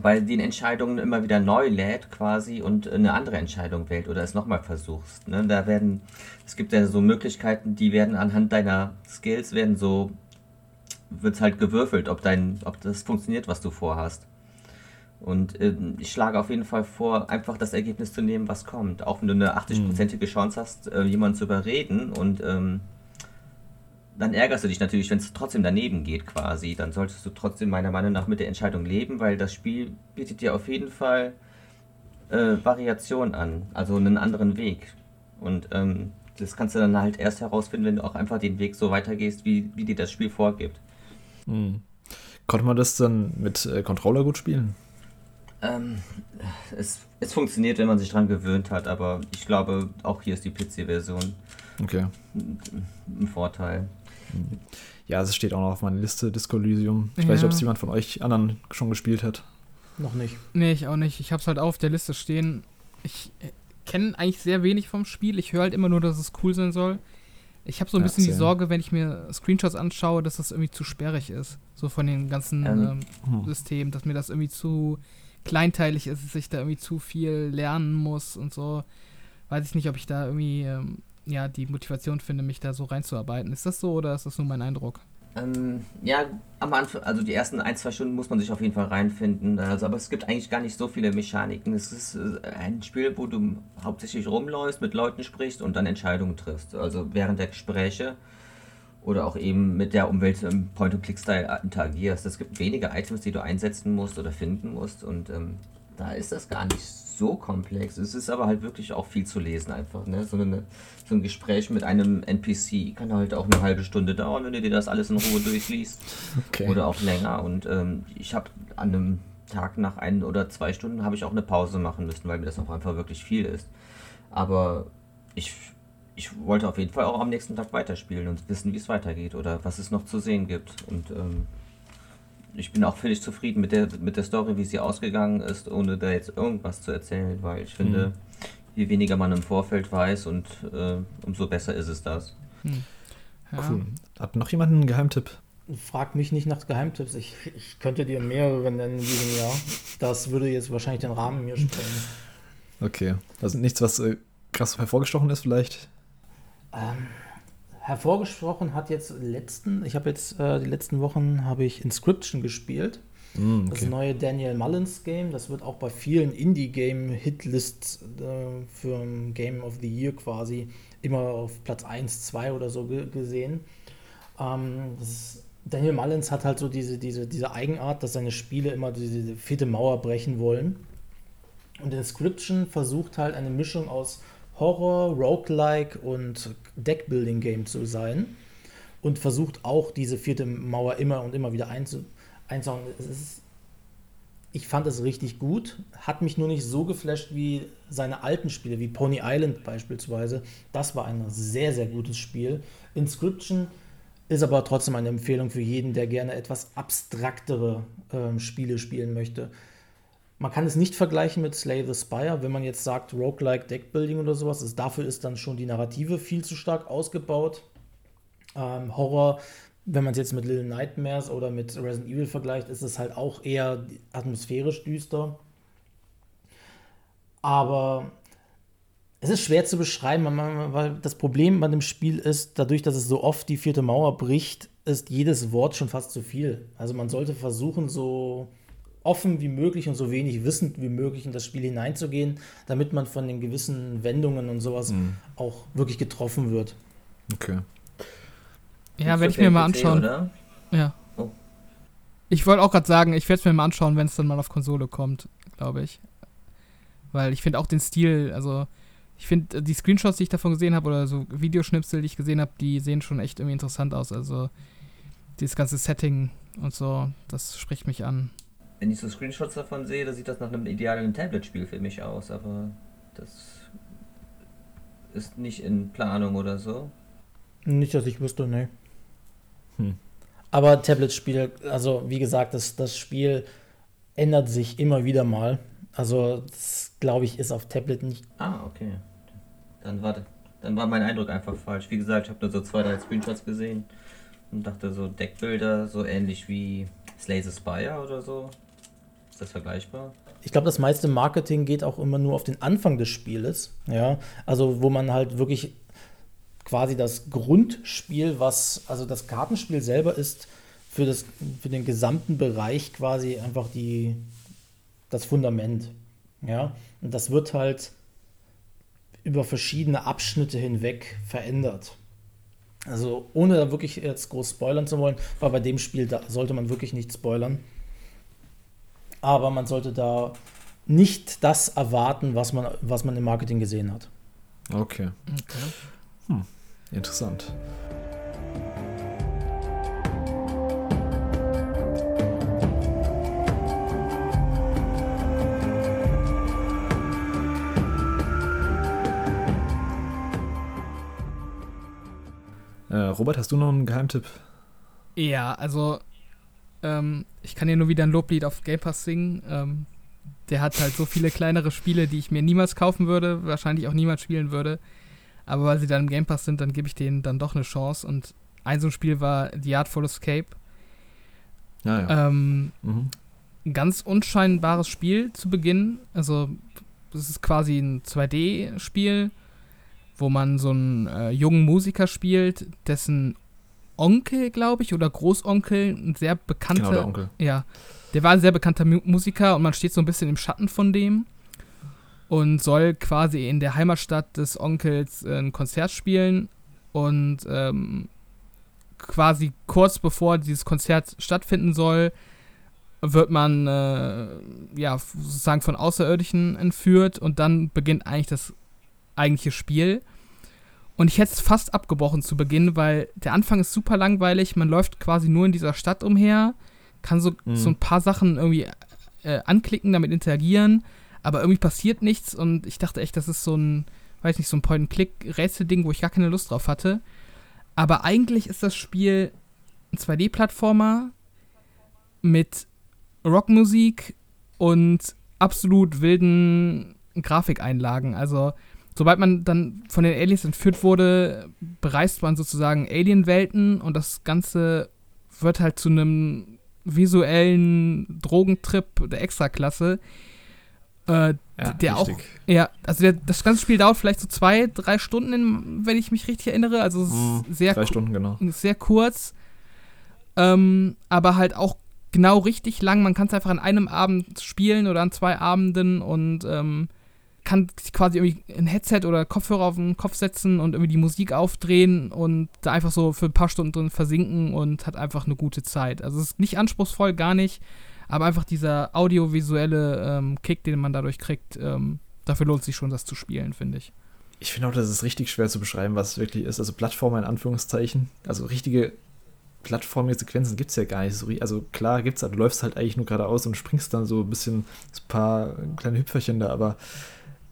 bei den Entscheidungen immer wieder neu lädt quasi und eine andere Entscheidung wählt oder es nochmal versuchst. Ne? Da werden, es gibt ja so Möglichkeiten, die werden anhand deiner Skills werden so, wird halt gewürfelt, ob dein, ob das funktioniert, was du vorhast. Und ähm, ich schlage auf jeden Fall vor, einfach das Ergebnis zu nehmen, was kommt. Auch wenn du eine 80-prozentige Chance hast, äh, jemanden zu überreden und ähm, dann ärgerst du dich natürlich, wenn es trotzdem daneben geht quasi. Dann solltest du trotzdem meiner Meinung nach mit der Entscheidung leben, weil das Spiel bietet dir auf jeden Fall äh, Variation an, also einen anderen Weg. Und ähm, das kannst du dann halt erst herausfinden, wenn du auch einfach den Weg so weitergehst, wie, wie dir das Spiel vorgibt. Hm. Konnte man das dann mit äh, Controller gut spielen? Ähm, es, es funktioniert, wenn man sich dran gewöhnt hat, aber ich glaube, auch hier ist die PC-Version Okay. ein Vorteil. Ja, es steht auch noch auf meiner Liste, Disco Elysium. Ich weiß nicht, Ja. ob es jemand von euch anderen schon gespielt hat. Noch nicht. Nee, ich auch nicht. Ich hab's halt auf der Liste stehen. Ich äh, kenne eigentlich sehr wenig vom Spiel. Ich höre halt immer nur, dass es cool sein soll. Ich habe so ein Ja, bisschen die. Sorge, wenn ich mir Screenshots anschaue, dass das irgendwie zu sperrig ist. So von den ganzen Ähm, ähm, hm. Systemen, dass mir das irgendwie zu kleinteilig ist, dass ich da irgendwie zu viel lernen muss und so. Weiß ich nicht, ob ich da irgendwie ähm, ja die Motivation finde, mich da so reinzuarbeiten. Ist das so oder ist das nur mein Eindruck? Ähm, ja, am Anfang, also die ersten ein, zwei Stunden muss man sich auf jeden Fall reinfinden. Also, aber es gibt eigentlich gar nicht so viele Mechaniken. Es ist äh, ein Spiel, wo du hauptsächlich rumläufst, mit Leuten sprichst und dann Entscheidungen triffst. Also während der Gespräche oder auch eben mit der Umwelt im Point-and-Click-Style interagierst. Es gibt wenige Items, die du einsetzen musst oder finden musst und ähm, da ist das gar nicht so komplex. Es ist aber halt wirklich auch viel zu lesen einfach. Ne? So, eine, so ein Gespräch mit einem NPC kann halt auch eine halbe Stunde dauern, wenn du dir das alles in Ruhe durchliest. Okay. Oder auch länger. Und ähm, ich habe an einem Tag nach ein oder zwei Stunden habe ich auch eine Pause machen müssen, weil mir das auch einfach wirklich viel ist. Aber ich, ich wollte auf jeden Fall auch am nächsten Tag weiterspielen und wissen, wie es weitergeht oder was es noch zu sehen gibt. Und ähm, ich bin auch völlig zufrieden mit der, mit der Story, wie sie ausgegangen ist, ohne da jetzt irgendwas zu erzählen, weil ich finde, Mhm. je weniger man im Vorfeld weiß und äh, umso besser ist es das. Ja. Cool. Hat noch jemand einen Geheimtipp? Frag mich nicht nach Geheimtipps. Ich, ich könnte dir mehrere nennen in diesem Jahr. Das würde jetzt wahrscheinlich den Rahmen mir sprengen. Okay. Also nichts, was äh, krass hervorgestochen ist, vielleicht? Ähm, hervorgesprochen hat jetzt letzten, ich habe jetzt äh, die letzten Wochen habe ich Inscription gespielt. Mm, okay. Das neue Daniel Mullins Game, das wird auch bei vielen Indie-Game-Hitlists äh, für Game of the Year quasi immer auf Platz 1, 2 oder so gesehen. Ähm, ist, Daniel Mullins hat halt so diese, diese, diese Eigenart, dass seine Spiele immer diese vierte Mauer brechen wollen. Und Inscription versucht halt eine Mischung aus Horror, Roguelike und Deckbuilding-Game zu sein. Und versucht auch diese vierte Mauer immer und immer wieder einzu einzuhauen. ich fand es richtig gut, hat mich nur nicht so geflasht wie seine alten Spiele, wie Pony Island beispielsweise. Das war ein sehr, sehr gutes Spiel. Inscription ist aber trotzdem eine Empfehlung für jeden, der gerne etwas abstraktere ähm, Spiele spielen möchte. Man kann es nicht vergleichen mit Slay the Spire, wenn man jetzt sagt Roguelike Deckbuilding oder sowas. Ist, dafür ist dann schon die Narrative viel zu stark ausgebaut. Ähm, Horror, wenn man es jetzt mit Little Nightmares oder mit Resident Evil vergleicht, ist es halt auch eher atmosphärisch düster. Aber es ist schwer zu beschreiben, weil das Problem bei dem Spiel ist, dadurch, dass es so oft die vierte Mauer bricht, ist jedes Wort schon fast zu viel. Also man sollte versuchen, so offen wie möglich und so wenig wissend wie möglich in das Spiel hineinzugehen, damit man von den gewissen Wendungen und sowas mhm. auch wirklich getroffen wird. Okay. Ja, werde ich mir mal anschauen. Oder? Ja. Oh. Ich wollte auch gerade sagen, ich werde es mir mal anschauen, wenn es dann mal auf Konsole kommt, glaube ich. Weil ich finde auch den Stil, also ich finde, äh, die Screenshots, die ich davon gesehen habe, oder so Videoschnipsel, die ich gesehen habe, die sehen schon echt irgendwie interessant aus. Also dieses ganze Setting und so, das spricht mich an. Wenn ich so Screenshots davon sehe, da sieht das nach einem idealen Tablet-Spiel für mich aus, aber das ist nicht in Planung oder so. Nicht, dass ich wüsste, ne. Hm. Aber Tablet-Spiel, also wie gesagt, das, das Spiel ändert sich immer wieder mal. Also, das glaube ich, ist auf Tablet nicht. Ah, okay. Dann war, dann war mein Eindruck einfach falsch. Wie gesagt, ich habe nur so zwei, drei Screenshots gesehen und dachte so Deckbilder, so ähnlich wie Slay the Spire oder so. Das vergleichbar? Ich glaube, das meiste Marketing geht auch immer nur auf den Anfang des Spieles. Ja, also wo man halt wirklich quasi das Grundspiel, was, also das Kartenspiel selber ist für, das, für den gesamten Bereich quasi einfach die, das Fundament. Ja, und das wird halt über verschiedene Abschnitte hinweg verändert. Also ohne da wirklich jetzt groß spoilern zu wollen, weil bei dem Spiel da sollte man wirklich nicht spoilern. Aber man sollte da nicht das erwarten, was man, was man im Marketing gesehen hat. Okay. okay. Hm. Interessant. Äh, Robert, hast du noch einen Geheimtipp? Ja, also ähm, ich kann hier nur wieder ein Loblied auf Game Pass singen. Ähm, der hat halt so viele kleinere Spiele, die ich mir niemals kaufen würde, wahrscheinlich auch niemals spielen würde. Aber weil sie dann im Game Pass sind, dann gebe ich denen dann doch eine Chance. Und ein so ein Spiel war The Artful Escape. Ja, ja. Ähm, mhm. Ein ganz unscheinbares Spiel zu Beginn. Also, es ist quasi ein 2D-Spiel wo man so einen äh, jungen Musiker spielt, dessen Onkel, glaube ich, oder Großonkel, ein sehr bekannter. Genau, der Onkel. Ja. Der war ein sehr bekannter Mu Musiker und man steht so ein bisschen im Schatten von dem und soll quasi in der Heimatstadt des Onkels äh, ein Konzert spielen und ähm, quasi kurz bevor dieses Konzert stattfinden soll, wird man äh, ja sozusagen von Außerirdischen entführt und dann beginnt eigentlich das eigentliche Spiel. Und ich hätte es fast abgebrochen zu Beginn, weil der Anfang ist super langweilig. Man läuft quasi nur in dieser Stadt umher, kann so, mhm. so ein paar Sachen irgendwie äh, anklicken, damit interagieren, aber irgendwie passiert nichts. Und ich dachte echt, das ist so ein, weiß nicht, so ein Point-and-Click-Rätsel-Ding, wo ich gar keine Lust drauf hatte. Aber eigentlich ist das Spiel ein 2D-Plattformer mit Rockmusik und absolut wilden Grafikeinlagen. Also sobald man dann von den Aliens entführt wurde, bereist man sozusagen Alienwelten und das Ganze wird halt zu einem visuellen Drogentrip der Extraklasse. Äh, ja, der richtig. auch, ja, also der, das ganze Spiel dauert vielleicht so zwei, drei Stunden, in, wenn ich mich richtig erinnere. Also mm, sehr, drei Stunden, genau. sehr kurz. Ähm, aber halt auch genau richtig lang. Man kann es einfach an einem Abend spielen oder an zwei Abenden und ähm, kann quasi irgendwie ein Headset oder Kopfhörer auf den Kopf setzen und irgendwie die Musik aufdrehen und da einfach so für ein paar Stunden drin versinken und hat einfach eine gute Zeit. Also es ist nicht anspruchsvoll, gar nicht, aber einfach dieser audiovisuelle ähm, Kick, den man dadurch kriegt, ähm, dafür lohnt sich schon, das zu spielen, finde ich. Ich finde auch, das ist richtig schwer zu beschreiben, was es wirklich ist. Also Plattformer in Anführungszeichen. Also richtige plattformige Sequenzen gibt es ja gar nicht so. Also klar gibt es, du läufst halt eigentlich nur geradeaus und springst dann so ein bisschen ein paar kleine Hüpferchen da, aber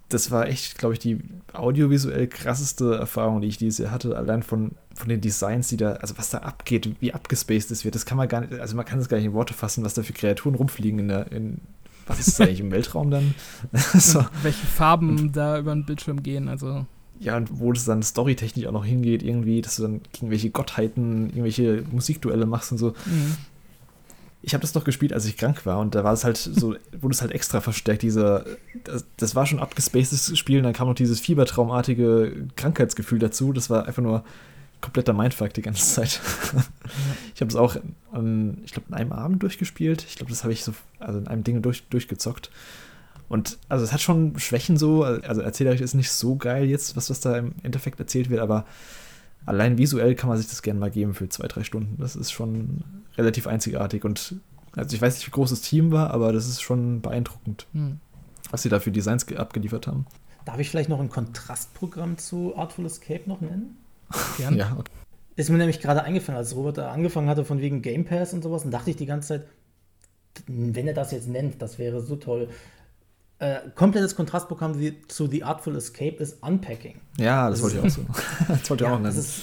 das war echt, glaube ich, die audiovisuell krasseste Erfahrung, die ich dieses Jahr hatte. Allein von, von den Designs, die da, also was da abgeht, wie abgespaced es wird, das kann man gar nicht, also man kann es gar nicht in Worte fassen, was da für Kreaturen rumfliegen in der, in, was ist das eigentlich im Weltraum dann? so. Welche Farben und, da über den Bildschirm gehen, also. Ja, und wo das dann storytechnisch auch noch hingeht, irgendwie, dass du dann gegen welche Gottheiten irgendwelche Musikduelle machst und so. Mhm ich habe das noch gespielt, als ich krank war und da war es halt so, wurde es halt extra verstärkt, dieser, das, das war schon abgespacedes Spiel und dann kam noch dieses fiebertraumartige Krankheitsgefühl dazu, das war einfach nur kompletter Mindfuck die ganze Zeit. ich habe es auch, an, ich glaube, in einem Abend durchgespielt, ich glaube, das habe ich so, also in einem Ding durch, durchgezockt und also es hat schon Schwächen so, also erzählerisch ist nicht so geil jetzt, was, was da im Endeffekt erzählt wird, aber allein visuell kann man sich das gerne mal geben für zwei, drei Stunden. Das ist schon relativ einzigartig und also ich weiß nicht, wie groß das Team war, aber das ist schon beeindruckend, hm. was sie da für Designs abgeliefert haben. Darf ich vielleicht noch ein Kontrastprogramm zu Artful Escape noch nennen? Gerne. ja, okay. Ist mir nämlich gerade eingefallen, als Robert da angefangen hatte von wegen Game Pass und sowas, und dachte ich die ganze Zeit, wenn er das jetzt nennt, das wäre so toll. Äh, komplettes Kontrastprogramm zu The Artful Escape ist Unpacking. Ja, das, das wollte ich auch so. das wollte ich ja, auch nennen. Das ist,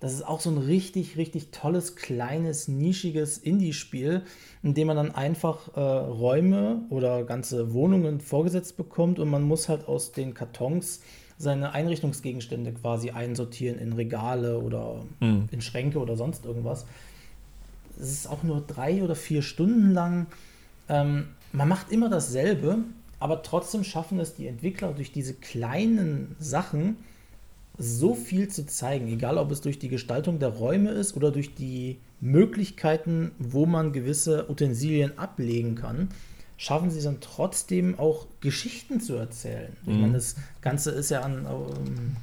das ist auch so ein richtig, richtig tolles, kleines, nischiges Indie-Spiel, in dem man dann einfach äh, Räume oder ganze Wohnungen vorgesetzt bekommt und man muss halt aus den Kartons seine Einrichtungsgegenstände quasi einsortieren in Regale oder mhm. in Schränke oder sonst irgendwas. Es ist auch nur drei oder vier Stunden lang. Ähm, man macht immer dasselbe, aber trotzdem schaffen es die Entwickler durch diese kleinen Sachen so viel zu zeigen, egal ob es durch die Gestaltung der Räume ist oder durch die Möglichkeiten, wo man gewisse Utensilien ablegen kann, schaffen sie es dann trotzdem auch Geschichten zu erzählen. Mhm. Ich meine, das Ganze ist ja an, ähm,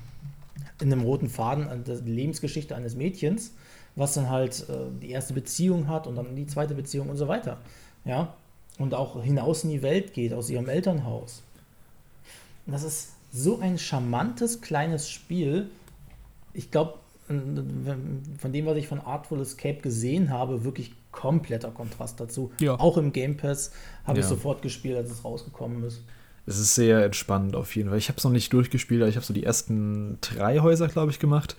in einem roten Faden an der Lebensgeschichte eines Mädchens, was dann halt äh, die erste Beziehung hat und dann die zweite Beziehung und so weiter. Ja, und auch hinaus in die Welt geht, aus ihrem Elternhaus. Und das ist so ein charmantes kleines Spiel. Ich glaube, von dem, was ich von Artful Escape gesehen habe, wirklich kompletter Kontrast dazu. Ja. Auch im Game Pass habe ja. ich sofort gespielt, als es rausgekommen ist. Es ist sehr entspannend auf jeden Fall. Ich habe es noch nicht durchgespielt, aber ich habe so die ersten drei Häuser, glaube ich, gemacht.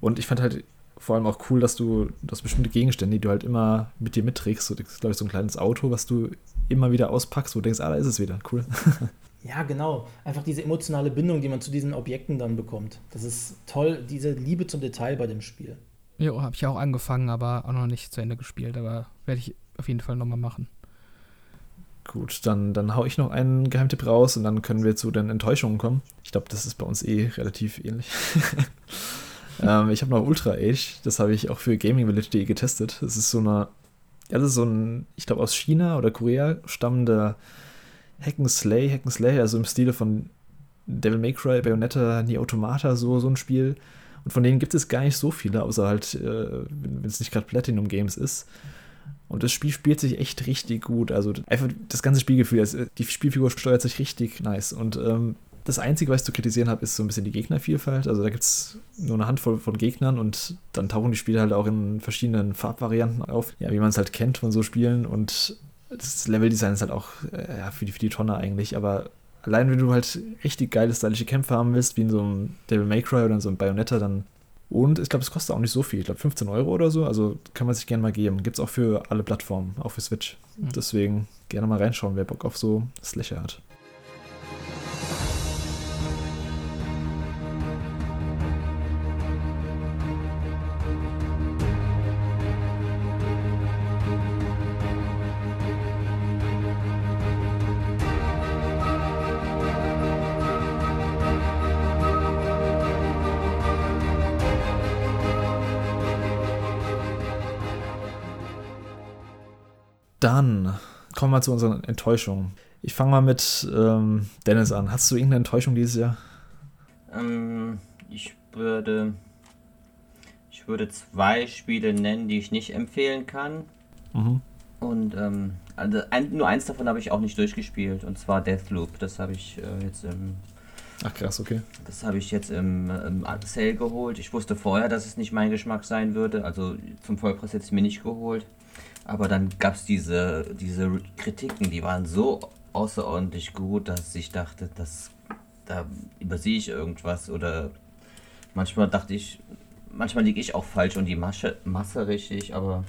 Und ich fand halt vor allem auch cool, dass du, dass bestimmte Gegenstände, die du halt immer mit dir mitträgst, so, das ist, glaube ich, so ein kleines Auto, was du immer wieder auspackst, wo du denkst, ah, da ist es wieder, cool. ja, genau. Einfach diese emotionale Bindung, die man zu diesen Objekten dann bekommt. Das ist toll, diese Liebe zum Detail bei dem Spiel. Jo, habe ich auch angefangen, aber auch noch nicht zu Ende gespielt, aber werde ich auf jeden Fall nochmal machen. Gut, dann, dann hau ich noch einen Geheimtipp raus und dann können wir zu den Enttäuschungen kommen. Ich glaube, das ist bei uns eh relativ ähnlich. ähm, ich habe noch Ultra Age, das habe ich auch für GamingVillage.de getestet. Das ist so eine, ja, das ist so ein, ich glaube aus China oder Korea stammender Hack'n'Slay, Hack'n'Slay, also im Stile von Devil May Cry, Bayonetta, Nie Automata, so, so ein Spiel. Und von denen gibt es gar nicht so viele, außer halt, äh, wenn es nicht gerade Platinum Games ist. Und das Spiel spielt sich echt richtig gut. Also einfach das ganze Spielgefühl, also die Spielfigur steuert sich richtig nice. Und ähm, das Einzige, was ich zu kritisieren habe, ist so ein bisschen die Gegnervielfalt. Also da gibt es nur eine Handvoll von Gegnern und dann tauchen die Spiele halt auch in verschiedenen Farbvarianten auf. Ja, wie man es halt kennt von so Spielen. Und das Leveldesign ist halt auch äh, ja, für, die, für die Tonne eigentlich. Aber allein wenn du halt richtig geile, stylische Kämpfe haben willst, wie in so einem Devil May Cry oder in so einem Bayonetta, dann und ich glaube, es kostet auch nicht so viel. Ich glaube, 15 Euro oder so. Also kann man sich gerne mal geben. Gibt es auch für alle Plattformen, auch für Switch. Mhm. Deswegen gerne mal reinschauen, wer Bock auf so Slasher hat. Dann kommen wir zu unseren Enttäuschungen. Ich fange mal mit ähm, Dennis an. Hast du irgendeine Enttäuschung dieses Jahr? Ähm, ich würde. Ich würde zwei Spiele nennen, die ich nicht empfehlen kann. Mhm. Und ähm, also ein, nur eins davon habe ich auch nicht durchgespielt, und zwar Deathloop. Das habe ich äh, jetzt im. Ach krass, okay. Das habe ich jetzt im, im Sale geholt. Ich wusste vorher, dass es nicht mein Geschmack sein würde. Also zum Vollpreis hätte ich es mir nicht geholt. Aber dann gab es diese, diese Kritiken, die waren so außerordentlich gut, dass ich dachte, dass da übersehe ich irgendwas. Oder manchmal dachte ich, manchmal liege ich auch falsch und die Masche, Masse richtig, aber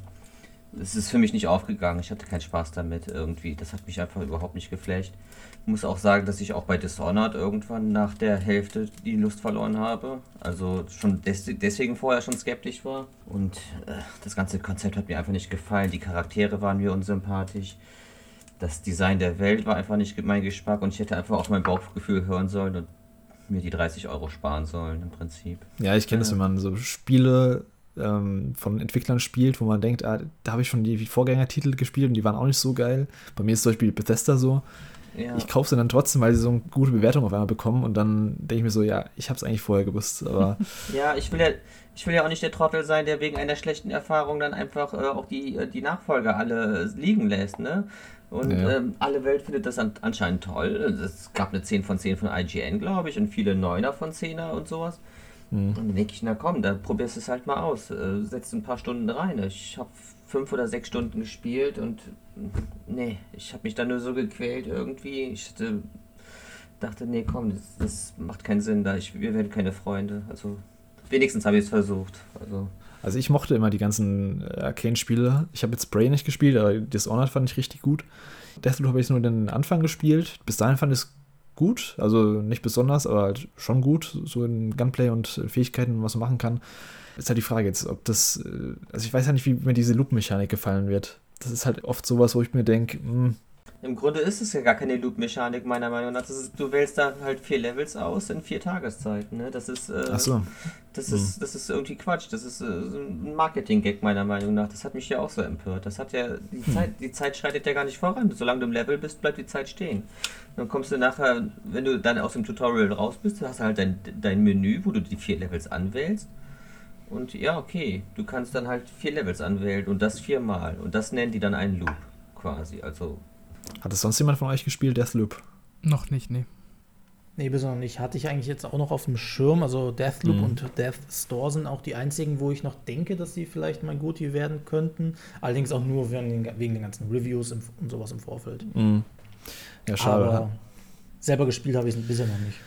es ist für mich nicht aufgegangen. Ich hatte keinen Spaß damit irgendwie. Das hat mich einfach überhaupt nicht geflecht. Ich muss auch sagen, dass ich auch bei Dishonored irgendwann nach der Hälfte die Lust verloren habe. Also schon des deswegen vorher schon skeptisch war. Und äh, das ganze Konzept hat mir einfach nicht gefallen. Die Charaktere waren mir unsympathisch. Das Design der Welt war einfach nicht mein Geschmack und ich hätte einfach auf mein Bauchgefühl hören sollen und mir die 30 Euro sparen sollen im Prinzip. Ja, ich kenne das, wenn man so Spiele ähm, von Entwicklern spielt, wo man denkt, ah, da habe ich schon die Vorgängertitel gespielt und die waren auch nicht so geil. Bei mir ist zum Beispiel Bethesda so. Ja. Ich kaufe sie dann trotzdem, weil sie so eine gute Bewertung auf einmal bekommen und dann denke ich mir so, ja, ich habe es eigentlich vorher gewusst, aber... ja, ich will ja, ich will ja auch nicht der Trottel sein, der wegen einer schlechten Erfahrung dann einfach äh, auch die, äh, die Nachfolger alle liegen lässt, ne? Und ja. ähm, alle Welt findet das an, anscheinend toll. Es gab eine 10 von 10 von IGN, glaube ich, und viele 9er von 10er und sowas. Mhm. Und dann denke ich, na komm, da probierst du es halt mal aus. Äh, setzt ein paar Stunden rein. Ich habe fünf oder sechs Stunden gespielt und nee, ich habe mich da nur so gequält irgendwie. Ich hatte, dachte, nee, komm, das, das macht keinen Sinn da. Ich, wir werden keine Freunde. Also wenigstens habe ich es versucht. Also. Also ich mochte immer die ganzen äh, Arcane-Spiele. Ich habe jetzt Spray nicht gespielt, aber Dishonored fand ich richtig gut. Deathloop habe ich nur den Anfang gespielt. Bis dahin fand ich es gut, also nicht besonders, aber halt schon gut, so in Gunplay und Fähigkeiten, was man machen kann. Ist halt die Frage jetzt, ob das, äh, also ich weiß ja nicht, wie mir diese Loop-Mechanik gefallen wird. Das ist halt oft sowas, wo ich mir denke, hm, im Grunde ist es ja gar keine Loop-Mechanik, meiner Meinung nach. Ist, du wählst da halt vier Levels aus in vier Tageszeiten. Ne? Das ist. Äh, Ach so. Das hm. ist, das ist irgendwie Quatsch. Das ist äh, ein Marketing-Gag, meiner Meinung nach. Das hat mich ja auch so empört. Das hat ja. Die, hm. Zeit, die Zeit schreitet ja gar nicht voran. Solange du im Level bist, bleibt die Zeit stehen. Dann kommst du nachher, wenn du dann aus dem Tutorial raus bist, hast du halt dein, dein Menü, wo du die vier Levels anwählst. Und ja, okay, du kannst dann halt vier Levels anwählen und das viermal. Und das nennen die dann einen Loop quasi. Also hat es sonst jemand von euch gespielt, Deathloop? Noch nicht, nee. Nee, besonders nicht. Hatte ich eigentlich jetzt auch noch auf dem Schirm. Also Deathloop mhm. und Death Store sind auch die einzigen, wo ich noch denke, dass sie vielleicht mal gut hier werden könnten. Allerdings auch nur wegen den, wegen den ganzen Reviews und sowas im Vorfeld. Mhm. Ja, schade. Aber selber gespielt habe ich es bisher noch nicht.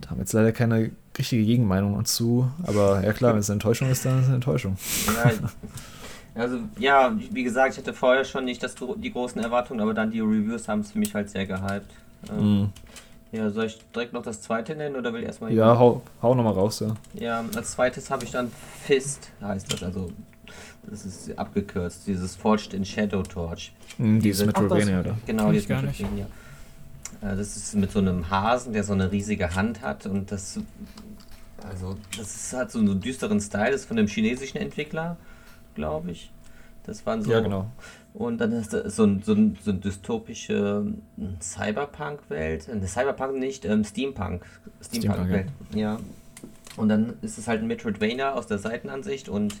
Da haben wir jetzt leider keine richtige Gegenmeinung dazu. Aber ja klar, wenn es eine Enttäuschung ist, dann ist es eine Enttäuschung. Ja, Also ja, wie gesagt, ich hatte vorher schon nicht das, die großen Erwartungen, aber dann die Reviews haben es für mich halt sehr gehypt. Ähm, mm. Ja, soll ich direkt noch das zweite nennen oder will ich erstmal. Ja, hau, hau nochmal raus, ja. Ja, als zweites habe ich dann Fist, heißt das, also das ist abgekürzt, dieses Forged in Shadow Torch. Mm, dieses Metroidvania, oder? Genau, dieses Metroidvania. Äh, das ist mit so einem Hasen, der so eine riesige Hand hat und das also das ist, hat so einen düsteren Style, das ist von einem chinesischen Entwickler glaube ich. Das waren so. Ja, genau. Und dann ist das so, ein, so, ein, so eine dystopische hm, Cyberpunk-Welt. Eine Cyberpunk nicht, ähm, Steampunk. Steampunk-Welt. Steampunk, ja. ja. Und dann ist es halt ein Metroidvania aus der Seitenansicht und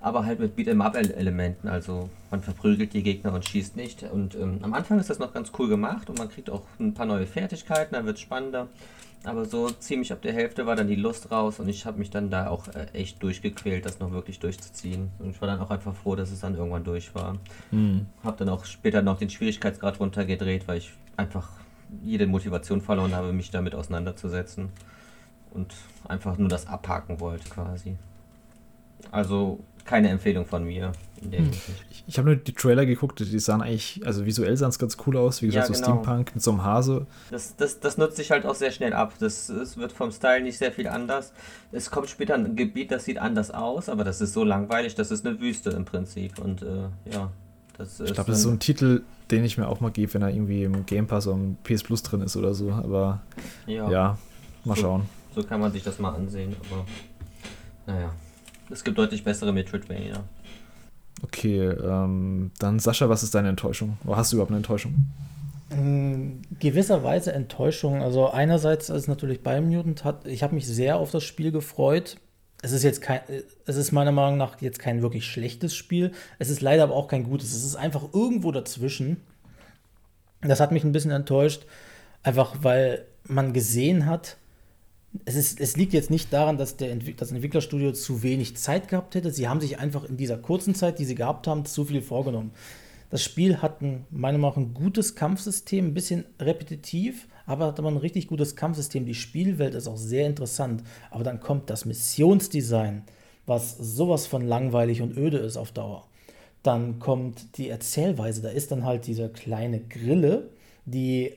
aber halt mit Beat'em-up-Elementen. Also man verprügelt die Gegner und schießt nicht. Und ähm, am Anfang ist das noch ganz cool gemacht und man kriegt auch ein paar neue Fertigkeiten, dann wird es spannender. Aber so ziemlich ab der Hälfte war dann die Lust raus und ich habe mich dann da auch äh, echt durchgequält, das noch wirklich durchzuziehen. Und ich war dann auch einfach froh, dass es dann irgendwann durch war. Mhm. Habe dann auch später noch den Schwierigkeitsgrad runtergedreht, weil ich einfach jede Motivation verloren habe, mich damit auseinanderzusetzen. Und einfach nur das abhaken wollte quasi. Also keine Empfehlung von mir. Hm. Ich, ich habe nur die Trailer geguckt, die sahen eigentlich, also visuell sahen es ganz cool aus, wie gesagt, ja, so genau. Steampunk mit so einem Hase. Das, das, das nutzt sich halt auch sehr schnell ab. Das, das wird vom Style nicht sehr viel anders. Es kommt später ein Gebiet, das sieht anders aus, aber das ist so langweilig, das ist eine Wüste im Prinzip. Und äh, ja, das ist. Ich glaube, das ist so ein Titel, den ich mir auch mal gebe, wenn er irgendwie im Game Pass oder im PS Plus drin ist oder so. Aber ja, ja mal so, schauen. So kann man sich das mal ansehen, aber naja. Es gibt deutlich bessere Metroidvania. Okay. Ähm, dann Sascha, was ist deine Enttäuschung? Oder hast du überhaupt eine Enttäuschung? In gewisser Weise Enttäuschung. Also einerseits ist natürlich Biomutant hat, ich habe mich sehr auf das Spiel gefreut. Es ist jetzt kein, es ist meiner Meinung nach jetzt kein wirklich schlechtes Spiel. Es ist leider aber auch kein gutes. Es ist einfach irgendwo dazwischen. Das hat mich ein bisschen enttäuscht, einfach weil man gesehen hat, es, ist, es liegt jetzt nicht daran, dass der Entwick das Entwicklerstudio zu wenig Zeit gehabt hätte. Sie haben sich einfach in dieser kurzen Zeit, die sie gehabt haben, zu viel vorgenommen. Das Spiel hat ein, meiner Meinung nach ein gutes Kampfsystem, ein bisschen repetitiv, aber hat aber ein richtig gutes Kampfsystem. Die Spielwelt ist auch sehr interessant. Aber dann kommt das Missionsdesign, was sowas von langweilig und öde ist auf Dauer. Dann kommt die Erzählweise. Da ist dann halt diese kleine Grille, die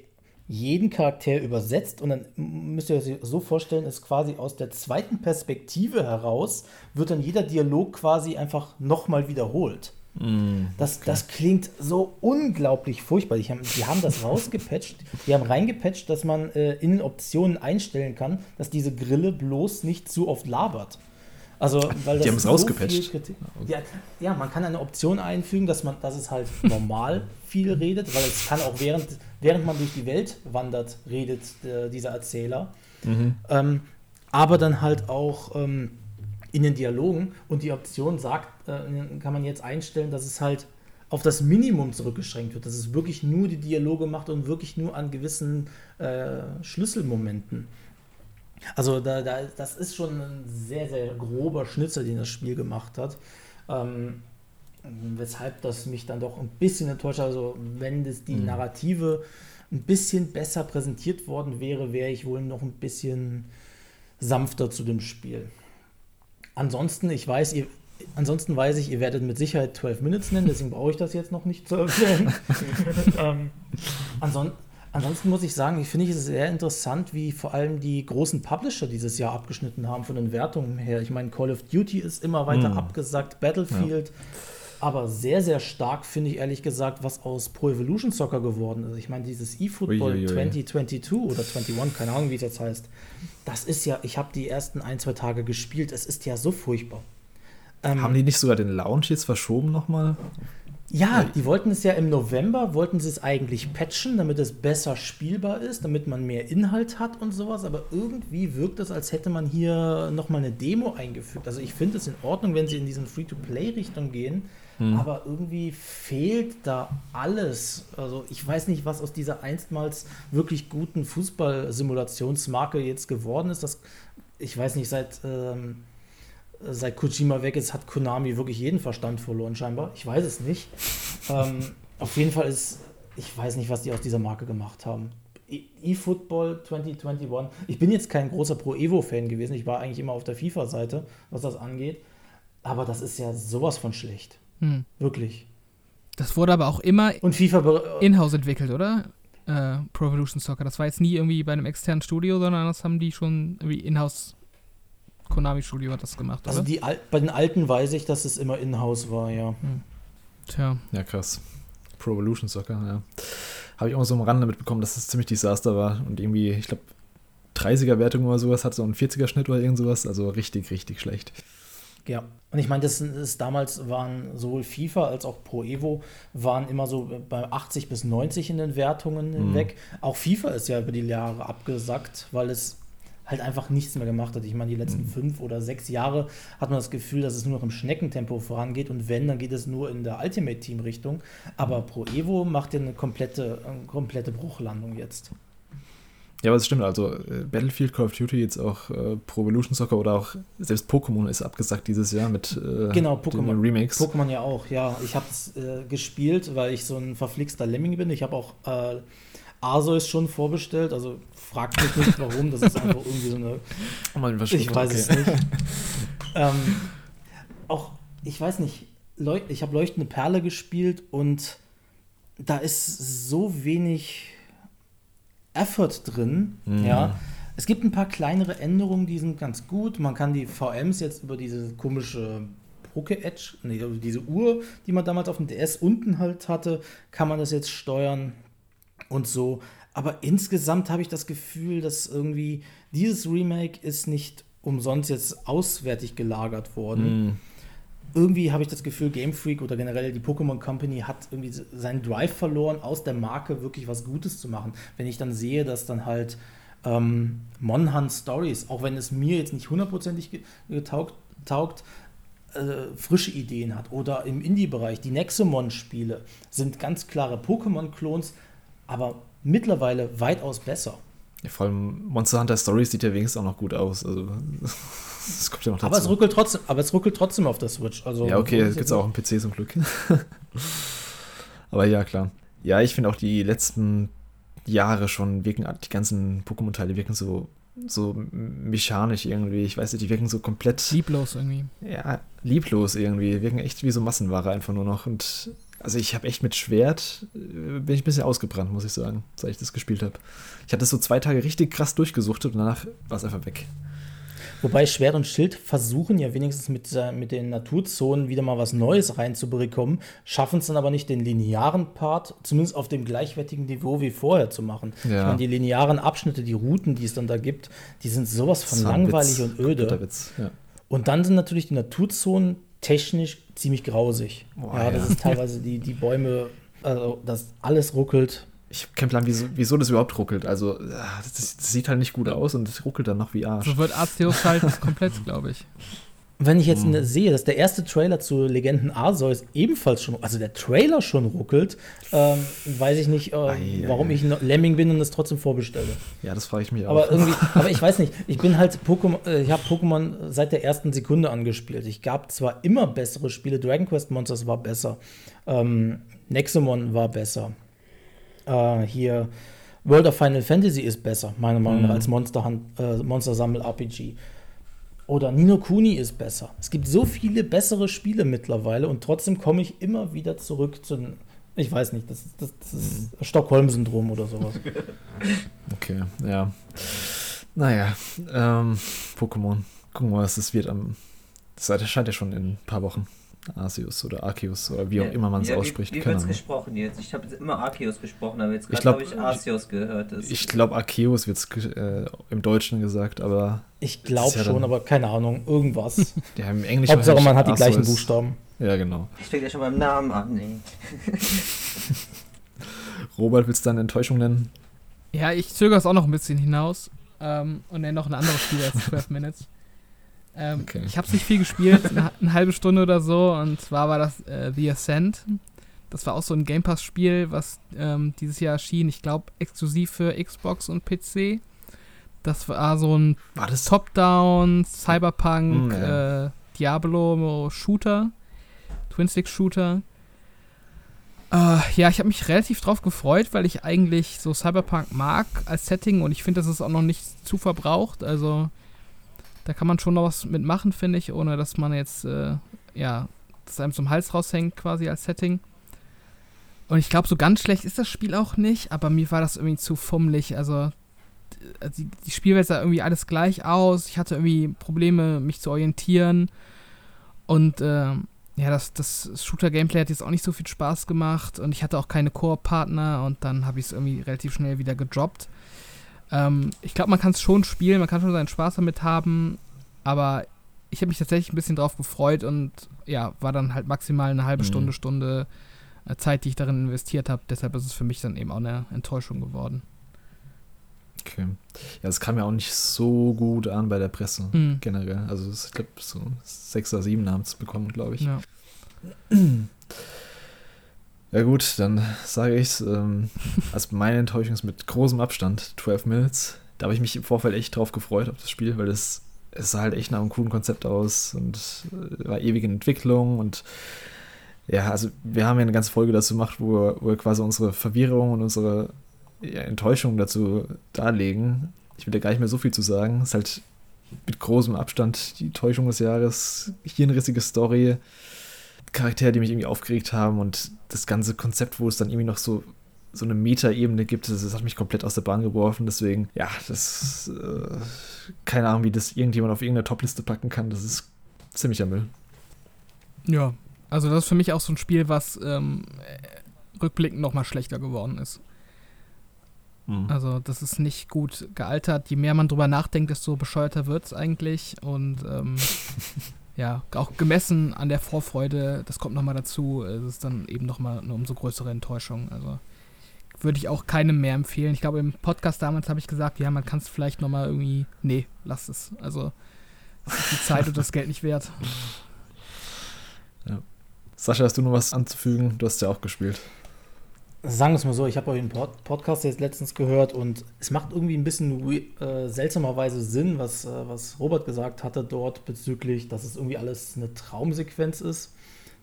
jeden Charakter übersetzt und dann müsst ihr euch so vorstellen, ist quasi aus der zweiten Perspektive heraus, wird dann jeder Dialog quasi einfach nochmal wiederholt. Mm, das, das klingt so unglaublich furchtbar. Die haben, die haben das rausgepatcht, die haben reingepatcht, dass man äh, in Optionen einstellen kann, dass diese Grille bloß nicht zu oft labert. Also, weil die haben es so rausgepatcht. Ja, ja, man kann eine Option einfügen, dass, man, dass es halt normal viel redet, weil es kann auch während, während man durch die Welt wandert, redet äh, dieser Erzähler. Mhm. Ähm, aber dann halt auch ähm, in den Dialogen und die Option sagt, äh, kann man jetzt einstellen, dass es halt auf das Minimum zurückgeschränkt wird, dass es wirklich nur die Dialoge macht und wirklich nur an gewissen äh, Schlüsselmomenten. Also da, da, das ist schon ein sehr, sehr grober Schnitzer, den das Spiel gemacht hat. Ähm, weshalb das mich dann doch ein bisschen enttäuscht. Also wenn das die mhm. Narrative ein bisschen besser präsentiert worden wäre, wäre ich wohl noch ein bisschen sanfter zu dem Spiel. Ansonsten, ich weiß, ihr, ansonsten weiß ich, ihr werdet mit Sicherheit 12 Minutes nennen, deswegen brauche ich das jetzt noch nicht zu erwähnen. ähm, ansonsten Ansonsten muss ich sagen, ich finde es sehr interessant, wie vor allem die großen Publisher dieses Jahr abgeschnitten haben von den Wertungen her. Ich meine, Call of Duty ist immer weiter mm. abgesagt, Battlefield. Ja. Aber sehr, sehr stark finde ich ehrlich gesagt, was aus Pro Evolution Soccer geworden ist. Ich meine, dieses eFootball 2022 oder 21, keine Ahnung, wie es jetzt heißt. Das ist ja, ich habe die ersten ein, zwei Tage gespielt. Es ist ja so furchtbar. Ähm, haben die nicht sogar den Launch jetzt verschoben nochmal? Ja, die wollten es ja im November, wollten sie es eigentlich patchen, damit es besser spielbar ist, damit man mehr Inhalt hat und sowas, aber irgendwie wirkt es, als hätte man hier nochmal eine Demo eingefügt. Also ich finde es in Ordnung, wenn sie in diesen Free-to-Play-Richtung gehen, hm. aber irgendwie fehlt da alles. Also ich weiß nicht, was aus dieser einstmals wirklich guten Fußball-Simulationsmarke jetzt geworden ist. Das, ich weiß nicht, seit... Ähm, seit Kojima weg ist, hat Konami wirklich jeden Verstand verloren, scheinbar. Ich weiß es nicht. ähm, auf jeden Fall ist, ich weiß nicht, was die aus dieser Marke gemacht haben. E- eFootball 2021. Ich bin jetzt kein großer Pro Evo-Fan gewesen. Ich war eigentlich immer auf der FIFA-Seite, was das angeht. Aber das ist ja sowas von schlecht. Hm. Wirklich. Das wurde aber auch immer Und FIFA in-house entwickelt, oder? Äh, Pro Evolution Soccer. Das war jetzt nie irgendwie bei einem externen Studio, sondern das haben die schon irgendwie in-house Konami Studio hat das gemacht, also die Al bei den alten weiß ich, dass es immer in-house war, ja. Hm. Tja. Ja, krass. Pro Evolution Soccer, ja. Habe ich auch so am Rande mitbekommen, dass das ziemlich Desaster war und irgendwie, ich glaube, 30er-Wertung oder sowas hat so einen 40er-Schnitt oder irgend sowas, also richtig, richtig schlecht. Ja, und ich meine, das ist damals waren sowohl FIFA als auch Pro Evo waren immer so bei 80 bis 90 in den Wertungen mhm. hinweg. Auch FIFA ist ja über die Jahre abgesackt, weil es halt einfach nichts mehr gemacht hat. Ich meine, die letzten mhm. fünf oder sechs Jahre hat man das Gefühl, dass es nur noch im Schneckentempo vorangeht und wenn, dann geht es nur in der Ultimate Team Richtung. Aber Pro Evo macht ja eine komplette, eine komplette Bruchlandung jetzt. Ja, aber es stimmt. Also äh, Battlefield, Call of Duty, jetzt auch äh, Pro Evolution Soccer oder auch selbst Pokémon ist abgesagt dieses Jahr mit äh, genau, Pokémon. Remakes. Pokémon ja auch, ja. Ich habe es äh, gespielt, weil ich so ein verflixter Lemming bin. Ich habe auch äh, Arceus schon vorbestellt. Also fragt mich nicht warum. Das ist einfach irgendwie so eine. Oh ich weiß okay. es nicht. ähm, auch, ich weiß nicht, Leu ich habe Leuchtende Perle gespielt und da ist so wenig Effort drin. Mhm. Ja. Es gibt ein paar kleinere Änderungen, die sind ganz gut. Man kann die VMs jetzt über diese komische Poke Edge, nee, diese Uhr, die man damals auf dem DS unten halt hatte, kann man das jetzt steuern und so. Aber insgesamt habe ich das Gefühl, dass irgendwie dieses Remake ist nicht umsonst jetzt auswärtig gelagert worden. Mm. irgendwie habe ich das Gefühl, Game Freak oder generell die Pokémon Company hat irgendwie seinen Drive verloren, aus der Marke wirklich was Gutes zu machen. Wenn ich dann sehe, dass dann halt ähm, Monhan Stories, auch wenn es mir jetzt nicht hundertprozentig getaugt, taugt, äh, frische Ideen hat. Oder im Indie-Bereich, die Nexomon-Spiele sind ganz klare Pokémon-Klons, aber mittlerweile weitaus besser. Ja, vor allem Monster Hunter Stories sieht ja wenigstens auch noch gut aus. Also, das kommt ja noch dazu. Aber es ruckelt trotzdem, aber es ruckelt trotzdem auf der Switch. Also, ja, okay, gibt es auch im PC zum Glück. aber ja, klar. Ja, ich finde auch die letzten Jahre schon wirken, die ganzen Pokémon-Teile wirken so, so mechanisch irgendwie. Ich weiß nicht, die wirken so komplett. Lieblos irgendwie. Ja, lieblos irgendwie. Die wirken echt wie so Massenware einfach nur noch. Und also ich habe echt mit Schwert, äh, bin ich ein bisschen ausgebrannt, muss ich sagen, seit ich das gespielt habe. Ich hatte das so zwei Tage richtig krass durchgesuchtet und danach war es einfach weg. Wobei Schwert und Schild versuchen ja wenigstens mit, mit den Naturzonen wieder mal was Neues reinzubekommen, schaffen es dann aber nicht, den linearen Part zumindest auf dem gleichwertigen Niveau wie vorher zu machen. Ja. Ich meine, die linearen Abschnitte, die Routen, die es dann da gibt, die sind sowas von langweilig und öde. Witz, ja. Und dann sind natürlich die Naturzonen technisch ziemlich grausig. Oh, ja, das ja. ist teilweise die, die Bäume, also das alles ruckelt. Ich habe keinen Plan, wieso, wieso, das überhaupt ruckelt. Also, das, das, sieht halt nicht gut aus und es ruckelt dann noch wie Arsch. So wird Arceus halt komplett, glaube ich. Wenn ich jetzt hm. sehe, dass der erste Trailer zu Legenden Arceus ebenfalls schon, also der Trailer schon ruckelt, ähm, weiß ich nicht, äh, warum ich Lemming bin und es trotzdem vorbestelle. Ja, das frage ich mich auch. Aber irgendwie, aber ich weiß nicht, ich bin halt Pokémon, äh, ich habe Pokémon seit der ersten Sekunde angespielt. Ich gab zwar immer bessere Spiele, Dragon Quest Monsters war besser, ähm, Nexomon war besser. Äh, hier World of Final Fantasy ist besser, meiner Meinung nach, mhm. als Monster, äh, Monster Sammel RPG. Oder Nino Kuni ist besser. Es gibt so viele bessere Spiele mittlerweile und trotzdem komme ich immer wieder zurück zu den. Ich weiß nicht, das, das, das ist Stockholm-Syndrom oder sowas. Okay, ja. Naja, ähm, Pokémon. Gucken wir mal, was das wird am. Das erscheint ja schon in ein paar Wochen. Arceus oder Arceus oder wie auch ja, immer man es ja, ausspricht. Wie, wie wird es gesprochen jetzt? Ich habe immer Arceus gesprochen, aber jetzt gerade habe ich Arceus gehört. Das ich glaube, Arceus wird es äh, im Deutschen gesagt, aber. Ich glaube ja schon, aber keine Ahnung, irgendwas. Ja, im Englischen. Hauptsache, man hat die gleichen Buchstaben. Ja, genau. Ich fängt ja schon beim Namen an, nee. Robert, willst du deine Enttäuschung nennen? Ja, ich zögere es auch noch ein bisschen hinaus ähm, und nenne noch ein anderes Spiel als 12 Minutes. Ähm, okay. Ich habe es nicht viel gespielt, eine, eine, halbe Stunde oder so. Und zwar war das äh, The Ascent. Das war auch so ein Game Pass-Spiel, was ähm, dieses Jahr erschien. Ich glaube, exklusiv für Xbox und PC. Das war so ein Top-Down, Cyberpunk, mm, ja. äh, Diablo-Shooter, Twin-Stick-Shooter. Uh, ja, ich habe mich relativ drauf gefreut, weil ich eigentlich so Cyberpunk mag als Setting und ich finde, dass es auch noch nicht zu verbraucht. Also da kann man schon noch was mitmachen, finde ich, ohne dass man jetzt, äh, ja, das einem zum Hals raushängt quasi als Setting. Und ich glaube, so ganz schlecht ist das Spiel auch nicht, aber mir war das irgendwie zu fummelig. Also, die, die Spielwelt sah irgendwie alles gleich aus. Ich hatte irgendwie Probleme, mich zu orientieren. Und, äh, ja, das, das Shooter-Gameplay hat jetzt auch nicht so viel Spaß gemacht. Und ich hatte auch keine Koop-Partner. Und dann habe ich es irgendwie relativ schnell wieder gedroppt. Ähm, ich glaube, man kann es schon spielen, man kann schon seinen Spaß damit haben, aber ich habe mich tatsächlich ein bisschen drauf gefreut und ja, war dann halt maximal eine halbe mhm. Stunde, Stunde äh, Zeit, die ich darin investiert habe. Deshalb ist es für mich dann eben auch eine Enttäuschung geworden. Okay. Ja, es kam ja auch nicht so gut an bei der Presse mhm. generell. Also ich glaube, so sechs oder sieben haben es bekommen, glaube ich. Ja. Ja gut, dann sage ich es. Ähm, also meine Enttäuschung ist mit großem Abstand 12 Minutes. Da habe ich mich im Vorfeld echt drauf gefreut auf das Spiel, weil das es sah halt echt nach einem coolen Konzept aus und äh, war ewig in Entwicklung und ja, also wir haben ja eine ganze Folge dazu gemacht, wo wir, wo wir quasi unsere Verwirrung und unsere ja, Enttäuschung dazu darlegen. Ich will da gar nicht mehr so viel zu sagen. Es ist halt mit großem Abstand die Täuschung des Jahres, hirnrissige Story, Charaktere, die mich irgendwie aufgeregt haben und das ganze Konzept, wo es dann irgendwie noch so so eine Meta-Ebene gibt, das, das, hat mich komplett aus der Bahn geworfen. Deswegen, ja, das äh, keine Ahnung, wie das irgendjemand auf irgendeine Topliste packen kann. Das ist ziemlicher Müll. Ja, also das ist für mich auch so ein Spiel, was ähm, rückblickend noch mal schlechter geworden ist. Mhm. Also das ist nicht gut gealtert. Je mehr man drüber nachdenkt, desto bescheuerter wird es eigentlich. Und ähm, ja, auch gemessen an der Vorfreude, das kommt nochmal dazu, ist es dann eben nochmal eine umso größere Enttäuschung. Also würde ich auch keinem mehr empfehlen. Ich glaube, im Podcast damals habe ich gesagt, ja, man kann es vielleicht nochmal irgendwie. Nee, lass es. Also, es ist die Zeit und das Geld nicht wert. Ja. Sascha, hast du noch was anzufügen? Du hast ja auch gespielt. Sagen wir es mal so, ich habe euren Pod Podcast jetzt letztens gehört und es macht irgendwie ein bisschen äh, seltsamerweise Sinn, was, äh, was Robert gesagt hatte dort bezüglich, dass es irgendwie alles eine Traumsequenz ist.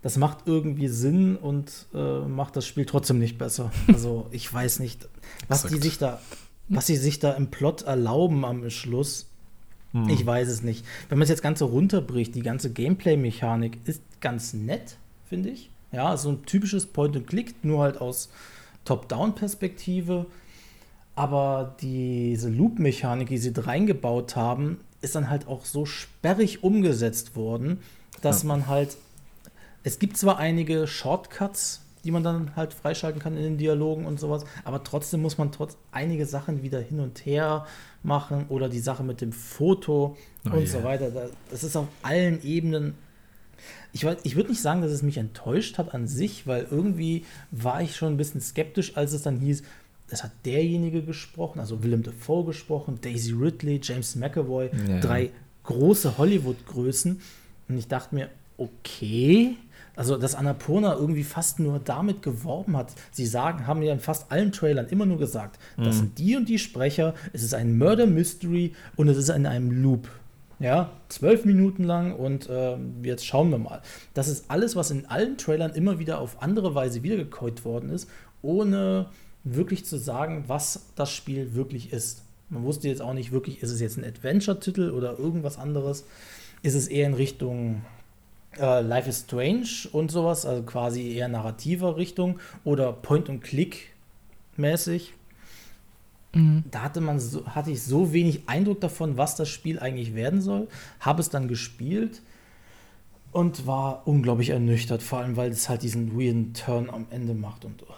Das macht irgendwie Sinn und äh, macht das Spiel trotzdem nicht besser. Also ich weiß nicht, was die sich da, was sie sich da im Plot erlauben am Schluss. Hm. Ich weiß es nicht. Wenn man es jetzt ganz so runterbricht, die ganze Gameplay-Mechanik ist ganz nett, finde ich. Ja, so ein typisches Point-and-Click, nur halt aus Top-Down-Perspektive. Aber diese Loop-Mechanik, die sie reingebaut haben, ist dann halt auch so sperrig umgesetzt worden, dass ja. man halt. Es gibt zwar einige Shortcuts, die man dann halt freischalten kann in den Dialogen und sowas, aber trotzdem muss man trotz einige Sachen wieder hin und her machen oder die Sache mit dem Foto oh und yeah. so weiter. Das ist auf allen Ebenen ich, ich würde nicht sagen, dass es mich enttäuscht hat an sich, weil irgendwie war ich schon ein bisschen skeptisch, als es dann hieß, es hat derjenige gesprochen, also Willem Dafoe gesprochen, Daisy Ridley, James McAvoy, ja. drei große Hollywood-Größen. Und ich dachte mir, okay, also dass Annapurna irgendwie fast nur damit geworben hat. Sie sagen, haben ja in fast allen Trailern immer nur gesagt, mhm. das sind die und die Sprecher, es ist ein Murder Mystery und es ist in einem Loop. Ja, zwölf Minuten lang und äh, jetzt schauen wir mal. Das ist alles, was in allen Trailern immer wieder auf andere Weise wiedergekäut worden ist, ohne wirklich zu sagen, was das Spiel wirklich ist. Man wusste jetzt auch nicht wirklich, ist es jetzt ein Adventure-Titel oder irgendwas anderes. Ist es eher in Richtung äh, Life is Strange und sowas, also quasi eher narrativer Richtung oder Point-and-Click mäßig. Mhm. Da hatte, man so, hatte ich so wenig Eindruck davon, was das Spiel eigentlich werden soll. Habe es dann gespielt und war unglaublich ernüchtert, vor allem weil es halt diesen weirden Turn am Ende macht und oh,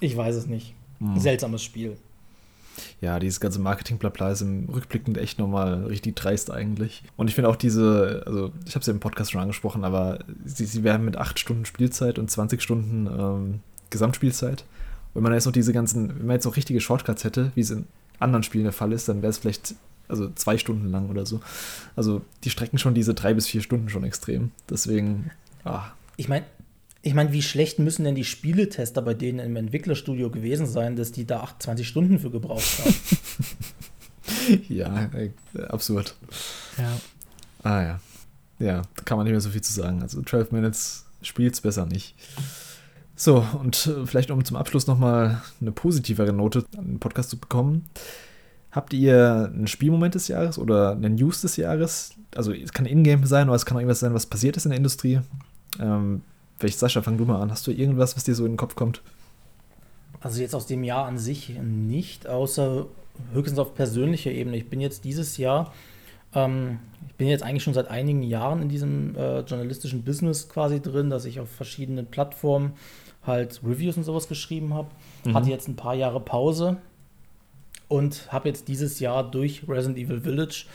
ich weiß es nicht. Mhm. Seltsames Spiel. Ja, dieses ganze Marketing-Blabla ist im Rückblickend echt nochmal richtig dreist eigentlich. Und ich finde auch diese, also ich habe es ja im Podcast schon angesprochen, aber sie, sie werden mit 8 Stunden Spielzeit und 20 Stunden ähm, Gesamtspielzeit wenn man jetzt noch diese ganzen, wenn man jetzt noch richtige Shortcuts hätte, wie es in anderen Spielen der Fall ist, dann wäre es vielleicht also zwei Stunden lang oder so. Also die strecken schon diese drei bis vier Stunden schon extrem. Deswegen, ah. Ich meine, ich meine, wie schlecht müssen denn die Spieletester bei denen im Entwicklerstudio gewesen sein, dass die da 28 Stunden für gebraucht haben? ja, äh, absurd. Ja. Ah ja. Ja, da kann man nicht mehr so viel zu sagen. Also 12 Minutes spielt's besser nicht. So, und äh, vielleicht um zum Abschluss nochmal eine positivere Note an den Podcast zu bekommen. Habt ihr einen Spielmoment des Jahres oder einen News des Jahres? Also es kann Ingame sein oder es kann irgendwas sein, was passiert ist in der Industrie. Ähm, vielleicht Sascha, fang du mal an. Hast du irgendwas, was dir so in den Kopf kommt? Also jetzt aus dem Jahr an sich nicht, außer höchstens auf persönlicher Ebene. Ich bin jetzt dieses Jahr, ähm, ich bin jetzt eigentlich schon seit einigen Jahren in diesem äh, journalistischen Business quasi drin, dass ich auf verschiedenen Plattformen halt Reviews und sowas geschrieben habe. Mhm. Hatte jetzt ein paar Jahre Pause und habe jetzt dieses Jahr durch Resident Evil Village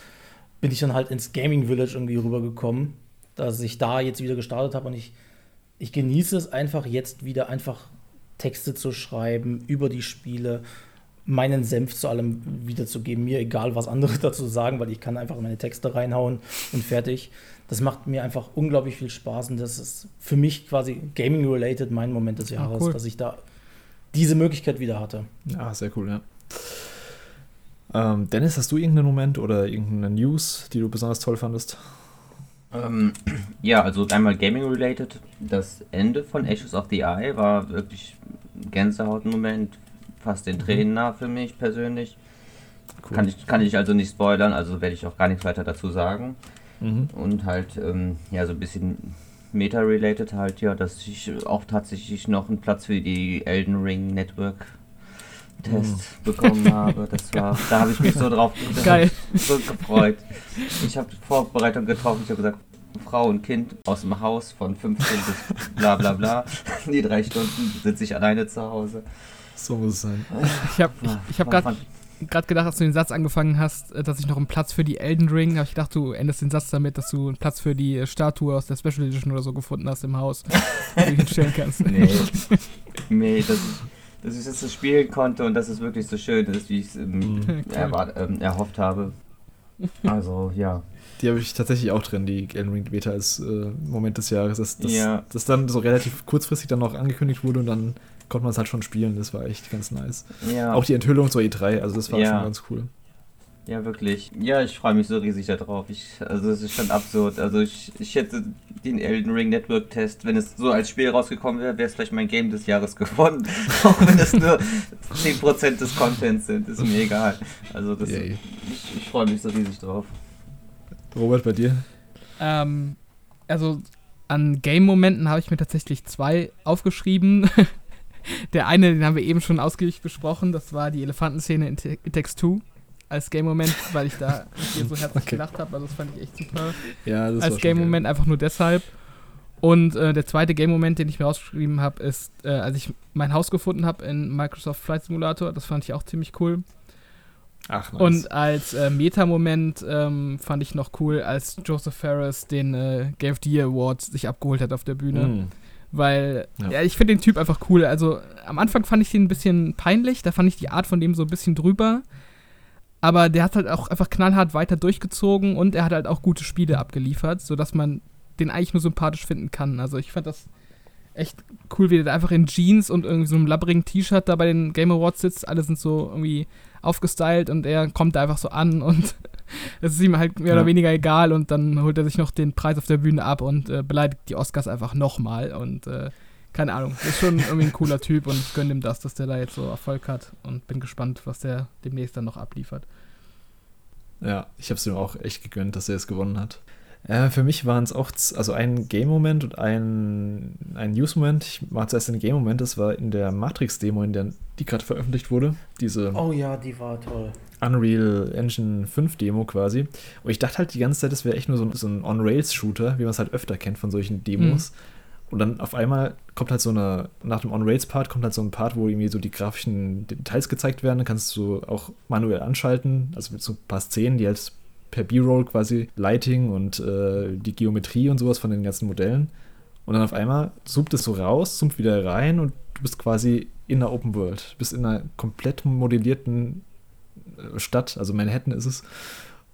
bin ich dann halt ins Gaming Village irgendwie rübergekommen, dass ich da jetzt wieder gestartet habe und ich, ich genieße es einfach jetzt wieder einfach Texte zu schreiben über die Spiele, meinen Senf zu allem wiederzugeben, mir egal was andere dazu sagen, weil ich kann einfach meine Texte reinhauen und fertig das macht mir einfach unglaublich viel Spaß und das ist für mich quasi Gaming-related mein Moment des ah, Jahres, ah, cool. dass ich da diese Möglichkeit wieder hatte. Ja, sehr cool, ja. Ähm, Dennis, hast du irgendeinen Moment oder irgendeine News, die du besonders toll fandest? Ähm, ja, also einmal Gaming-related. Das Ende von Ashes of the Eye war wirklich ein Gänsehaut-Moment, fast den mhm. Tränen nah für mich persönlich. Cool. Kann, ich, kann ich also nicht spoilern, also werde ich auch gar nichts weiter dazu sagen. Mhm. Und halt, ähm, ja, so ein bisschen Meta-related halt, ja, dass ich auch tatsächlich noch einen Platz für die Elden Ring Network Test mhm. bekommen habe. Das war, da habe ich mich so drauf Geil. so gefreut. Ich habe Vorbereitung getroffen, ich habe gesagt, Frau und Kind aus dem Haus von 15 bis bla bla bla. Die drei Stunden sitze ich alleine zu Hause. So muss es sein. Ich habe ich, ich hab gerade gerade gedacht, als du den Satz angefangen hast, äh, dass ich noch einen Platz für die Elden Ring, habe ich gedacht, du endest den Satz damit, dass du einen Platz für die äh, Statue aus der Special Edition oder so gefunden hast im Haus, die du hinstellen kannst. Nee, nee das, dass ich das so spielen konnte und dass es wirklich so schön ist, wie ich es ähm, cool. erwart- ähm, erhofft habe. Also, ja. Die habe ich tatsächlich auch drin, die Elden Ring Beta als äh, Moment des Jahres. Das, das, Ja. das dann so relativ kurzfristig dann noch angekündigt wurde und dann konnte man es halt schon spielen. Das war echt ganz nice. Ja. Auch die Enthüllung zur E3, also das war Ja. schon ganz cool. Ja, wirklich. Ja, ich freue mich so riesig darauf. Ich, also es ist schon absurd. Also ich, ich hätte den Elden Ring Network Test, wenn es so als Spiel rausgekommen wäre, wäre es vielleicht mein Game des Jahres geworden. Auch wenn es nur 10% des Contents sind, ist mir egal. Also das, Yay. ich, ich freue mich so riesig drauf. Robert, bei dir? Ähm, also an Game-Momenten habe ich mir tatsächlich zwei aufgeschrieben. Der eine, den haben wir eben schon ausgiebig besprochen, das war die Elefantenszene in It Takes Two als Game-Moment, weil ich da dir so herzlich Okay. gelacht habe. Also das fand ich echt super. Ja, das als Game-Moment einfach nur deshalb. Und äh, der zweite Game-Moment, den ich mir rausgeschrieben habe, ist, äh, als ich mein Haus gefunden habe in Microsoft Flight Simulator. Das fand ich auch ziemlich cool. Ach, nice. Und als äh, Meta-Moment ähm, fand ich noch cool, als Joseph Ferris den äh, Game of the Year Award sich abgeholt hat auf der Bühne. Mm. Weil, Ja. ja, ich finde den Typ einfach cool. Also am Anfang fand ich den ein bisschen peinlich, da fand ich die Art von dem so ein bisschen drüber. Aber der hat halt auch einfach knallhart weiter durchgezogen und er hat halt auch gute Spiele abgeliefert, sodass man den eigentlich nur sympathisch finden kann. Also ich fand das echt cool, wie der da einfach in Jeans und irgendwie so einem labbrigen T-Shirt da bei den Game Awards sitzt. Alle sind so irgendwie aufgestylt und er kommt da einfach so an und es ist ihm halt mehr Ja. oder weniger egal und dann holt er sich noch den Preis auf der Bühne ab und äh, beleidigt die Oscars einfach nochmal und äh, keine Ahnung, ist schon irgendwie ein cooler Typ und ich gönne ihm das, dass der da jetzt so Erfolg hat und bin gespannt, was der demnächst dann noch abliefert. Ja, ich habe es ihm auch echt gegönnt, dass er es gewonnen hat. Äh, für mich waren es auch also ein Game-Moment und ein, ein News-Moment. Ich war zuerst den Game-Moment, das war in der Matrix-Demo, in der die gerade veröffentlicht wurde. Diese Oh ja, die war toll. Unreal Engine 5 Demo quasi. Und ich dachte halt die ganze Zeit, das wäre echt nur so ein, so ein On-Rails-Shooter, wie man es halt öfter kennt von solchen Demos. Und dann auf einmal kommt halt so eine, nach dem On-Rails-Part kommt halt so ein Part, wo irgendwie so die grafischen Details gezeigt werden. Dann kannst du auch manuell anschalten, also mit so ein paar Szenen, die halt per B-Roll quasi Lighting und äh, die Geometrie und sowas von den ganzen Modellen. Und dann auf einmal zoomt es so raus, zoomt wieder rein und du bist quasi in der Open World. Du bist in einer komplett modellierten äh, Stadt, also Manhattan ist es,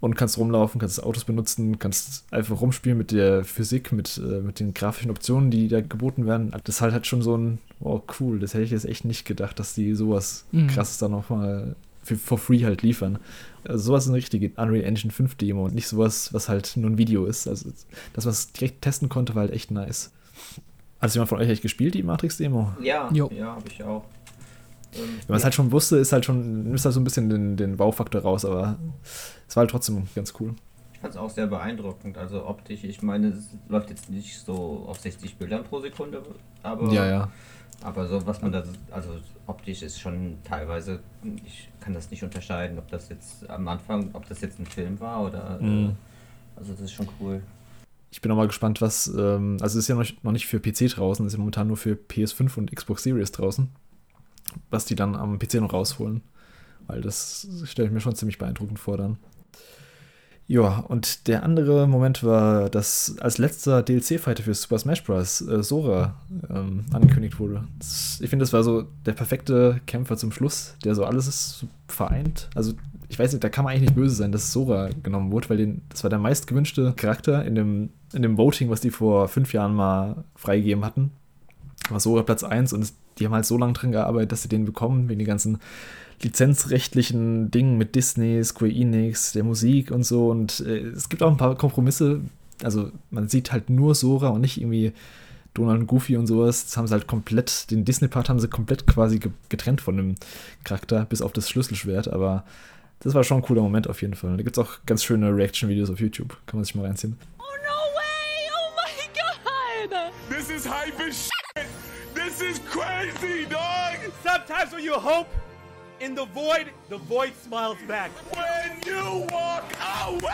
und kannst rumlaufen, kannst Autos benutzen, kannst einfach rumspielen mit der Physik, mit, äh, mit den grafischen Optionen, die da geboten werden. Das ist halt, halt schon so ein, wow, cool, das hätte ich jetzt echt nicht gedacht, dass die sowas Mhm. krasses da nochmal für for free halt liefern. Also sowas ist eine richtige Unreal Engine 5 Demo und nicht sowas, was halt nur ein Video ist. Also das, was ich direkt testen konnte, war halt echt nice. Hat jemand von euch echt gespielt, die Matrix-Demo? Ja, Jo. ja, habe ich auch. Ähm, Wenn man es halt schon wusste, ist halt schon, nimmt halt so ein bisschen den, den Baufaktor raus, aber es war halt trotzdem ganz cool. Ich fand es auch sehr beeindruckend. Also optisch, ich meine, es läuft jetzt nicht so auf 60 Bildern pro Sekunde, aber, Ja, ja. Aber so was man da, also optisch ist schon teilweise, ich kann das nicht unterscheiden, ob das jetzt am Anfang, ob das jetzt ein Film war oder, äh, Mhm. also das ist schon cool. Ich bin auch mal gespannt, was, ähm, also es ist ja noch, noch nicht für PC draußen, es ist ja momentan nur für PS5 und Xbox Series draußen, was die dann am PC noch rausholen. Weil das stelle ich mir schon ziemlich beeindruckend vor dann. Ja, und der andere Moment war, dass als letzter DLC-Fighter für Super Smash Bros. Äh, Sora ähm, angekündigt wurde. Das, ich finde, das war so der perfekte Kämpfer zum Schluss, der so alles vereint. Also, ich weiß nicht, da kann man eigentlich nicht böse sein, dass Sora genommen wurde, weil den, das war der meistgewünschte Charakter in dem, in dem Voting, was die vor fünf Jahren mal freigegeben hatten. War Sora Platz 1 und die haben halt so lange dran gearbeitet, dass sie den bekommen, wegen den ganzen lizenzrechtlichen Dingen mit Disney, Square Enix, der Musik und so. Und äh, es gibt auch ein paar Kompromisse. Also man sieht halt nur Sora und nicht irgendwie Donald und Goofy und sowas. Das haben sie halt komplett, den Disney-Part haben sie komplett quasi ge- getrennt von dem Charakter, bis auf das Schlüsselschwert. Aber das war schon ein cooler Moment auf jeden Fall. Da gibt es auch ganz schöne Reaction-Videos auf YouTube. Kann man sich mal reinziehen. Oh, no way! Oh my god! This is hype as shit! This is crazy, dog! Sometimes when you hope in the void, the void smiles back. When you walk away!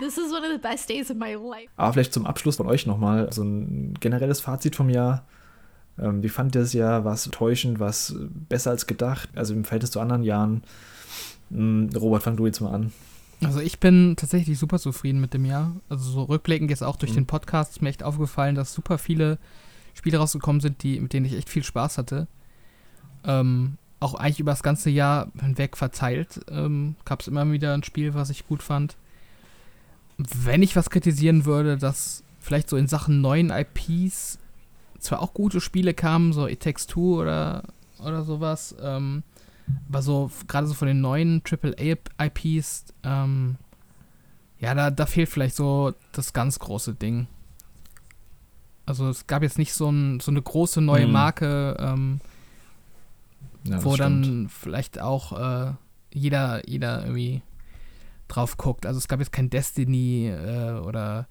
This is one of the best days of my life. Aber vielleicht zum Abschluss von euch nochmal so ein generelles Fazit vom Jahr. Ähm, wie fand ihr das Jahr? War es täuschend? War es besser als gedacht? Also im Verhältnis zu anderen Jahren? Hm, Robert, fang du jetzt mal an. Also ich bin tatsächlich super zufrieden mit dem Jahr. Also so rückblickend jetzt auch durch mhm. den Podcast ist mir echt aufgefallen, dass super viele Spiele rausgekommen sind, die, mit denen ich echt viel Spaß hatte. Ähm, auch eigentlich über das ganze Jahr hinweg verteilt ähm, gab es immer wieder ein Spiel, was ich gut fand. Wenn ich was kritisieren würde, dass vielleicht so in Sachen neuen IPs zwar auch gute Spiele kamen, so It Takes Two oder, oder sowas, ähm, aber so, gerade so von den neuen AAA-IPs, ähm, ja, da, da fehlt vielleicht so das ganz große Ding. Also es gab jetzt nicht so, ein, so eine große neue mhm. Marke, ähm, ja, wo dann vielleicht auch äh, jeder, jeder irgendwie drauf guckt. Also es gab jetzt kein Destiny äh, oder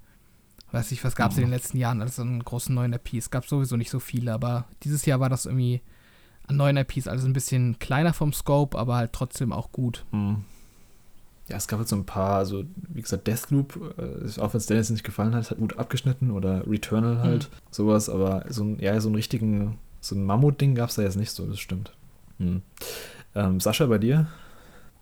weiß ich, was gab es mhm. in den letzten Jahren alles an großen neuen IPs. Es gab sowieso nicht so viele, aber dieses Jahr war das irgendwie an neuen IPs alles ein bisschen kleiner vom Scope, aber halt trotzdem auch gut. Mhm. Ja, es gab halt so ein paar, also wie gesagt, Deathloop, äh, auch wenn es Dennis nicht gefallen hat, hat gut abgeschnitten oder Returnal halt, mhm. sowas, aber so ein, ja, so einen richtigen, so ein Mammut-Ding gab es da jetzt nicht so, das stimmt. Mhm. Ähm, Sascha, bei dir?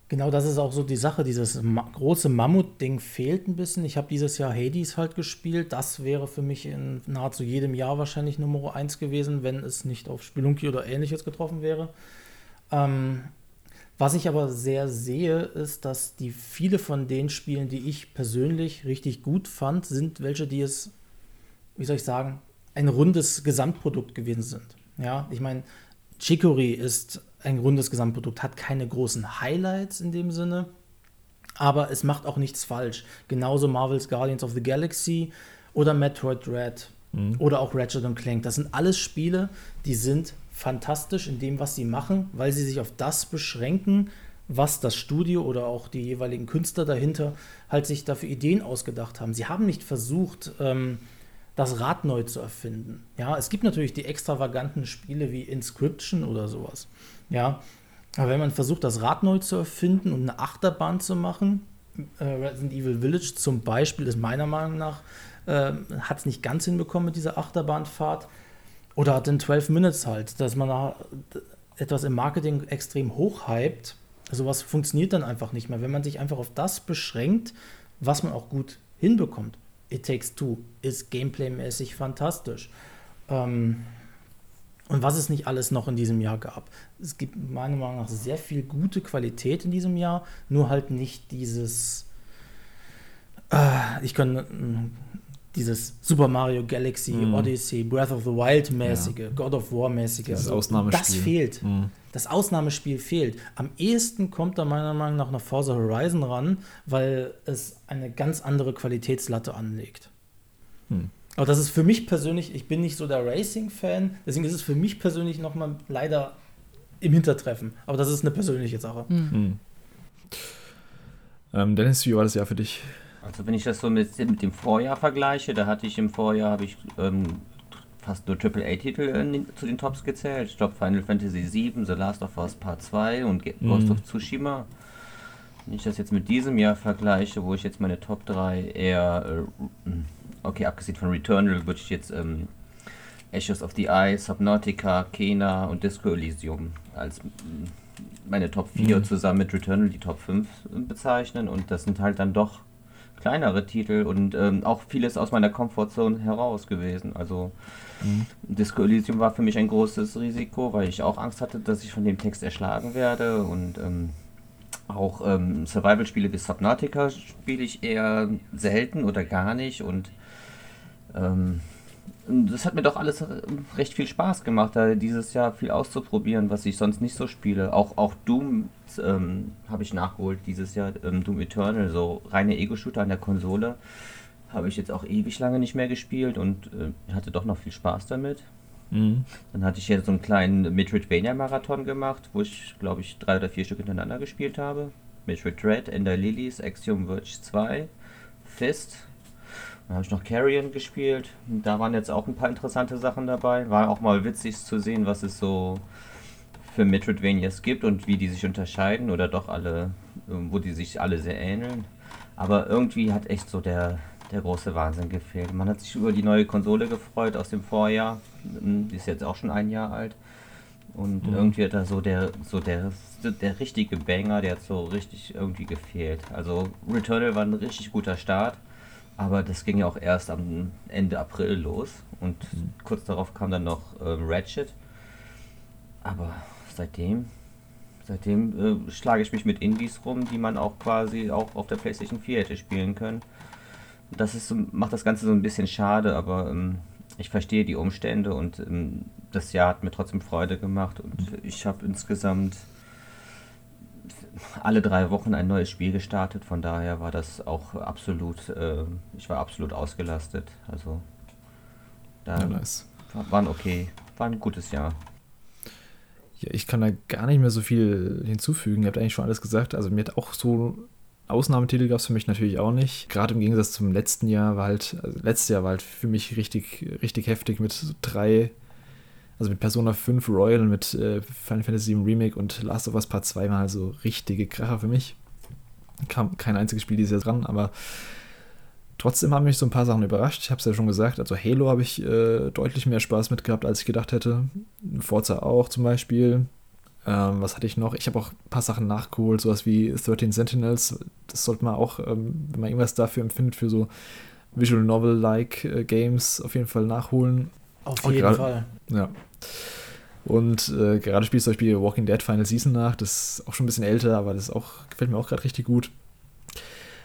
Genau, das ist auch so die Sache. Dieses ma große Mammut-Ding fehlt ein bisschen. Ich habe dieses Jahr Hades halt gespielt. Das wäre für mich in nahezu jedem Jahr wahrscheinlich Nummer 1 gewesen, wenn es nicht auf Spelunky oder ähnliches getroffen wäre. Ähm, was ich aber sehr sehe, ist, dass die viele von den Spielen, die ich persönlich richtig gut fand, sind welche, die es, wie soll ich sagen, ein rundes Gesamtprodukt gewesen sind. Ja, ich meine, Chicory ist ein rundes Gesamtprodukt, hat keine großen Highlights in dem Sinne, aber es macht auch nichts falsch. Genauso Marvel's Guardians of the Galaxy oder Metroid Dread mhm. oder auch Ratchet Clank. Das sind alles Spiele, die sind fantastisch in dem, was sie machen, weil sie sich auf das beschränken, was das Studio oder auch die jeweiligen Künstler dahinter halt sich dafür Ideen ausgedacht haben. Sie haben nicht versucht, ähm, das Rad neu zu erfinden. Ja, es gibt natürlich die extravaganten Spiele wie Inscription oder sowas. Ja, aber wenn man versucht, das Rad neu zu erfinden und eine Achterbahn zu machen, äh, Resident Evil Village zum Beispiel ist meiner Meinung nach, äh, hat es nicht ganz hinbekommen mit dieser Achterbahnfahrt. Oder hat den 12 Minutes halt, dass man etwas im Marketing extrem hochhypt. Sowas funktioniert dann einfach nicht mehr, wenn man sich einfach auf das beschränkt, was man auch gut hinbekommt. It Takes Two ist gameplaymäßig fantastisch. Ähm, und was es nicht alles noch in diesem Jahr gab. Es gibt meiner Meinung nach sehr viel gute Qualität in diesem Jahr, nur halt nicht dieses. Äh, ich kann dieses Super Mario Galaxy, mm. Odyssey, Breath of the Wild mäßige, ja. God of War mäßige. Das Ausnahmespiel. Das fehlt. Mm. Das Ausnahmespiel fehlt. Am ehesten kommt da meiner Meinung nach noch Forza Horizon ran, weil es eine ganz andere Qualitätslatte anlegt. Hm. Aber das ist für mich persönlich, ich bin nicht so der Racing-Fan, deswegen ist es für mich persönlich nochmal leider im Hintertreffen. Aber das ist eine persönliche Sache. Hm. Hm. Ähm, Dennis, wie war das Jahr für dich? Also wenn ich das so mit, mit dem Vorjahr vergleiche, da hatte ich im Vorjahr habe ich ähm, fast nur AAA-Titel äh, zu den Tops gezählt. Ich glaube Final Fantasy VII, The Last of Us Part 2 und mhm. Ghost of Tsushima. Wenn ich das jetzt mit diesem Jahr vergleiche, wo ich jetzt meine Top 3 eher, äh, okay, abgesehen von Returnal, würde ich jetzt ähm, Ashes of the Eye, Subnautica, Kena und Disco Elysium als meine Top 4 mhm. zusammen mit Returnal die Top 5 bezeichnen und das sind halt dann doch kleinere Titel und ähm, auch vieles aus meiner Komfortzone heraus gewesen. Also mhm. Disco Elysium war für mich ein großes Risiko, weil ich auch Angst hatte, dass ich von dem Text erschlagen werde und ähm, auch ähm, Survival-Spiele wie Subnautica spiele ich eher selten oder gar nicht und ähm, das hat mir doch alles recht viel Spaß gemacht, da dieses Jahr viel auszuprobieren, was ich sonst nicht so spiele. Auch, auch Doom ähm, habe ich nachgeholt dieses Jahr, ähm, Doom Eternal, so reine Ego-Shooter an der Konsole. Habe ich jetzt auch ewig lange nicht mehr gespielt und äh, hatte doch noch viel Spaß damit. Mhm. Dann hatte ich jetzt so einen kleinen Metroidvania-Marathon gemacht, wo ich, glaube ich, drei oder vier Stück hintereinander gespielt habe. Metroid Dread, Ender Lilies, Axiom Verge 2, Fist, dann habe ich noch Carrion gespielt. Da waren jetzt auch ein paar interessante Sachen dabei. War auch mal witzig zu sehen, was es so für Metroidvanias gibt und wie die sich unterscheiden oder doch alle, wo die sich alle sehr ähneln. Aber irgendwie hat echt so der, der große Wahnsinn gefehlt. Man hat sich über die neue Konsole gefreut aus dem Vorjahr. Hm, die ist jetzt auch schon ein Jahr alt. Und mhm. irgendwie hat da so der, so der, der richtige Banger, der hat so richtig irgendwie gefehlt. Also Returnal war ein richtig guter Start, aber das ging ja auch erst am Ende April los. Und mhm. kurz darauf kam dann noch ähm, Ratchet. Aber seitdem, seitdem äh, schlage ich mich mit Indies rum, die man auch quasi auch auf der PlayStation 4 hätte spielen können. Das ist, macht das Ganze so ein bisschen schade, aber ähm, ich verstehe die Umstände und ähm, das Jahr hat mir trotzdem Freude gemacht und ich habe insgesamt alle drei Wochen ein neues Spiel gestartet. Von daher war das auch absolut, äh, ich war absolut ausgelastet. Also da ja, nice. waren okay, war ein gutes Jahr. Ja, ich kann da gar nicht mehr so viel hinzufügen. Ihr habt eigentlich schon alles gesagt. Also mir hat auch so Ausnahmetitel gab es für mich natürlich auch nicht. Gerade im Gegensatz zum letzten Jahr war halt, also letztes Jahr war halt für mich richtig, richtig heftig mit drei, also mit Persona 5 Royal, mit äh, Final Fantasy VII Remake und Last of Us Part 2 waren halt so richtige Kracher für mich. Kam kein einziges Spiel dieses Jahr dran, aber trotzdem haben mich so ein paar Sachen überrascht. Ich habe es ja schon gesagt, also Halo habe ich äh, deutlich mehr Spaß mit gehabt, als ich gedacht hätte. Forza auch zum Beispiel. Ähm, was hatte ich noch? Ich habe auch ein paar Sachen nachgeholt, sowas wie 13 Sentinels. Das sollte man auch, ähm, wenn man irgendwas dafür empfindet, für so Visual Novel-like äh, Games auf jeden Fall nachholen. Auf jeden grad, Fall. Ja. Und äh, gerade spielst du zum Beispiel Walking Dead Final Season nach. Das ist auch schon ein bisschen älter, aber das auch, gefällt mir auch gerade richtig gut.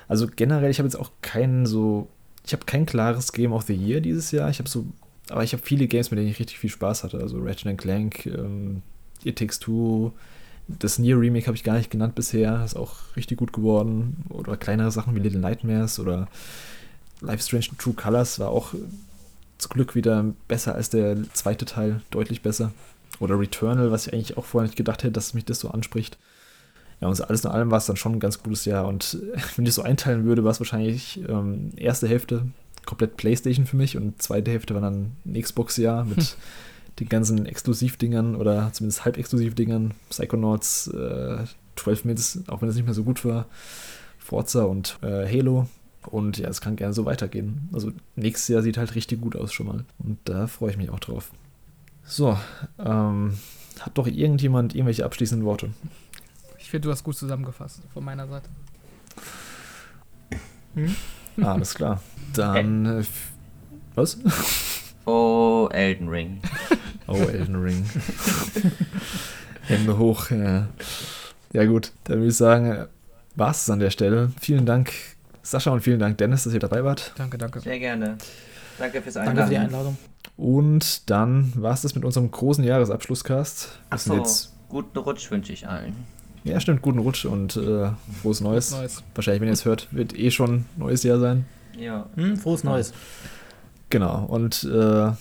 Also generell, ich habe jetzt auch kein so, ich habe kein klares Game of the Year dieses Jahr. Ich habe so, aber ich habe viele Games, mit denen ich richtig viel Spaß hatte. Also Ratchet Clank, ähm, It Takes Two, das Nier Remake habe ich gar nicht genannt bisher, ist auch richtig gut geworden. Oder kleinere Sachen wie Little Nightmares oder Life Strange True Colors war auch zum Glück wieder besser als der zweite Teil, deutlich besser. Oder Returnal, was ich eigentlich auch vorher nicht gedacht hätte, dass mich das so anspricht. Ja, und alles in allem war es dann schon ein ganz gutes Jahr. Und wenn ich so einteilen würde, war es wahrscheinlich ähm, erste Hälfte komplett Playstation für mich und zweite Hälfte war dann ein Xbox-Jahr mit den ganzen Exklusivdingern oder zumindest halb-Exklusiv-Dingern, Psychonauts, äh, 12 Minutes, auch wenn es nicht mehr so gut war, Forza und äh, Halo. Und ja, es kann gerne so weitergehen. Also nächstes Jahr sieht halt richtig gut aus schon mal. Und da freue ich mich auch drauf. So, ähm, hat doch irgendjemand irgendwelche abschließenden Worte? Ich finde, du hast gut zusammengefasst von meiner Seite. Hm? Alles klar. Dann. Äh, was? Oh, Elden Ring. Oh, Elden Ring. Hände hoch, ja. Ja, gut, dann würde ich sagen, war es an der Stelle. Vielen Dank, Sascha, und vielen Dank, Dennis, dass ihr dabei wart. Danke, danke. Sehr gerne. Danke fürs Einladen. Danke für die Einladung. Und dann war es das mit unserem großen Jahresabschlusscast. Achso, jetzt... guten Rutsch wünsche ich allen. Ja, stimmt, guten Rutsch und äh, frohes Neues. Neues. Wahrscheinlich, wenn ihr es hört, wird eh schon neues Jahr sein. Ja. Hm, frohes Neues. Genau, und äh,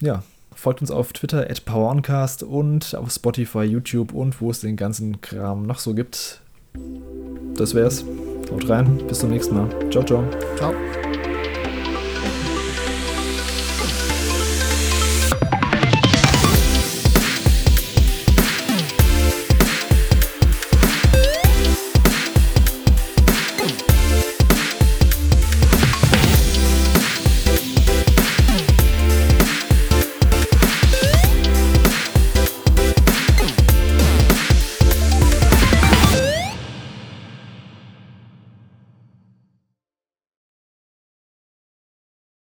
ja, folgt uns auf Twitter at PowerOncast und auf Spotify, YouTube und wo es den ganzen Kram noch so gibt. Das wär's. Haut rein, bis zum nächsten Mal. Ciao, ciao. Ciao.